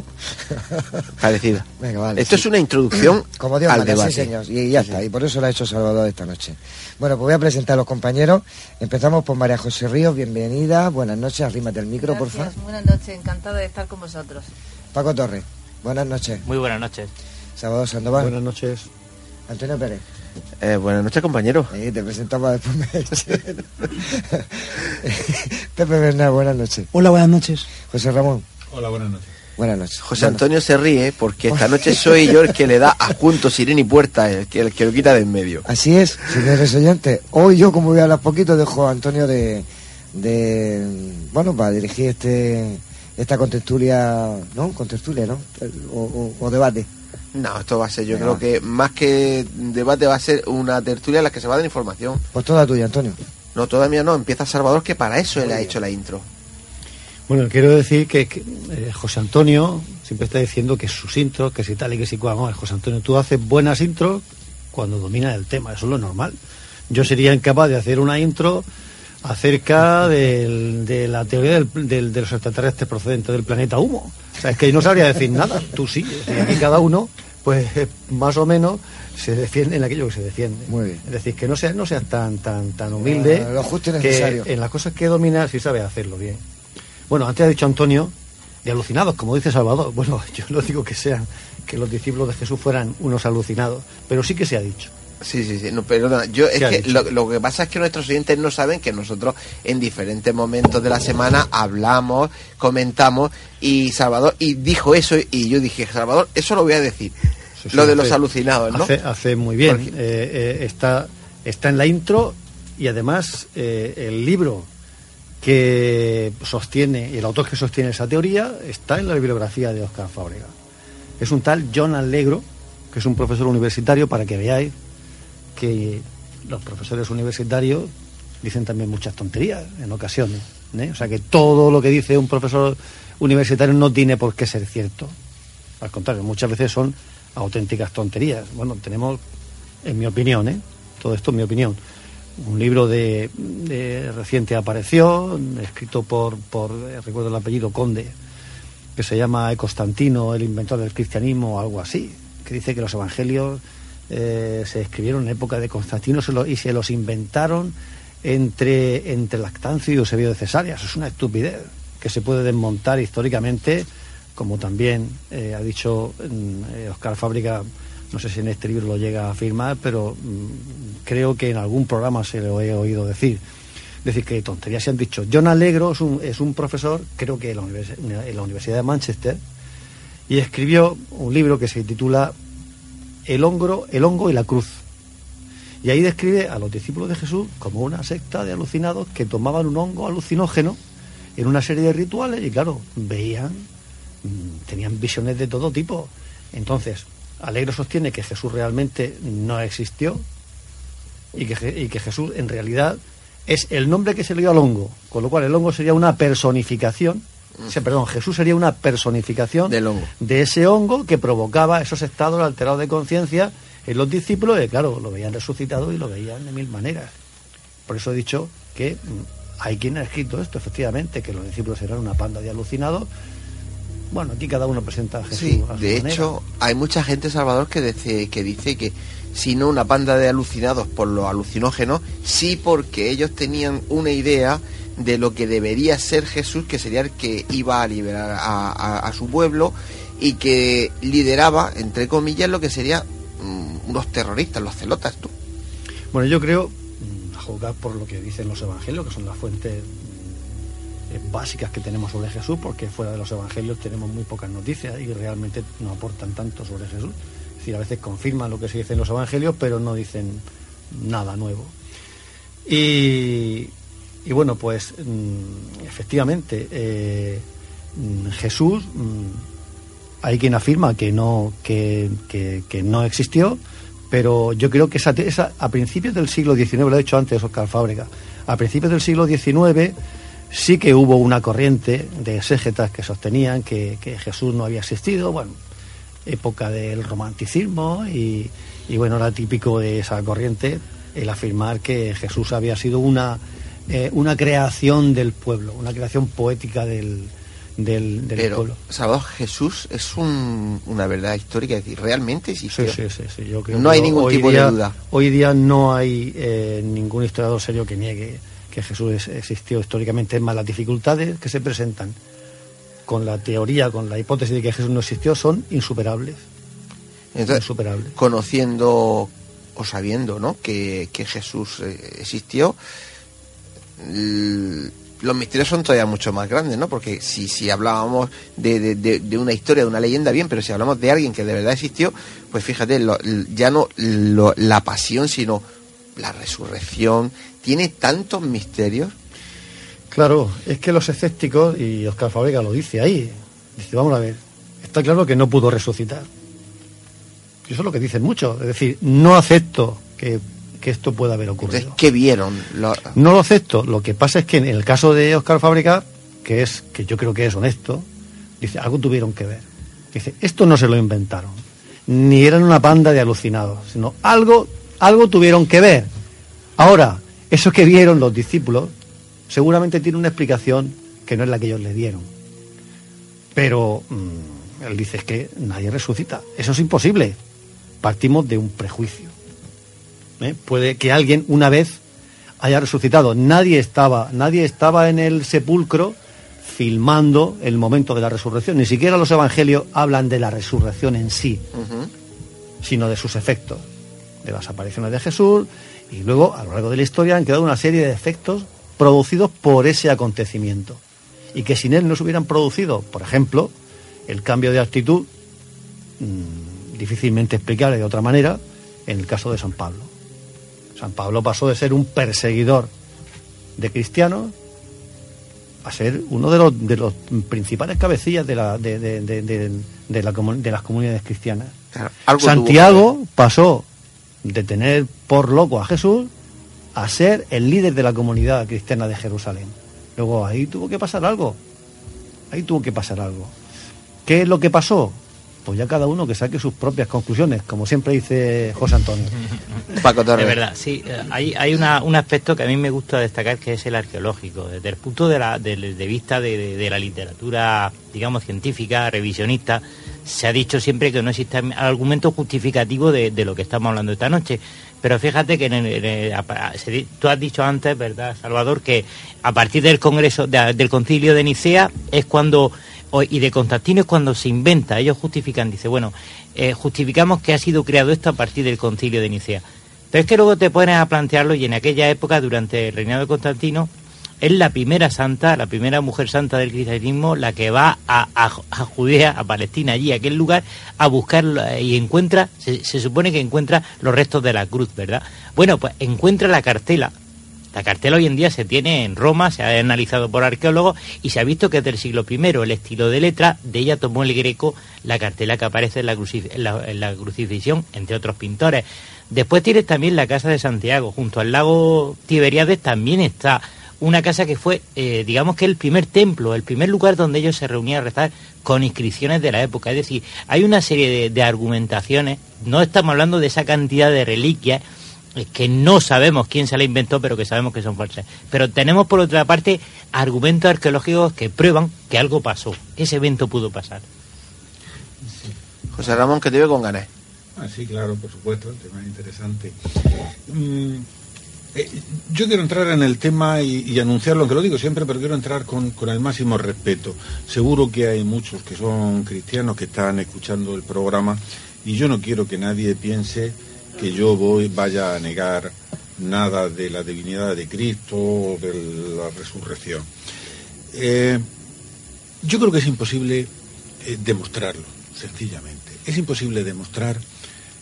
[LAUGHS] Parecida. Venga, vale. Esto sí. es una introducción [CLEARS THROAT] como Dios al manda, debate. sí, señor. Y ya está. Y por eso lo ha hecho Salvador esta noche. Bueno, pues voy a presentar a los compañeros. Empezamos por María José Ríos. Bienvenida. Buenas noches. Arrímate el micro, por favor. Gracias, buenas noches, encantado de estar con vosotros. Paco Torres. Buenas noches. Muy buenas noches. Salvador Sandoval. Buenas noches. Antonio Pérez. Eh, buenas noches, compañero. Sí, te presentamos después. me [LAUGHS] Pepe Bernal, buenas noches. Hola, buenas noches. José Ramón. Hola, buenas noches. Buenas noches. José Antonio se ríe porque esta noche soy yo el que le da a punto Sirena y Puerta, el que, el que lo quita de en medio. Así es, señores oyentes. Hoy yo, como voy a hablar poquito, dejo a Antonio de, de bueno, para dirigir este esta contestulia, ¿no? Contestulia, ¿no? O, o- o debate. No, esto va a ser, yo Venga. creo que más que debate va a ser una tertulia en la que se va a dar información. Pues toda tuya, Antonio. No, todavía no, empieza Salvador, que para eso él ha hecho la intro. Bueno, quiero decir que, que, eh, José Antonio siempre está diciendo que sus intros, que si tal y que si cual. Vamos, José Antonio, tú haces buenas intros cuando dominas el tema, eso es lo normal. Yo sería incapaz de hacer una intro acerca del- de la teoría del- del- de los extraterrestres procedentes del planeta Humo. O sea, es que yo no sabría decir nada, tú sí. Aquí cada uno, pues eh, más o menos se defiende en aquello que se defiende. Muy bien. Es decir, que no seas, no seas tan, tan, tan humilde. Lo justo y que necesario. en las cosas que dominas sí sabes hacerlo bien. Bueno, antes ha dicho Antonio, de alucinados, como dice Salvador. Bueno, [LAUGHS] yo no digo que sean, que los discípulos de Jesús fueran unos alucinados, pero sí que se ha dicho. Sí, sí, sí. No, perdona, yo es ¿Qué ha que lo, lo que pasa es que nuestros oyentes no saben que nosotros en diferentes momentos de la semana hablamos, comentamos y Salvador y dijo eso y yo dije, Salvador, eso lo voy a decir. Sí, sí, lo de hace- los alucinados, ¿no? Hace, hace muy bien. Eh, eh, está, está en la intro y además eh, el libro que sostiene, el autor que sostiene esa teoría, está en la bibliografía de Oscar Fábrega. Es un tal John Allegro, que es un profesor universitario, para que veáis que los profesores universitarios dicen también muchas tonterías en ocasiones. ¿eh? O sea que todo lo que dice un profesor universitario no tiene por qué ser cierto. Al contrario, muchas veces son auténticas tonterías. Bueno, tenemos, en mi opinión, ¿eh? todo esto en mi opinión, un libro de, reciente apareció, escrito por, por eh, recuerdo el apellido Conde, que se llama Constantino, el inventor del cristianismo o algo así, que dice que los evangelios eh, se escribieron en época de Constantino y se los inventaron entre, entre Lactancio y Eusebio de Cesarea. Eso es una estupidez que se puede desmontar históricamente, como también eh, ha dicho mm, Oscar Fábrica, no sé si en este libro lo llega a afirmar, pero mm, creo que en algún programa se lo he oído decir. Es decir, que tonterías se han dicho. John Alegro es un, es un profesor, creo que en la, Universidad de Manchester, y escribió un libro que se titula El hongo, el hongo y la cruz. Y ahí describe a los discípulos de Jesús como una secta de alucinados que tomaban un hongo alucinógeno en una serie de rituales y claro, veían, mm, tenían visiones de todo tipo. Entonces, Alegro sostiene que Jesús realmente no existió y que, Je- y que Jesús en realidad es el nombre que se le dio al hongo, con lo cual el hongo sería una personificación, perdón, Jesús sería una personificación Del hongo. de ese hongo que provocaba esos estados alterados de conciencia en los discípulos, y claro, lo veían resucitado y lo veían de mil maneras. Por eso he dicho que mm, hay quien ha escrito esto, efectivamente, que los discípulos eran una panda de alucinados. Bueno, aquí cada uno presenta a Jesús. Sí, a su de manera. hecho, hay mucha gente, Salvador, que dice, que dice que si no una panda de alucinados por los alucinógenos, sí porque ellos tenían una idea de lo que debería ser Jesús, que sería el que iba a liberar a, a- a su pueblo y que lideraba, entre comillas, lo que serían mm, unos terroristas, los celotas, tú. Bueno, yo creo, mm, a juzgar por lo que dicen los evangelios, que son las fuentes mm, eh, básicas que tenemos sobre Jesús, porque fuera de los evangelios tenemos muy pocas noticias y realmente no aportan tanto sobre Jesús. Es decir, a veces confirman lo que se dice en los evangelios, pero no dicen nada nuevo. Y Y bueno, pues mm, efectivamente, eh, mm, Jesús, mm, hay quien afirma que no, que, que- que no existió, pero yo creo que esa, esa- a principios del siglo XIX, lo he dicho antes Oscar Fábrega, a principios del siglo XIX sí que hubo una corriente de exégetas que sostenían que, que Jesús no había existido, bueno, época del romanticismo y, y bueno, era típico de esa corriente el afirmar que Jesús había sido una, eh, una creación del pueblo, una creación poética del, del, del Pero, pueblo. Salvador, Jesús es un- una verdad histórica, es decir, realmente existió. Sí, sí, sí, sí, yo creo no hay ningún tipo día- de duda. Hoy día no hay eh, ningún historiador serio que niegue que Jesús es- existió históricamente. Es más, las dificultades que se presentan con la teoría, con la hipótesis de que Jesús no existió, son insuperables. Entonces, insuperables. conociendo o sabiendo ¿no? que, que Jesús eh, existió, los misterios son todavía mucho más grandes, ¿no? Porque si, si hablábamos de, de- de- de una historia, de una leyenda, bien, pero si hablamos de alguien que de verdad existió, pues fíjate, lo- ya no lo- la pasión, sino la resurrección, tiene tantos misterios. Claro, es que los escépticos, y Oscar Fábrega lo dice ahí, dice, vamos a ver, está claro que no pudo resucitar. Y eso es lo que dicen muchos, es decir, no acepto que, que esto pueda haber ocurrido. Entonces, ¿qué vieron? Lo- No lo acepto. Lo que pasa es que en el caso de Oscar Fábrica, que es que yo creo que es honesto, dice algo tuvieron que ver. Dice esto no se lo inventaron, ni eran una banda de alucinados, sino algo algo tuvieron que ver. Ahora eso que vieron los discípulos seguramente tiene una explicación que no es la que ellos le dieron. Pero mm, él dice es que nadie resucita. Eso es imposible. Partimos de un prejuicio. ¿eh? Puede que alguien una vez haya resucitado. Nadie estaba, nadie estaba en el sepulcro filmando el momento de la resurrección. Ni siquiera los evangelios hablan de la resurrección en sí, sino de sus efectos, de las apariciones de Jesús y luego a lo largo de la historia han quedado una serie de efectos producidos por ese acontecimiento y que sin él no se hubieran producido, por ejemplo, el cambio de actitud mm, difícilmente explicable de otra manera en el caso de San Pablo. San Pablo pasó de ser un perseguidor de cristianos a ser uno de los, de los principales cabecillas de, la, de, de- de- de- la las comunidades cristianas. tuvo Santiago pasó de tener por loco a Jesús a ser el líder de la comunidad cristiana de Jerusalén. Luego ahí tuvo que pasar algo. Ahí tuvo que pasar algo. ¿Qué es lo que pasó? Pues ya cada uno que saque sus propias conclusiones, como siempre dice José Antonio. [LAUGHS] Paco Torres. Es verdad, sí. eh, Hay, hay una- un aspecto que a mí me gusta destacar que es el arqueológico. Desde el punto de, la, de, de vista de, de- de la literatura, digamos, científica, revisionista, se ha dicho siempre que no existe argumento justificativo de, de lo que estamos hablando esta noche. Pero fíjate que en el- en el- apa- se di- tú has dicho antes, ¿verdad, Salvador?, que a partir del Congreso, de- del Concilio de Nicea, es cuando y de Constantino es cuando se inventa, ellos justifican, dice, bueno, eh, justificamos que ha sido creado esto a partir del concilio de Nicea. Pero es que luego te pones a plantearlo y en aquella época, durante el reinado de Constantino, es la primera santa, la primera mujer santa del cristianismo, la que va a, a, Judea, a Palestina, allí, a aquel lugar, a buscar eh, y encuentra, se, se supone que encuentra los restos de la cruz, ¿verdad? Bueno, pues encuentra la cartela, la cartela hoy en día se tiene en Roma, se ha analizado por arqueólogos y se ha visto que es del siglo I. El estilo de letra de ella tomó el greco la cartela que aparece en la, crucif- crucifixión, entre otros pintores. Después tienes también la casa de Santiago, junto al lago Tiberíades también está una casa que fue, eh, digamos que el primer templo, el primer lugar donde ellos se reunían a rezar con inscripciones de la época. Es decir, hay una serie de, argumentaciones, no estamos hablando de esa cantidad de reliquias, que no sabemos quién se la inventó, pero que sabemos que son falsas. Pero tenemos por otra parte argumentos arqueológicos que prueban que algo pasó, que ese evento pudo pasar. José Ramón, que te veo con ganas. Ah, sí, claro, por supuesto, el tema es interesante. Mm, eh, yo quiero entrar en el tema y, y anunciarlo, aunque lo digo siempre, pero quiero entrar con, con el máximo respeto. Seguro que hay muchos que son cristianos que están escuchando el programa y yo no quiero que nadie piense que yo voy vaya a negar nada de la divinidad de Cristo o de la resurrección. Eh, yo creo que es imposible eh, demostrarlo, sencillamente. Es imposible demostrar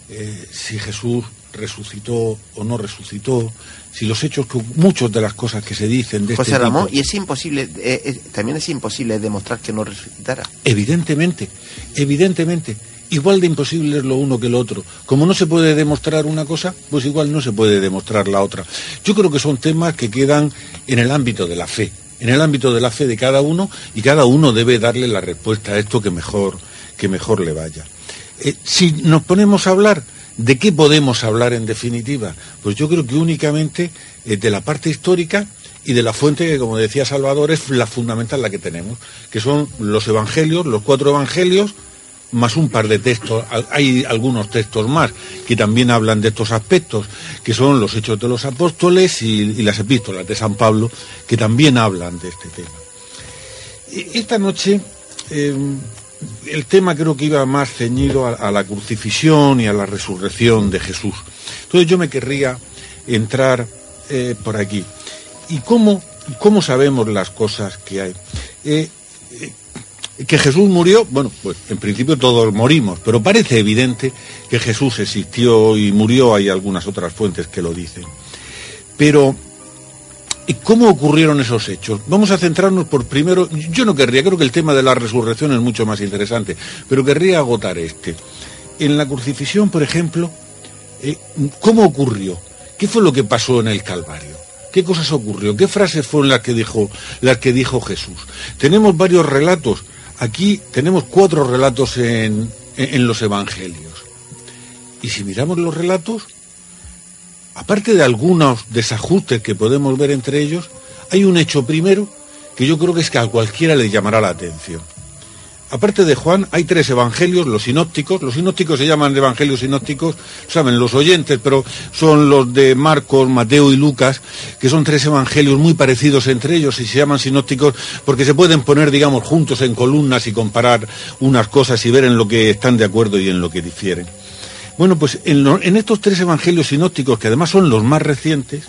eh, si Jesús resucitó o no resucitó, si los hechos, que muchas de las cosas que se dicen de José este Ramón, tipo, y es imposible, eh, eh, también es imposible demostrar que no resucitara. Evidentemente, evidentemente. Igual de imposible es lo uno que lo otro. Como no se puede demostrar una cosa, pues igual no se puede demostrar la otra. Yo creo que son temas que quedan en el ámbito de la fe, en el ámbito de la fe de cada uno, y cada uno debe darle la respuesta a esto que mejor, que mejor le vaya. Eh, si nos ponemos a hablar, ¿de qué podemos hablar en definitiva? Pues yo creo que únicamente eh, de la parte histórica y de la fuente que, como decía Salvador, es la fundamental la que tenemos, que son los evangelios, los cuatro evangelios, más un par de textos, hay algunos textos más que también hablan de estos aspectos, que son los hechos de los apóstoles y, las epístolas de San Pablo, que también hablan de este tema. E- Esta noche eh, el tema creo que iba más ceñido a, a la crucifixión y a la resurrección de Jesús. Entonces yo me querría entrar eh, por aquí. ¿Y cómo, cómo sabemos las cosas que hay? Eh, eh, que Jesús murió, bueno, pues en principio todos morimos, pero parece evidente que Jesús existió y murió, hay algunas otras fuentes que lo dicen. Pero, ¿y ¿cómo ocurrieron esos hechos? Vamos a centrarnos por primero, yo no querría, creo que el tema de la resurrección es mucho más interesante, pero querría agotar este. En la crucifixión, por ejemplo, eh, ¿cómo ocurrió? ¿Qué fue lo que pasó en el Calvario? ¿Qué cosas ocurrió? ¿Qué frases fueron las que dijo, las que dijo Jesús? Tenemos varios relatos. Aquí tenemos cuatro relatos en, en- los evangelios. Y si miramos los relatos, aparte de algunos desajustes que podemos ver entre ellos, hay un hecho primero que yo creo que es que a cualquiera le llamará la atención. Aparte de Juan, hay tres evangelios, los sinópticos. Los sinópticos se llaman evangelios sinópticos, saben los oyentes, pero son los de Marcos, Mateo y Lucas, que son tres evangelios muy parecidos entre ellos y se llaman sinópticos porque se pueden poner, digamos, juntos en columnas y comparar unas cosas y ver en lo que están de acuerdo y en lo que difieren. Bueno, pues en, en estos tres evangelios sinópticos, que además son los más recientes,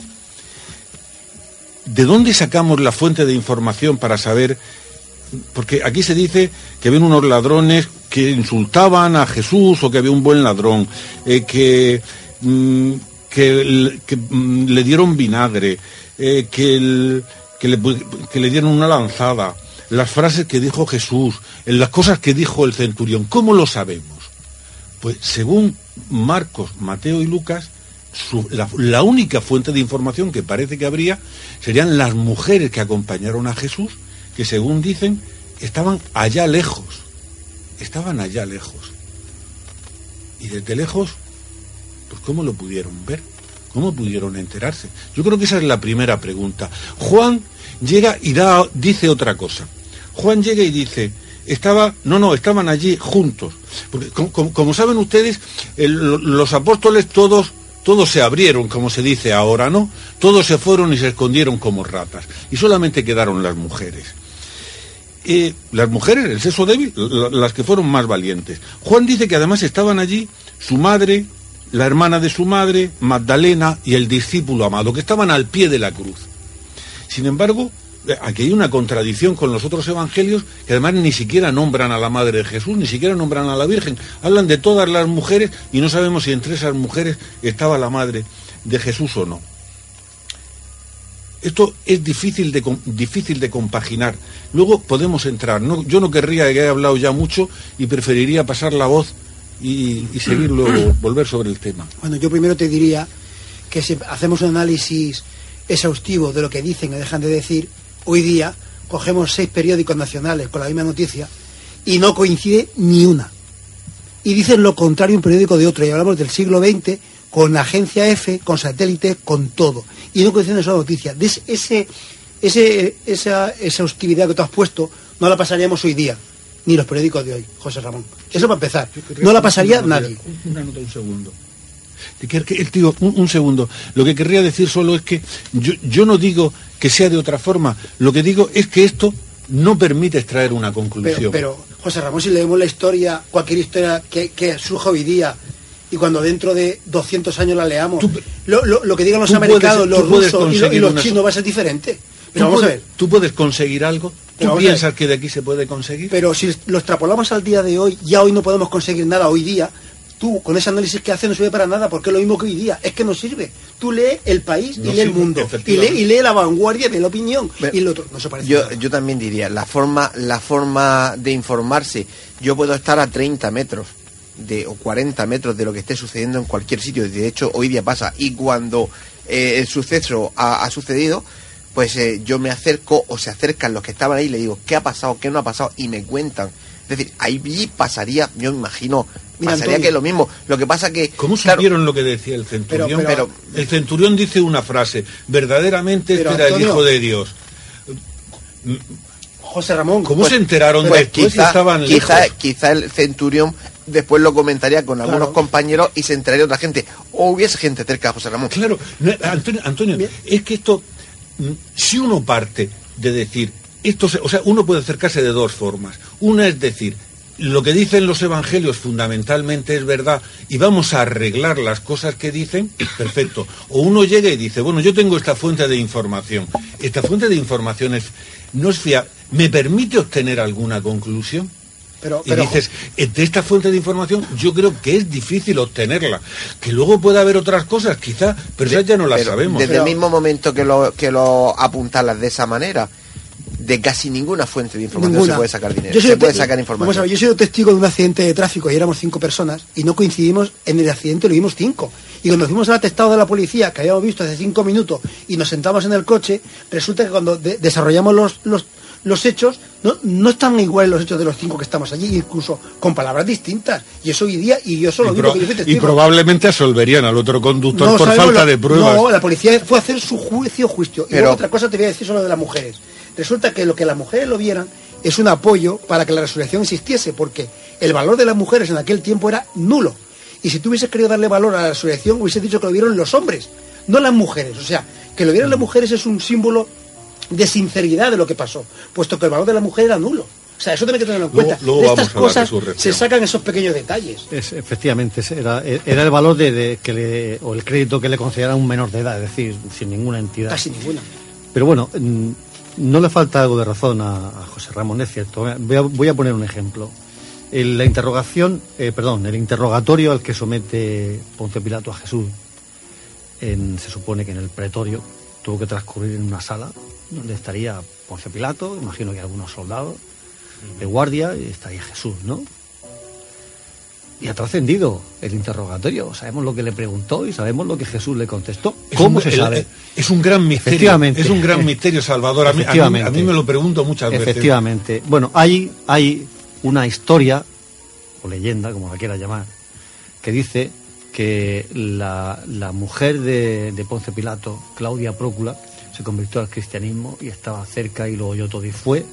¿de dónde sacamos la fuente de información para saber porque aquí se dice que había unos ladrones que insultaban a Jesús o que había un buen ladrón, eh, que, mm, que, mm, le dieron vinagre, eh, que, que le, dieron una lanzada, las frases que dijo Jesús, las cosas que dijo el centurión. ¿Cómo lo sabemos? Pues según Marcos, Mateo y Lucas, la única fuente de información que parece que habría serían las mujeres que acompañaron a Jesús, que según dicen estaban allá lejos, estaban allá lejos. Y desde lejos, pues ¿cómo lo pudieron ver? ¿Cómo pudieron enterarse? Yo creo que esa es la primera pregunta. Juan llega y da, dice otra cosa. Juan llega y dice, estaba, no, no, estaban allí juntos. Porque como, saben ustedes, los apóstoles todos, todos se abrieron, como se dice ahora, ¿no? Todos se fueron y se escondieron como ratas. Y solamente quedaron las mujeres. Las mujeres, el sexo débil, la- las que fueron más valientes. Juan dice que además estaban allí su madre, la hermana de su madre, Magdalena y el discípulo amado, que estaban al pie de la cruz. Sin embargo, eh, aquí hay una contradicción con los otros evangelios que además ni siquiera nombran a la madre de Jesús, ni siquiera nombran a la Virgen. Hablan de todas las mujeres y no sabemos si entre esas mujeres estaba la madre de Jesús o no. Esto es difícil de, difícil de compaginar. Luego podemos entrar. No, yo no querría que haya hablado ya mucho y preferiría pasar la voz y, y seguir luego, [CLEARS THROAT] volver sobre el tema. Bueno, yo primero te diría que si hacemos un análisis exhaustivo de lo que dicen o dejan de decir, hoy día cogemos seis periódicos nacionales con la misma noticia y no coincide ni una. Y dicen lo contrario un periódico de otro. Y hablamos del siglo XX con la agencia F, con satélite, con todo. Y no coincide esa noticia. De ese, ese, esa exhaustividad que tú has puesto no la pasaríamos hoy día. Ni los periódicos de hoy, José Ramón. Eso para empezar. No la pasaría Una nadie. Una nota, un segundo. Tío, un, un segundo. Lo que querría decir solo es que yo, yo no digo que sea de otra forma. Lo que digo es que esto no permite extraer una conclusión. Pero, pero, José Ramón, si leemos la historia, cualquier historia que, que surja hoy día, y cuando dentro de 200 años la leamos, lo, lo- lo que digan los americanos, puedes- los rusos y, lo- y conseguir los una chinos va a ser diferente. ¿Tú Pero vamos a ver, ¿Tú puedes conseguir algo? ¿Tú piensas que de aquí se puede conseguir? pero si lo extrapolamos al día de hoy, ya hoy no podemos conseguir nada hoy día, tú con ese análisis que hace no sirve para nada, porque es lo mismo que hoy día, es que no sirve. Tú lee el país No y lee el mundo, y efectivamente. lee, y lee la vanguardia, ve la opinión, y el otro no se parece Yo, nada. yo también diría, la forma, la forma de informarse, yo puedo estar a 30 metros de, o 40 metros de lo que esté sucediendo en cualquier sitio, de hecho hoy día pasa, y cuando eh, el suceso ha, ha sucedido, pues eh, yo me acerco o se acercan los que estaban ahí y le digo, ¿qué ha pasado? ¿Qué no ha pasado? Y me cuentan. Es decir, ahí pasaría, yo me imagino, Mira, pasaría Antonio. que lo mismo. Lo que pasa que... ¿Cómo claro, supieron lo que decía el centurión? Pero- pero- el centurión dice una frase, verdaderamente este era el. Hijo de Dios. José Ramón. ¿Cómo se enteraron pues después quizá, si estaban quizá, lejos? quizá el centurión después lo comentaría con algunos compañeros y se enteraría otra gente. O hubiese gente cerca de José Ramón. Claro, Antonio, Antonio, es que esto, mm, si uno parte de decir, esto se- o sea, uno puede acercarse de dos formas. Una es decir, lo que dicen los evangelios fundamentalmente es verdad y vamos a arreglar las cosas que dicen, perfecto. O uno llega y dice, bueno, yo tengo esta fuente de información. Esta fuente de información es, no es fiable. ¿Me permite obtener alguna conclusión? Pero, y dices, eh, de esta fuente de información yo creo que es difícil obtenerla. Que luego puede haber otras cosas, quizá, pero esas ya no las Pero sabemos. Desde el mismo momento que lo, que lo apuntalas de esa manera, de casi ninguna fuente de información Ninguna. se puede sacar dinero. Yo soy Se puede sacar Vamos a información. ver, yo he sido testigo de un accidente de tráfico y éramos cinco personas y no coincidimos en el accidente, lo vimos cinco. Y cuando fuimos al atestado de la policía, que habíamos visto hace cinco minutos, y nos sentamos en el coche, resulta que cuando de- desarrollamos los, los, los hechos, no, no están iguales los hechos de los cinco que estamos allí, incluso con palabras distintas. Y eso hoy día, y yo solo y, digo que yo soy y probablemente absolverían al otro conductor No por falta lo- de pruebas. No, la policía fue a hacer su juicio juicio. Y luego otra cosa te voy a decir sobre de las mujeres. Resulta que lo que las mujeres lo vieran es un apoyo para que la resurrección existiese, porque el valor de las mujeres en aquel tiempo era nulo. Y si tú hubieses querido darle valor a la resurrección, hubieses dicho que lo vieron los hombres, no las mujeres. O sea, que lo vieran las mujeres es un símbolo de sinceridad de lo que pasó, puesto que el valor de la mujer era nulo. O sea, eso tiene que tenerlo en Luego- cuenta. luego de vamos estas cosas se sacan esos pequeños detalles. Es, efectivamente, era, era el valor de, de que le, o el crédito que le concedieran a un menor de edad, es decir, sin ninguna entidad. Casi ninguna. Pero bueno, mm, no le falta algo de razón a, a José Ramón, es cierto. Voy a, voy a poner un ejemplo. El- la interrogación, eh, perdón, el interrogatorio al que somete Poncio Pilato a Jesús, en- se supone que en el pretorio, tuvo que transcurrir en una sala donde estaría Poncio Pilato, imagino que algunos soldados de guardia, y estaría Jesús, ¿no? Y ha trascendido el interrogatorio. Sabemos lo que le preguntó y sabemos lo que Jesús le contestó. Es ¿Cómo un- se el- sabe? Es un gran misterio. Efectivamente. Es un gran [LAUGHS] misterio, Salvador. A mí, a mí- a mí Efectivamente. me lo pregunto muchas veces. Efectivamente. Bueno, hay, hay una historia, o leyenda, como la quiera llamar, que dice que la, la mujer de, de Ponce Pilato, Claudia Prócula, se convirtió al cristianismo y estaba cerca y lo oyó todo. Y fue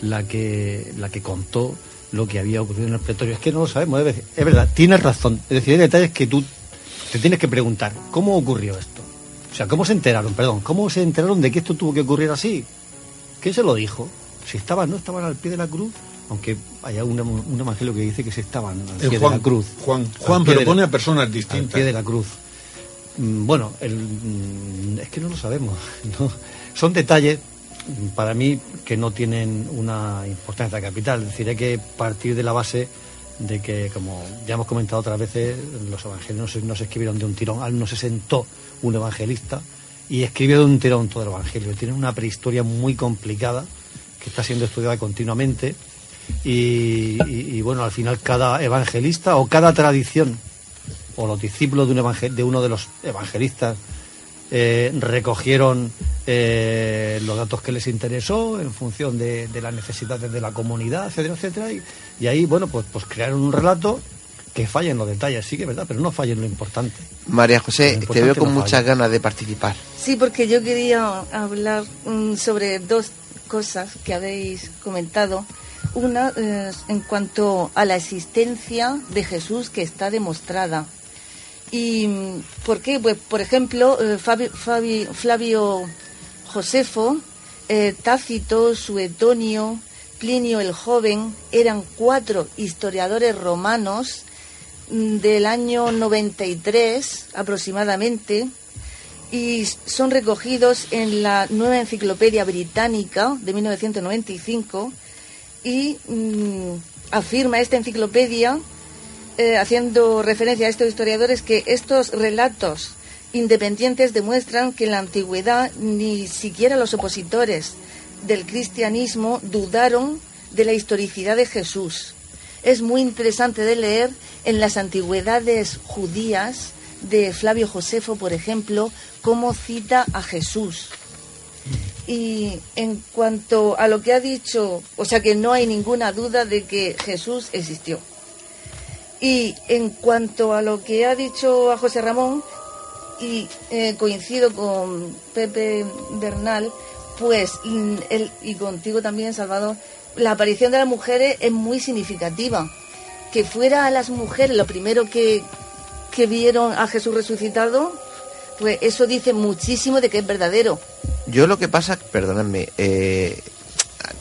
la que, la que contó lo que había ocurrido en el pretorio. Es que no lo sabemos, es decir, es verdad, tienes razón. Es decir, hay detalles que tú te tienes que preguntar. ¿Cómo ocurrió esto? O sea, ¿cómo se enteraron? Perdón, ¿cómo se enteraron de que esto tuvo que ocurrir así? ¿Quién se lo dijo? Si estaban, no estaban al pie de la cruz, aunque hay un, un evangelio que dice que se estaban al Eh, pie Juan, de la cruz. Juan, Al Juan, pero la- pone a personas Al distintas. pie de la cruz. Mm, Bueno, el, mm, es que no lo sabemos. [LAUGHS] ¿no? Son detalles, mm, para mí, que no tienen una importancia capital. Es decir, hay que partir de la base de que, como ya hemos comentado otras veces, los evangelios no se, escribieron de un tirón. Al no se sentó un evangelista y escribió de un tirón todo el evangelio. Tiene una prehistoria muy complicada que está siendo estudiada continuamente. Y, bueno, al final cada evangelista o cada tradición o los discípulos de, un evangel- de uno de los evangelistas eh, recogieron eh, los datos que les interesó en función de, de las necesidades de la comunidad, etcétera, etcétera, y, y ahí, bueno, pues, pues crearon un relato que falla en los detalles, sí que es verdad, pero no falla en lo importante. María José, te veo con no muchas falla. ganas de participar. Sí, porque yo quería hablar mm, sobre dos cosas que habéis comentado. Una eh, en cuanto a la existencia de Jesús que está demostrada. ¿Y por qué? Pues, por ejemplo, eh, Flavio Josefo, eh, Tácito, Suetonio, Plinio el Joven eran cuatro historiadores romanos mm, del año 93 aproximadamente y son recogidos en la nueva enciclopedia británica de 1995 y mm, afirma esta enciclopedia eh, haciendo referencia a estos historiadores, que estos relatos independientes demuestran que en la antigüedad ni siquiera los opositores del cristianismo dudaron de la historicidad de Jesús. Es muy interesante de leer en las antigüedades judías de Flavio Josefo, por ejemplo, cómo cita a Jesús. Y en cuanto a lo que ha dicho, o sea que no hay ninguna duda de que Jesús existió. Y en cuanto a lo que ha dicho a José Ramón, y eh, coincido con Pepe Bernal, pues mm, él, y contigo también, Salvador, la aparición de las mujeres es muy significativa. Que fuera a las mujeres lo primero que, que vieron a Jesús resucitado, pues eso dice muchísimo de que es verdadero. Yo lo que pasa, perdonadme, eh,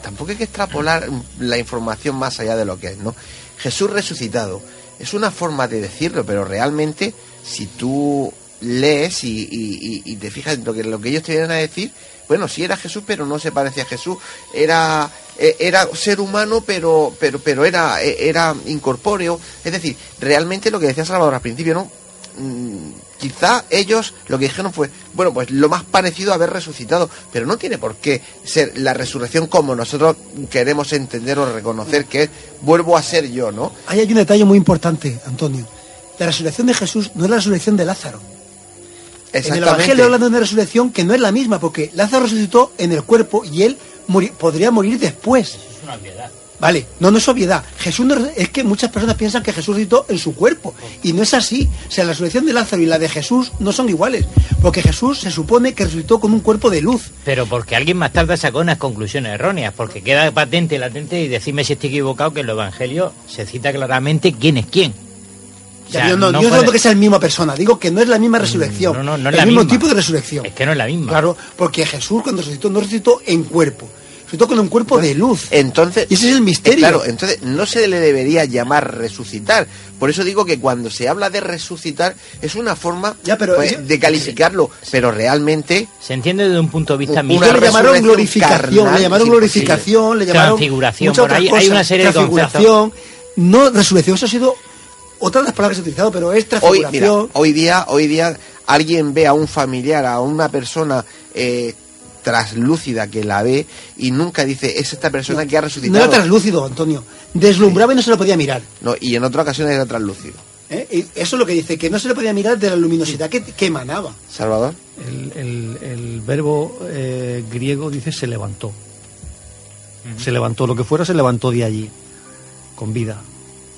tampoco hay que extrapolar la información más allá de lo que es, ¿no? Jesús resucitado es una forma de decirlo, pero realmente si tú lees y, te fijas en lo que, lo que ellos te vienen a decir, bueno, sí era Jesús, pero no se parecía a Jesús, era eh, era ser humano, pero pero pero era eh, era incorpóreo, es decir, realmente lo que decía Salvador al principio, ¿no? Quizá ellos lo que dijeron fue, bueno, pues lo más parecido a haber resucitado, pero no tiene por qué ser la resurrección como nosotros queremos entender o reconocer que es, vuelvo a ser yo, ¿no? Ahí hay un detalle muy importante, Antonio. La resurrección de Jesús no es la resurrección de Lázaro. En el. Evangelio hablan de una resurrección que no es la misma, porque Lázaro resucitó en el cuerpo y él podría morir después. Es una obviedad. Vale, no, no es obviedad. Jesús no, es que muchas personas piensan que Jesús resucitó en su cuerpo. Y no es así. O sea, la resurrección de Lázaro y la de Jesús no son iguales. Porque Jesús se supone que resucitó con un cuerpo de luz. Pero porque alguien más tarde sacó unas conclusiones erróneas, porque queda patente, latente, y decime si estoy equivocado, que en los evangelios se cita claramente quién es quién. O sea, yo no, no yo no puede- digo que sea la misma persona, digo que no es la misma resurrección. no, no, no es el la mismo misma. tipo de resurrección. Es que no es la misma. Claro, porque Jesús cuando resucitó no resucitó en cuerpo, resucitó con un cuerpo de luz. Entonces, y ese es el eh, misterio. claro, entonces no se le debería llamar resucitar. Por eso digo que cuando se habla de resucitar es una forma pero pues, de calificarlo, pero realmente Se entiende desde un punto de vista místico. le llamaron glorificación, carnal le llamaron glorificación, le llamaron Transfiguración, muchas por ahí otras hay cosas. una serie de transfiguración, no resurrección, eso ha sido otra de las palabras que se ha utilizado, pero es hoy, transfiguración. mira, hoy día, hoy día alguien ve a un familiar, a una persona eh, traslúcida que la ve y nunca dice es esta persona que ha no resucitado. era translúcido, Antonio. Deslumbraba y no se lo podía mirar. No, y en otra ocasión era translúcido. ¿eh? Y eso es lo que dice, que no se le podía mirar de la luminosidad que, que emanaba. Salvador. El, el- el verbo eh, griego dice se levantó. Se levantó, lo que fuera se levantó de allí, con vida.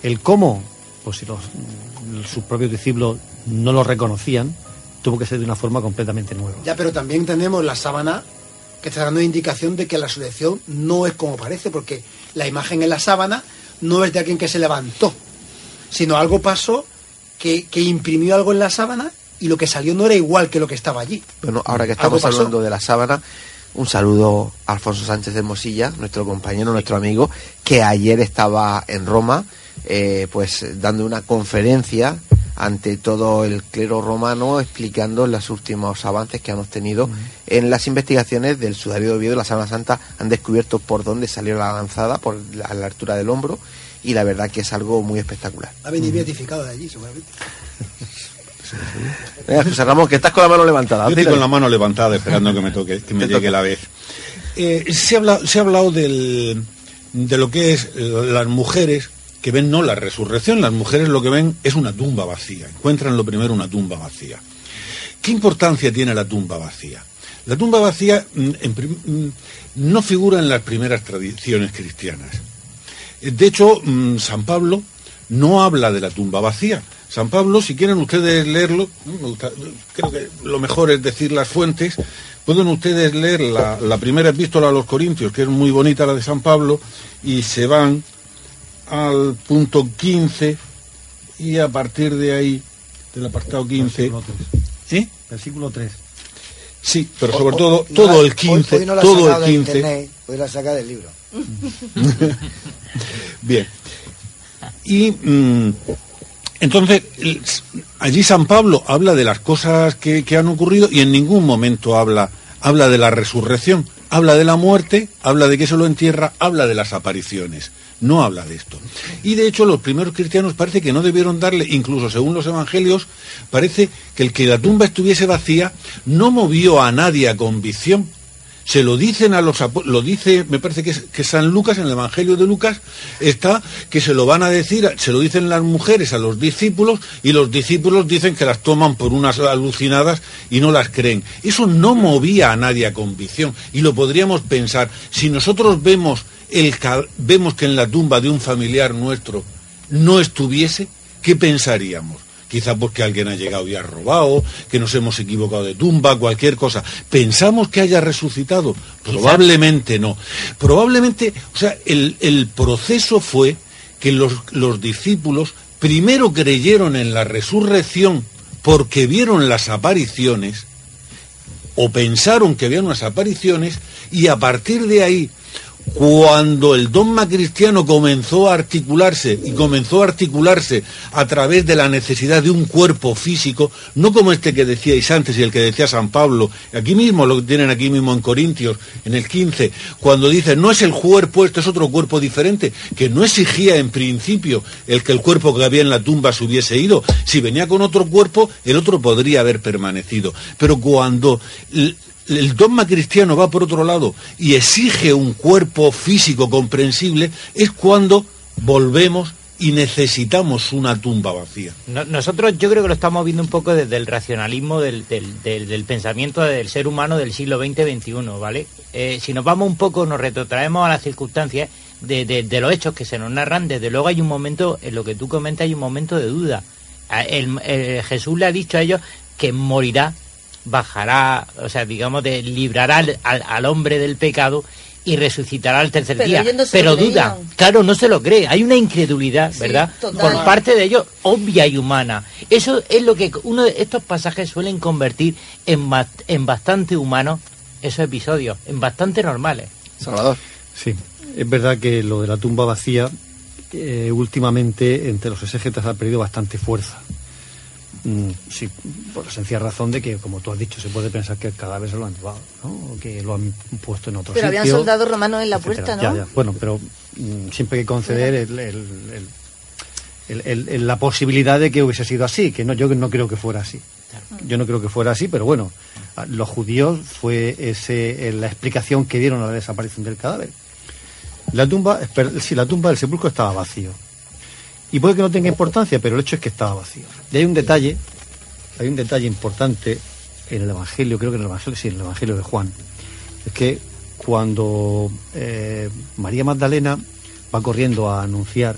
El cómo, pues si los, sus propios discípulos no lo reconocían, tuvo que ser de una forma completamente nueva. Ya, pero también tenemos la sábana que está dando indicación de que la resurrección no es como parece, porque la imagen en la sábana no es de alguien que se levantó, sino algo pasó que, que imprimió algo en la sábana y lo que salió no era igual que lo que estaba allí. Bueno, ahora que estamos hablando de la sábana, un saludo a Alfonso Sánchez de Mosilla, nuestro compañero, nuestro amigo, que ayer estaba en Roma, eh, pues dando una conferencia ante todo el clero romano explicando los últimos avances que han obtenido en las investigaciones del sudario de Oviedo y la Sábana Santa han descubierto por dónde salió la lanzada, por la, a la altura del hombro y la verdad que es algo muy espectacular. Ha venido beatificado de allí, seguramente. [LAUGHS] Venga, José Ramón, que estás con la mano levantada. Yo estoy con la mano levantada esperando que me toque, que me llegue la vez. Eh, se, ha hablado, se ha hablado del, de lo que es eh, las mujeres que ven no la resurrección, las mujeres lo que ven es una tumba vacía, encuentran lo primero una tumba vacía. ¿Qué importancia tiene la tumba vacía? La tumba vacía mm, mm, no figura en las primeras tradiciones cristianas. De hecho, mm, San Pablo no habla de la tumba vacía. San Pablo, si quieren ustedes leerlo, creo que lo mejor es decir las fuentes, pueden ustedes leer la, la primera epístola a los Corintios, que es muy bonita la de San Pablo, y se van al punto 15 y a partir de ahí, del apartado 15... ¿Sí? Versículo 3. Sí, pero sobre todo, todo el 15, hoy- hoy no la ha todo el de 15... internet, hoy la saca del libro. [LAUGHS] Bien. Y mm, entonces, allí San Pablo habla de las cosas que, que han ocurrido y en ningún momento habla, habla de la resurrección, habla de la muerte, habla de que se lo entierra, habla de las apariciones. No habla de esto. Y de hecho los primeros cristianos parece que no debieron darle, incluso según los evangelios, parece que el que la tumba estuviese vacía no movió a nadie a convicción. Se lo dicen a los lo dice, me parece que, que San Lucas, en el Evangelio de Lucas, está que se lo van a decir, se lo dicen las mujeres a los discípulos y los discípulos dicen que las toman por unas alucinadas y no las creen. Eso no movía a nadie a convicción y lo podríamos pensar. Si nosotros vemos, el, vemos que en la tumba de un familiar nuestro no estuviese, ¿qué pensaríamos? Quizá porque alguien ha llegado y ha robado, que nos hemos equivocado de tumba, cualquier cosa. ¿Pensamos que haya resucitado? Probablemente no. Probablemente, o sea, el, el proceso fue que los, los discípulos primero creyeron en la resurrección porque vieron las apariciones o pensaron que habían unas apariciones y a partir de ahí cuando el dogma cristiano comenzó a articularse y comenzó a articularse a través de la necesidad de un cuerpo físico, no como este que decíais antes y el que decía San Pablo, aquí mismo lo tienen aquí mismo en Corintios, en el 15, cuando dice no es el cuerpo, esto es otro cuerpo diferente, que no exigía en principio el que el cuerpo que había en la tumba se hubiese ido, si venía con otro cuerpo, el otro podría haber permanecido, pero cuando el dogma cristiano va por otro lado y exige un cuerpo físico comprensible, es cuando volvemos y necesitamos una tumba vacía. No- nosotros yo creo que lo estamos viendo un poco desde el racionalismo del, del- pensamiento del ser humano del siglo XX-XXI, ¿vale? Eh, si nos vamos un poco, nos retrotraemos a las circunstancias de, de- los hechos que se nos narran, desde luego hay un momento, en lo que tú comentas, hay un momento de duda. El- Jesús le ha dicho a ellos que morirá, bajará, o sea, digamos, de, librará al, al- al hombre del pecado y resucitará al tercer Pero día. no Pero duda, creían. claro, no se lo cree. Hay una incredulidad, Sí, ¿verdad? total. Por parte de ellos, obvia y humana. Eso es lo que uno de estos pasajes suelen convertir en, en bastante humanos esos episodios, en bastante normales. Salvador. Sí, es verdad que lo de la tumba vacía eh, últimamente entre los exégetas ha perdido bastante fuerza. Mm, sí, por la sencilla razón de que, como tú has dicho, se puede pensar que el cadáver se lo han llevado, ¿no? O que lo han puesto en otro Pero sitio. habían soldados romanos en la etcétera. puerta, ¿no? Ya, ya. Bueno, pero mm, siempre hay que conceder el- el- el- el- el- el- la posibilidad de que hubiese sido así, que no, yo no creo que fuera así. Yo no creo que fuera así, pero bueno, los judíos fue ese, eh, la explicación que dieron a la desaparición del cadáver. La tumba, esper- sí, la tumba del sepulcro estaba vacío. Y puede que no tenga importancia, pero el hecho es que estaba vacío. Y hay un detalle, hay un detalle importante en el Evangelio, creo que en el Evangelio, sí, en el Evangelio de Juan. Es que cuando eh, María Magdalena va corriendo a anunciar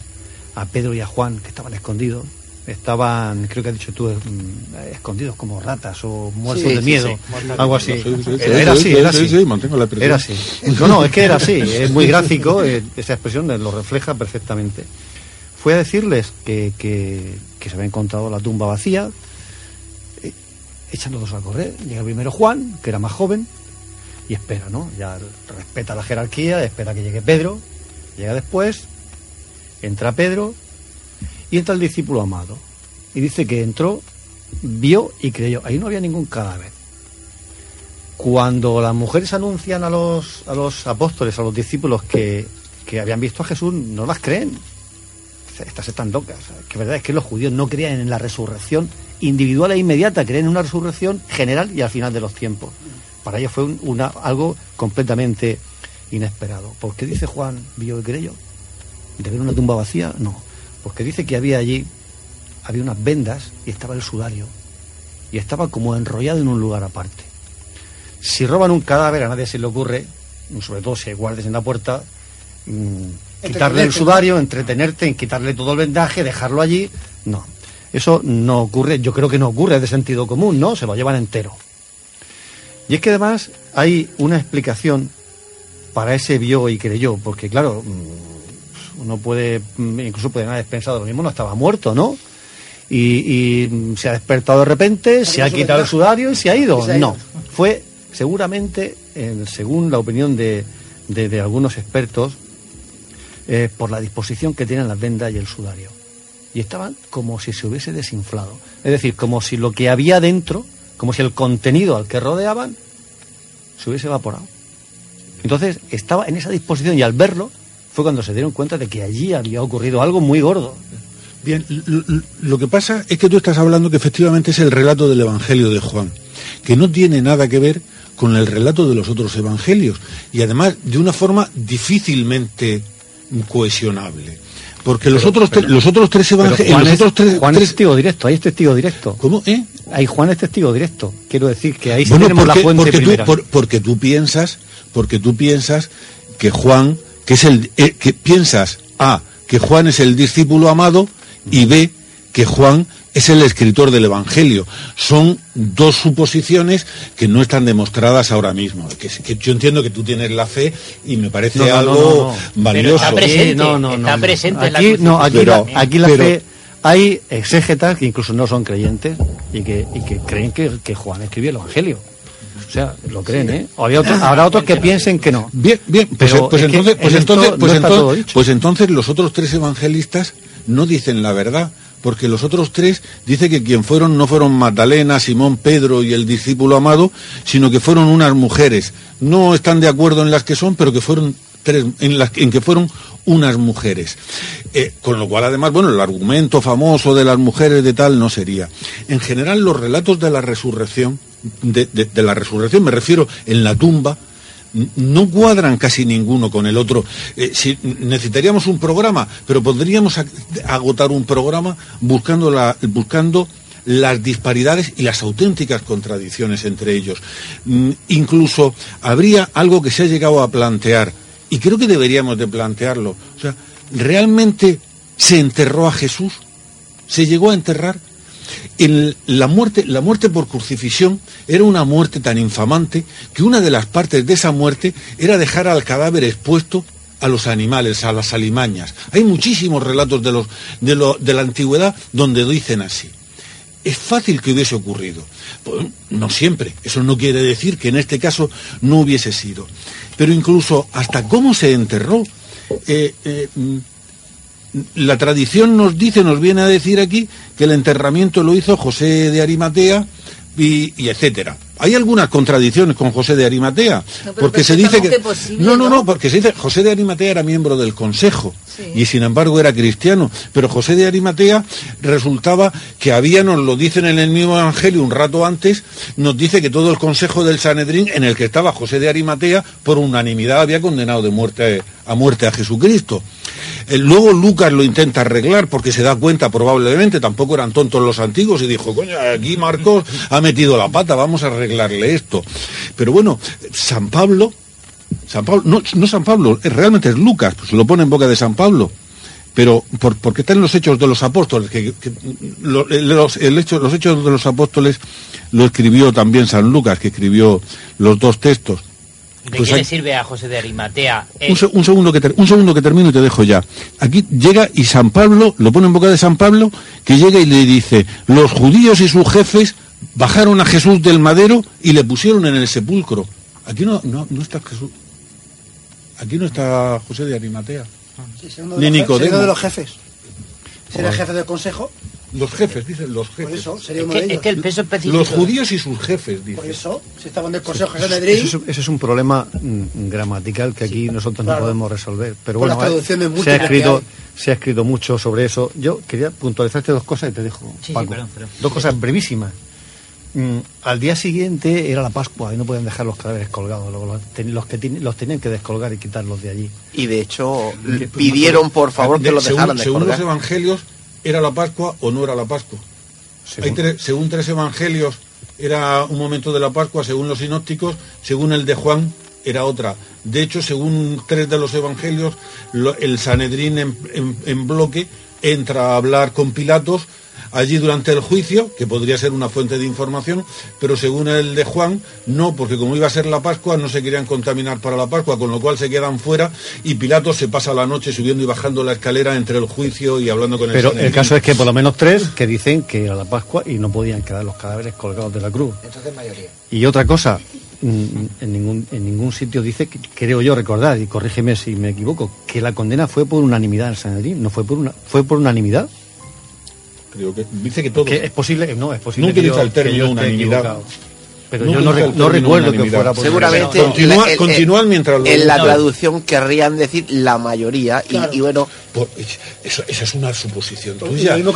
a Pedro y a Juan que estaban escondidos, estaban, creo que has dicho tú, mm, escondidos como ratas o muertos Sí, de sí, miedo, sí. algo así. Sí, sí, sí, Era, era sí, así, sí, era sí, así. sí, mantengo la expresión. Era así. No, no, es que era así, [LAUGHS] es muy gráfico, eh, esa expresión lo refleja perfectamente. Fue a decirles que, que, se había encontrado la tumba vacía, eh, echan los dos a correr. Llega primero Juan, que era más joven, y espera, ¿no? Ya respeta la jerarquía, espera que llegue Pedro, llega después, entra Pedro, y entra el discípulo amado. Y dice que entró, vio y creyó. Ahí no había ningún cadáver. Cuando las mujeres anuncian a los, a los apóstoles, a los discípulos que, que habían visto a Jesús, no las creen. Estas están locas. Que verdad es que los judíos no creían en la resurrección individual e inmediata, creen en una resurrección general y al final de los tiempos. Para ellos fue un- una, algo completamente inesperado. ¿Por qué dice Juan, vio y creyó? ¿De ver una tumba vacía? No. Porque dice que había allí, había unas vendas y estaba el sudario. Y estaba como enrollado en un lugar aparte. Si roban un cadáver, a nadie se le ocurre, sobre todo si hay guardias en la puerta, mm, quitarle el sudario, entretenerte en quitarle todo el vendaje, dejarlo allí. No. Eso no ocurre, yo creo que no ocurre, es de sentido común, ¿no? Se lo llevan entero. Y es que además hay una explicación para ese vio y creyó, porque claro, mm, uno puede, mm, incluso puede haber pensado lo mismo, no estaba muerto, ¿no? Y, y, mm, se ha despertado de repente, se ha quitado el sudario y se ha ido. No, fue seguramente, eh, según la opinión de, de- de algunos expertos, eh, por la disposición que tienen las vendas y el sudario. Y estaban como si se hubiese desinflado. Es decir, como si lo que había dentro, como si el contenido al que rodeaban, se hubiese evaporado. Entonces estaba en esa disposición y al verlo fue cuando se dieron cuenta de que allí había ocurrido algo muy gordo. Bien, lo, que pasa es que tú estás hablando que efectivamente es el relato del Evangelio de Juan, que no tiene nada que ver con el relato de los otros evangelios y además de una forma difícilmente cohesionable. Porque los, otros, tre- los otros tres Pero evangelios... Juan, los es, otros tres, Juan es testigo directo, ahí es testigo directo. ¿Cómo? ¿Eh? Ahí Juan es testigo directo. Quiero decir que ahí sí Bueno, tenemos porque, la fuente porque tú, primera. por- porque tú piensas, porque tú piensas que Juan, que es el, eh, que piensas a que Juan es el discípulo amado y b que Juan es el escritor del Evangelio. Son dos suposiciones que no están demostradas ahora mismo. Que, que yo entiendo que tú tienes la fe y me parece No, no, algo no, no, no. valioso. Pero está presente, Sí, no, no, está no. presente en la aquí, no, aquí, Pero- la, aquí la pero- fe, hay exégetas que incluso no son creyentes y que, y que creen que, que Juan escribió el Evangelio. O sea, lo creen, ¿eh? O había otros- habrá otros que piensen que no. Bien, bien, pues, Pero pues entonces, pues entonces, pues, entonces, pues entonces los otros tres evangelistas no dicen la verdad, porque los otros tres dice que quien fueron no fueron Magdalena, Simón, Pedro y el discípulo amado, sino que fueron unas mujeres. No están de acuerdo en las que son, pero que fueron tres, en las en que fueron unas mujeres. Eh, con lo cual, además, bueno, el argumento famoso de las mujeres de tal no sería. En general, los relatos de la resurrección, de, de- la resurrección, me refiero en la tumba, no cuadran casi ninguno con el otro. Eh, si necesitaríamos un programa, pero podríamos ag- agotar un programa buscando buscando las disparidades y las auténticas contradicciones entre ellos. Mm, incluso habría algo que se ha llegado a plantear, y creo que deberíamos de plantearlo. O sea, ¿realmente se enterró a Jesús? ¿Se llegó a enterrar? La, muerte, la muerte por crucifixión era una muerte tan infamante que una de las partes de esa muerte era dejar al cadáver expuesto a los animales, a las alimañas. Hay muchísimos relatos de, los, de, lo- de la antigüedad donde dicen así. Es fácil que hubiese ocurrido. Pues, no siempre. Eso no quiere decir que en este caso no hubiese sido. Pero incluso hasta cómo se enterró. eh, eh, la tradición nos dice, nos viene a decir aquí, que el enterramiento lo hizo José de Arimatea y, etcétera. Hay algunas contradicciones con José de Arimatea, porque se dice que... posible, no, no, ¿no? porque se dice, José de Arimatea era miembro del Consejo Sí. y sin embargo era cristiano, pero José de Arimatea resultaba que había, nos lo dicen en el mismo Evangelio un rato antes, nos dice que todo el Consejo del Sanedrín, en el que estaba José de Arimatea, por unanimidad había condenado de muerte a muerte a Jesucristo. Eh, Luego Lucas lo intenta arreglar porque se da cuenta probablemente, tampoco eran tontos los antiguos y dijo, coño, aquí Marcos ha metido la pata, vamos a arreglarle esto. Pero bueno, San Pablo, San Pablo, no, no San Pablo, eh, realmente es Lucas, pues lo pone en boca de San Pablo. Pero por- porque está en los hechos de los apóstoles, que, eh, los, el hecho- los hechos de los apóstoles lo escribió también San Lucas, que escribió los dos textos. ¿De Pues qué hay- le sirve a José de Arimatea? Eh, un, se- un segundo que ter- un segundo que termino y te dejo ya. Aquí llega y San Pablo, lo pone en boca de San Pablo, que llega y le dice, los judíos y sus jefes bajaron a Jesús del madero y le pusieron en el sepulcro. Aquí no, no, no está Jesús. Aquí no está José de Arimatea. Sí, uno Ni de los, Nicodemo. uno de los jefes. El Joder. jefe del consejo. Los jefes, dicen los Por jefes. eso, sería es, uno que, de es que el peso específico... Los judíos y sus jefes, dice. Por eso, si estaban del consejo de Eso Sanedrín, es, ese es un problema mm, gramatical que aquí nosotros claro. no podemos resolver. Pero bueno, se ha que escrito se ha escrito mucho sobre eso. Yo quería puntualizarte dos cosas y te dejo, Sí, sí, Paco. perdón, perdón. Dos cosas brevísimas. Mm, al día siguiente era la Pascua y no podían dejar los cadáveres colgados. Los, que ten- los tenían que descolgar y quitarlos de allí. Y de hecho, Que- pidieron por favor que De- los según, dejaran de según los evangelios, ¿era la Pascua o no era la Pascua? Hay tres- según tres evangelios era un momento de la Pascua, según los sinópticos, según el de Juan era otra. De hecho, según tres de los evangelios, lo- el Sanedrín en, en- en bloque entra a hablar con Pilatos allí durante el juicio, que podría ser una fuente de información, pero según el de Juan, no, porque como iba a ser la Pascua, no se querían contaminar para la Pascua, con lo cual se quedan fuera y Pilatos se pasa la noche subiendo y bajando la escalera entre el juicio y hablando con el Pero el caso es que por lo menos tres que dicen que era la Pascua y no podían quedar los cadáveres colgados de la cruz. Entonces mayoría. Y otra cosa, mm, en ningún, en ningún sitio dice, que, creo yo recordar, y corrígeme si me equivoco, que la condena fue por unanimidad en el Sanedrín, no fue por una, fue por unanimidad. Creo que dice que todo. Que es posible, no, es posible No que utiliza yo- el término unanimidad. Pero yo no, re- no recuerdo que fuera por Seguramente Continúa- en la- en- continúan mientras lo- en la traducción querrían decir la mayoría y- y, bueno Por- eso- esa es una suposición tuya. igual es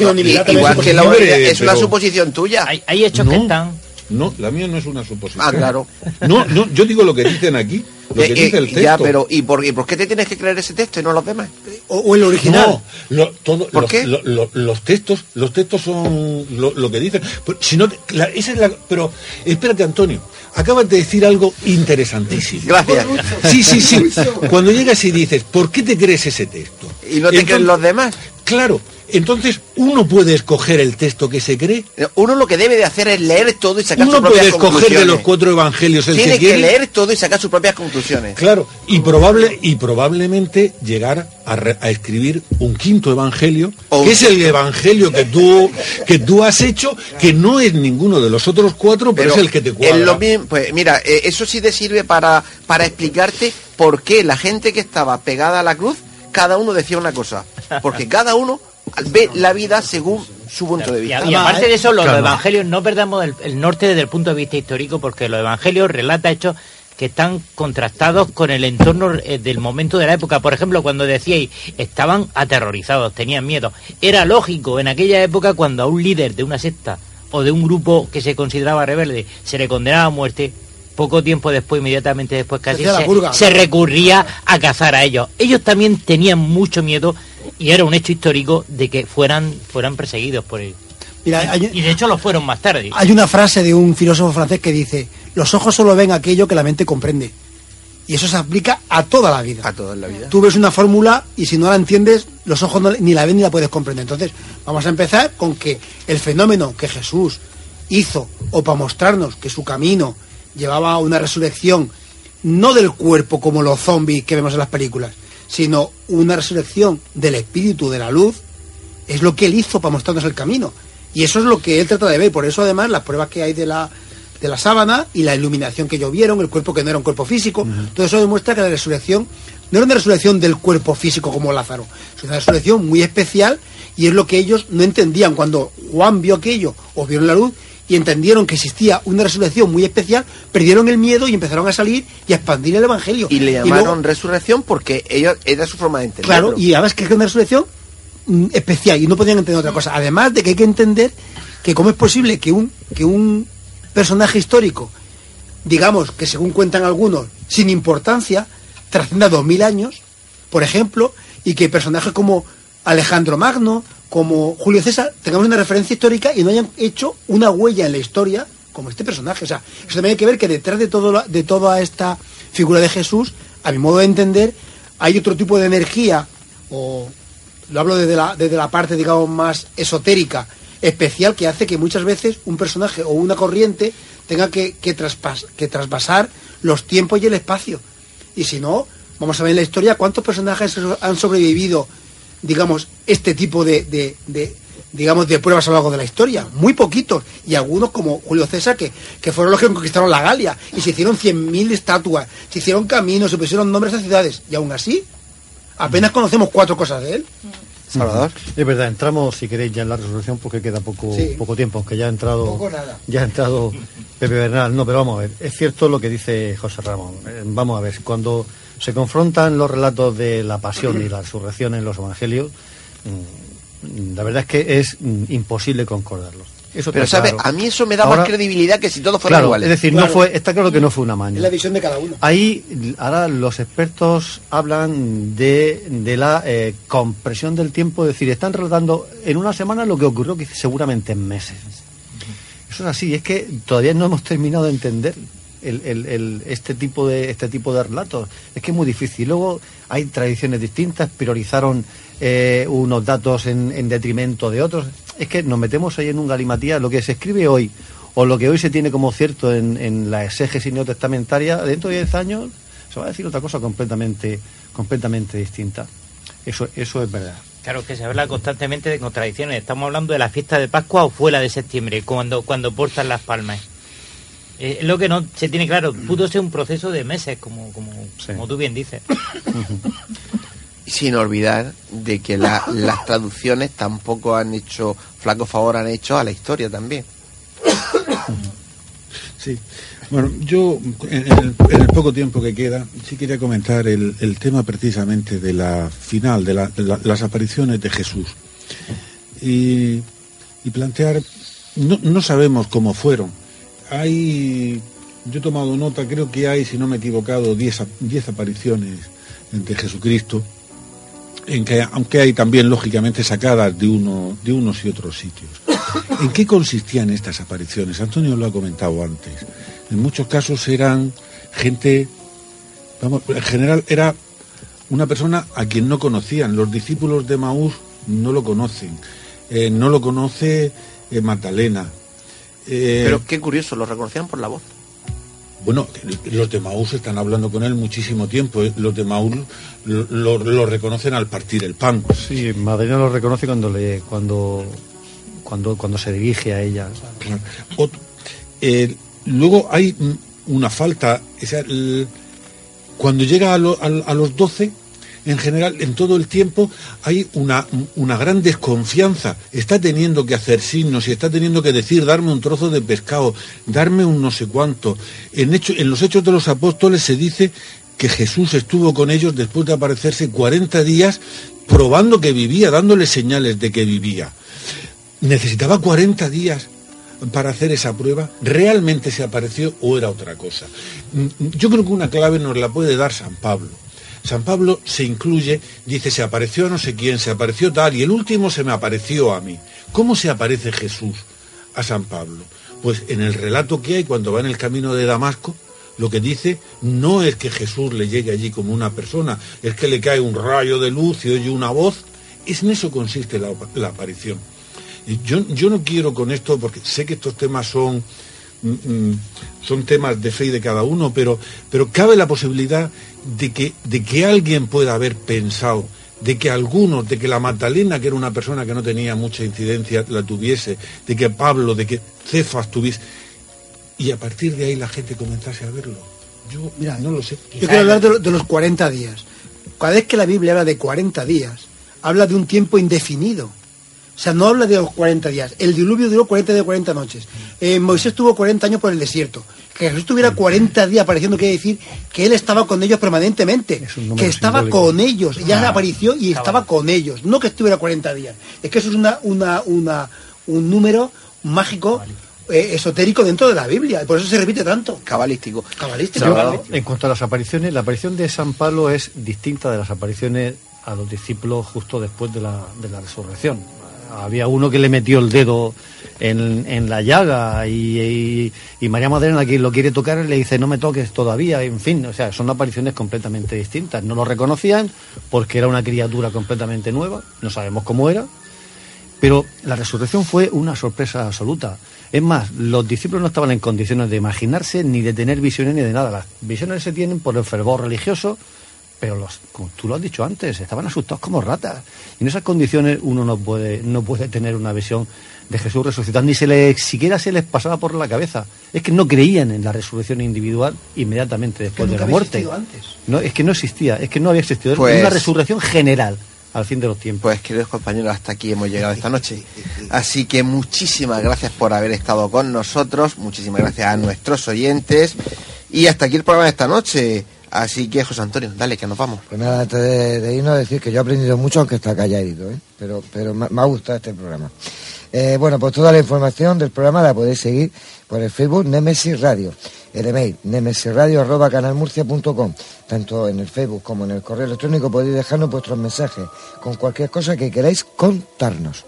que la suposición. mayoría, Es una pero- suposición tuya. Hay, hay hechos que están. No, la mía no es una suposición. Ah, claro. No, no, yo digo lo que dicen aquí, lo que Eh, dice eh, el texto. ya pero ¿y por, ¿y por qué te tienes que creer ese texto y no los demás? O, el No, lo- todo- ¿Por los, qué? lo- lo- los textos, los textos son lo, que dicen. Si no, te- la- esa es la, pero espérate, Antonio, acabas de decir algo interesantísimo. Gracias. Sí, sí, sí. Cuando llegas y dices, ¿por qué te crees ese texto? ¿Y no te creen los demás? Claro. Entonces, uno puede escoger el texto que se cree. Uno lo que debe de hacer es leer todo y sacar Uno sus propias puede escoger de conclusiones. los cuatro evangelios el Tiene que que, quiere. leer todo y sacar sus propias conclusiones. Claro, y probable y probablemente llegar a, re- a escribir un quinto evangelio, que es el evangelio que tú que tú has hecho, que no es ninguno de los otros cuatro, pero, es el que te cuadra. es lo mismo- pues mira, eh, eso sí te sirve para, para explicarte por qué la gente que estaba pegada a la cruz, cada uno decía una cosa. Porque cada uno ve la vida según su punto de vista. y aparte de eso, los, Claro. evangelios no perdamos el, el norte desde el punto de vista histórico, porque los evangelios relata hechos que están contrastados con el entorno eh, del momento de la época. Por ejemplo, cuando decíais, estaban aterrorizados, tenían miedo. Era lógico en aquella época cuando a un líder de una secta o de un grupo que se consideraba rebelde se le condenaba a muerte, poco tiempo después, inmediatamente después casi, se recurría a cazar a ellos. Ellos también tenían mucho miedo y era un hecho histórico de que fueran, fueran perseguidos por él. Mira, hay- y de hecho lo fueron más tarde. Hay una frase de un filósofo francés que dice, los ojos solo ven aquello que la mente comprende. Y eso se aplica a toda la vida. A toda la vida. Tú ves una fórmula y si no la entiendes, los ojos no- ni la ven ni la puedes comprender. Entonces, vamos a empezar con que el fenómeno que Jesús hizo, o para mostrarnos que su camino llevaba a una resurrección, no del cuerpo como los zombies que vemos en las películas, sino una resurrección del espíritu, de la luz, es lo que él hizo para mostrarnos el camino. Y eso es lo que él trata de ver. Por eso, además, las pruebas que hay de la, de la sábana y la iluminación que ellos vieron, el cuerpo que no era un cuerpo físico, todo eso demuestra que la resurrección no era una resurrección del cuerpo físico como Lázaro, es una resurrección muy especial y es lo que ellos no entendían. Cuando Juan vio aquello o vieron la luz y entendieron que existía una resurrección muy especial, perdieron el miedo y empezaron a salir y a expandir el Evangelio. Y le luego- llamaron resurrección porque ellos era su forma de entenderlo. Claro, y además que es una resurrección mm, especial y no podían entender otra cosa. Además de que hay que entender que cómo es posible que un, que un personaje histórico, digamos que según cuentan algunos, sin importancia, trascienda dos mil años, por ejemplo, y que personajes como Alejandro Magno, como Julio César, tengamos una referencia histórica y no hayan hecho una huella en la historia como este personaje. O sea, eso también hay que ver que detrás de, todo la- de toda esta figura de Jesús, a mi modo de entender, hay otro tipo de energía, o lo hablo desde la, desde la parte, digamos, más esotérica, especial, que hace que muchas veces un personaje o una corriente tenga que, que, traspas- que trasvasar los tiempos y el espacio. Y si no, vamos a ver en la historia cuántos personajes han sobrevivido, digamos, este tipo de, de- de, digamos, de pruebas a lo largo de la historia. Muy poquitos. Y algunos, como Julio César, que, que fueron los que conquistaron la Galia. Y se hicieron 100.000 estatuas, se hicieron caminos, se pusieron nombres a ciudades. Y aún así, apenas conocemos cuatro cosas de él. Salvador. Es verdad, entramos si queréis ya en la resolución porque queda poco, Sí. poco tiempo, aunque ya ha entrado Poco nada. ya ha entrado Pepe Bernal. No, pero vamos a ver, es cierto lo que dice José Ramón. Vamos a ver, cuando se confrontan los relatos de la pasión y la resurrección en los evangelios, mm, la verdad es que es mm, imposible concordarlos. Eso Pero, ¿sabes? claro. A mí eso me da Ahora- más credibilidad que si todos fueran Claro, iguales. es decir, no fue, está claro que no fue una maña. Es la visión de cada uno. Ahí ahora los expertos hablan de, de la eh, compresión del tiempo, es decir, están relatando en una semana lo que ocurrió que seguramente en meses. Eso es así, es que todavía no hemos terminado de entender el, el- este tipo de este tipo de relatos. Es que es muy difícil. Luego hay tradiciones distintas, priorizaron eh, unos datos en, en detrimento de otros. Es que nos metemos ahí en un galimatías. Lo que se escribe hoy o lo que hoy se tiene como cierto en, en la exégesis neotestamentaria, dentro de 10 años se va a decir otra cosa completamente, completamente distinta. Eso, eso es verdad. Claro que se habla constantemente de contradicciones. Estamos hablando de la fiesta de Pascua o fue la de septiembre, cuando, cuando portan las palmas. Eh, Es lo que no se tiene claro. Pudo ser un proceso de meses, como, como, como tú bien dices. [LAUGHS] Sin olvidar de que la- las traducciones tampoco han hecho, flaco favor han hecho a la historia también. Sí. Bueno, yo en el, en el poco tiempo que queda sí quería comentar el, el tema precisamente de la final, de, la- de la- las apariciones de Jesús. Y, y plantear, no, no sabemos cómo fueron. Hay, yo he tomado nota, creo que hay, si no me he equivocado, 10 ap- 10 apariciones de Jesucristo, en que, aunque hay también lógicamente sacadas de, uno, de unos y otros sitios. [COUGHS] ¿En qué consistían estas apariciones? Antonio lo ha comentado antes. En muchos casos eran gente, vamos, en general era una persona a quien no conocían. Los discípulos de Maús no lo conocen. Eh, no lo conoce eh, Magdalena. Eh, Pero qué curioso, lo reconocían por la voz. bueno, los de Maús están hablando con él muchísimo tiempo. ¿eh? Los de Maús lo, lo- lo reconocen al partir el pan. Sí, Madalena lo reconoce cuando le cuando cuando cuando se dirige a ella. Eh, luego hay una falta. o sea, el- cuando llega a, lo- al- a los 12, en general, en todo el tiempo, hay una, una gran desconfianza. Está teniendo que hacer signos y está teniendo que decir, darme un trozo de pescado, darme un no sé cuánto. En, hecho, en los Hechos de los Apóstoles se dice que Jesús estuvo con ellos después de aparecerse 40 días probando que vivía, dándole señales de que vivía necesitaba 40 días para hacer esa prueba, ¿realmente se apareció o era otra cosa? Mm, Yo creo que una clave nos la puede dar San Pablo. San Pablo se incluye, dice, se apareció a no sé quién, se apareció tal, y el último se me apareció a mí. ¿Cómo se aparece Jesús a San Pablo? Pues en el relato que hay cuando va en el camino de Damasco, lo que dice no es que Jesús le llegue allí como una persona, es que le cae un rayo de luz y oye una voz. Es en eso consiste la, la aparición. Yo, yo no quiero con esto, porque sé que estos temas son, son temas de fe y de cada uno, pero, pero cabe la posibilidad de que, de que alguien pueda haber pensado, de que algunos, de que la Magdalena, que era una persona que no tenía mucha incidencia, la tuviese, de que Pablo, de que Cefas tuviese, y a partir de ahí la gente comenzase a verlo. Yo Mira, no lo sé. Yo quiero hablar de, lo- de los 40 días. Cada vez que la Biblia habla de 40 días, habla de un tiempo indefinido. O sea, no habla de los 40 días. El diluvio duró 40 días, 40 noches. Eh, Moisés tuvo 40 años por el desierto. Que Jesús tuviera 40 días apareciendo quiere decir que él estaba con ellos permanentemente. Que estaba simbólico. con ellos. Ya Ah. apareció y estaba con ellos. No que estuviera 40 días. Es que eso es una, una, una, un número mágico, eh, esotérico dentro de la Biblia. Por eso se repite tanto. Cabalístico. Cabalístico. Yo, en cuanto a las apariciones, la aparición de San Pablo es distinta de las apariciones a los discípulos justo después de la, de la resurrección. Había uno que le metió el dedo en, en la llaga y, María Madalena, que lo quiere tocar, le dice no me toques todavía. En fin, o sea, son apariciones completamente distintas. No lo reconocían porque era una criatura completamente nueva, no sabemos cómo era, pero la resurrección fue una sorpresa absoluta. Es más, los discípulos no estaban en condiciones de imaginarse ni de tener visiones ni de nada. Las visiones se tienen por el fervor religioso, pero los, como tú lo has dicho antes, estaban asustados como ratas. Y en esas condiciones uno no puede, no puede tener una visión de Jesús resucitado, ni se les, siquiera se les pasaba por la cabeza. Es que no creían en la resurrección individual inmediatamente después de nunca la había muerte. existido antes. No, es que no existía, es que no había existido. Era Pues- una resurrección general al fin de los tiempos. Pues queridos compañeros, hasta aquí hemos llegado esta noche. Así que muchísimas gracias por haber estado con nosotros, muchísimas gracias a nuestros oyentes y hasta aquí el programa de esta noche. Así que José Antonio, dale, que nos vamos. Pues nada, antes de, de irnos, decir que yo he aprendido mucho, aunque está calladito, ¿eh? pero, pero me, me ha gustado este programa. Eh, bueno, pues toda la información del programa la podéis seguir por el Facebook Nemesis Radio, el email nemesisradio.canalmurcia.com. Tanto en el Facebook como en el correo electrónico podéis dejarnos vuestros mensajes con cualquier cosa que queráis contarnos.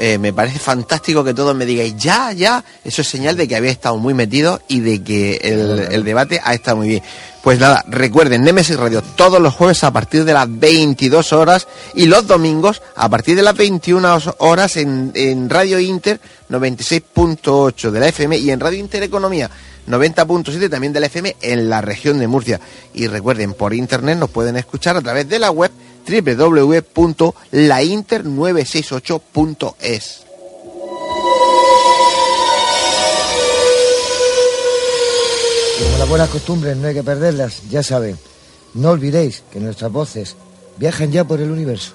Eh, me parece fantástico que todos me digáis ya, ya. Eso es señal de que habéis estado muy metidos y de que el, el debate ha estado muy bien. Pues nada, recuerden, Nemesis Radio todos los jueves a partir de las 22 horas y los domingos a partir de las 21 horas en, Radio Inter 96.8 de la FM y en Radio Intereconomía 90.7 también de la FM en la región de Murcia. Y recuerden, por internet nos pueden escuchar a través de la web www.lainter968.es. Como las buenas costumbres no hay que perderlas, ya saben, no olvidéis que nuestras voces viajan ya por el universo.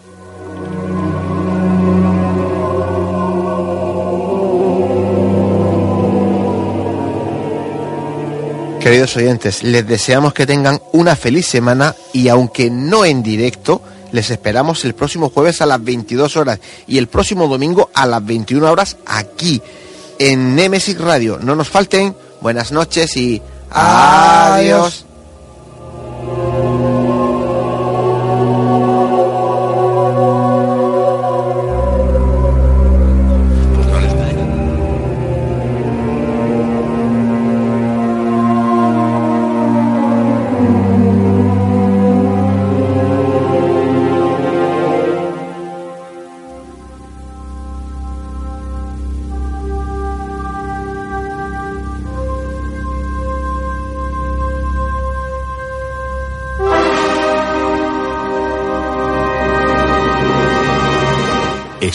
Queridos oyentes, les deseamos que tengan una feliz semana y aunque no en directo, les esperamos el próximo jueves a las 22 horas y el próximo domingo a las 21 horas aquí en Nemesis Radio. No nos falten, buenas noches y adiós.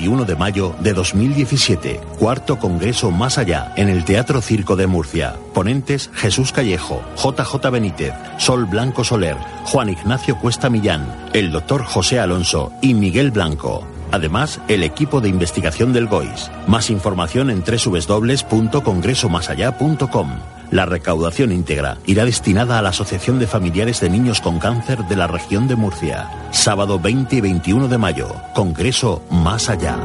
21 de mayo de 2017, cuarto Congreso Más Allá, en el Teatro Circo de Murcia. Ponentes Jesús Callejo, JJ Benítez, Sol Blanco Soler, Juan Ignacio Cuesta Millán, el doctor José Alonso y Miguel Blanco. Además, el equipo de investigación del GOIS. Más información en www.congresomasallá.com. La recaudación íntegra irá destinada a la Asociación de Familiares de Niños con Cáncer de la región de Murcia. Sábado 20 y 21 de mayo. Congreso Más Allá.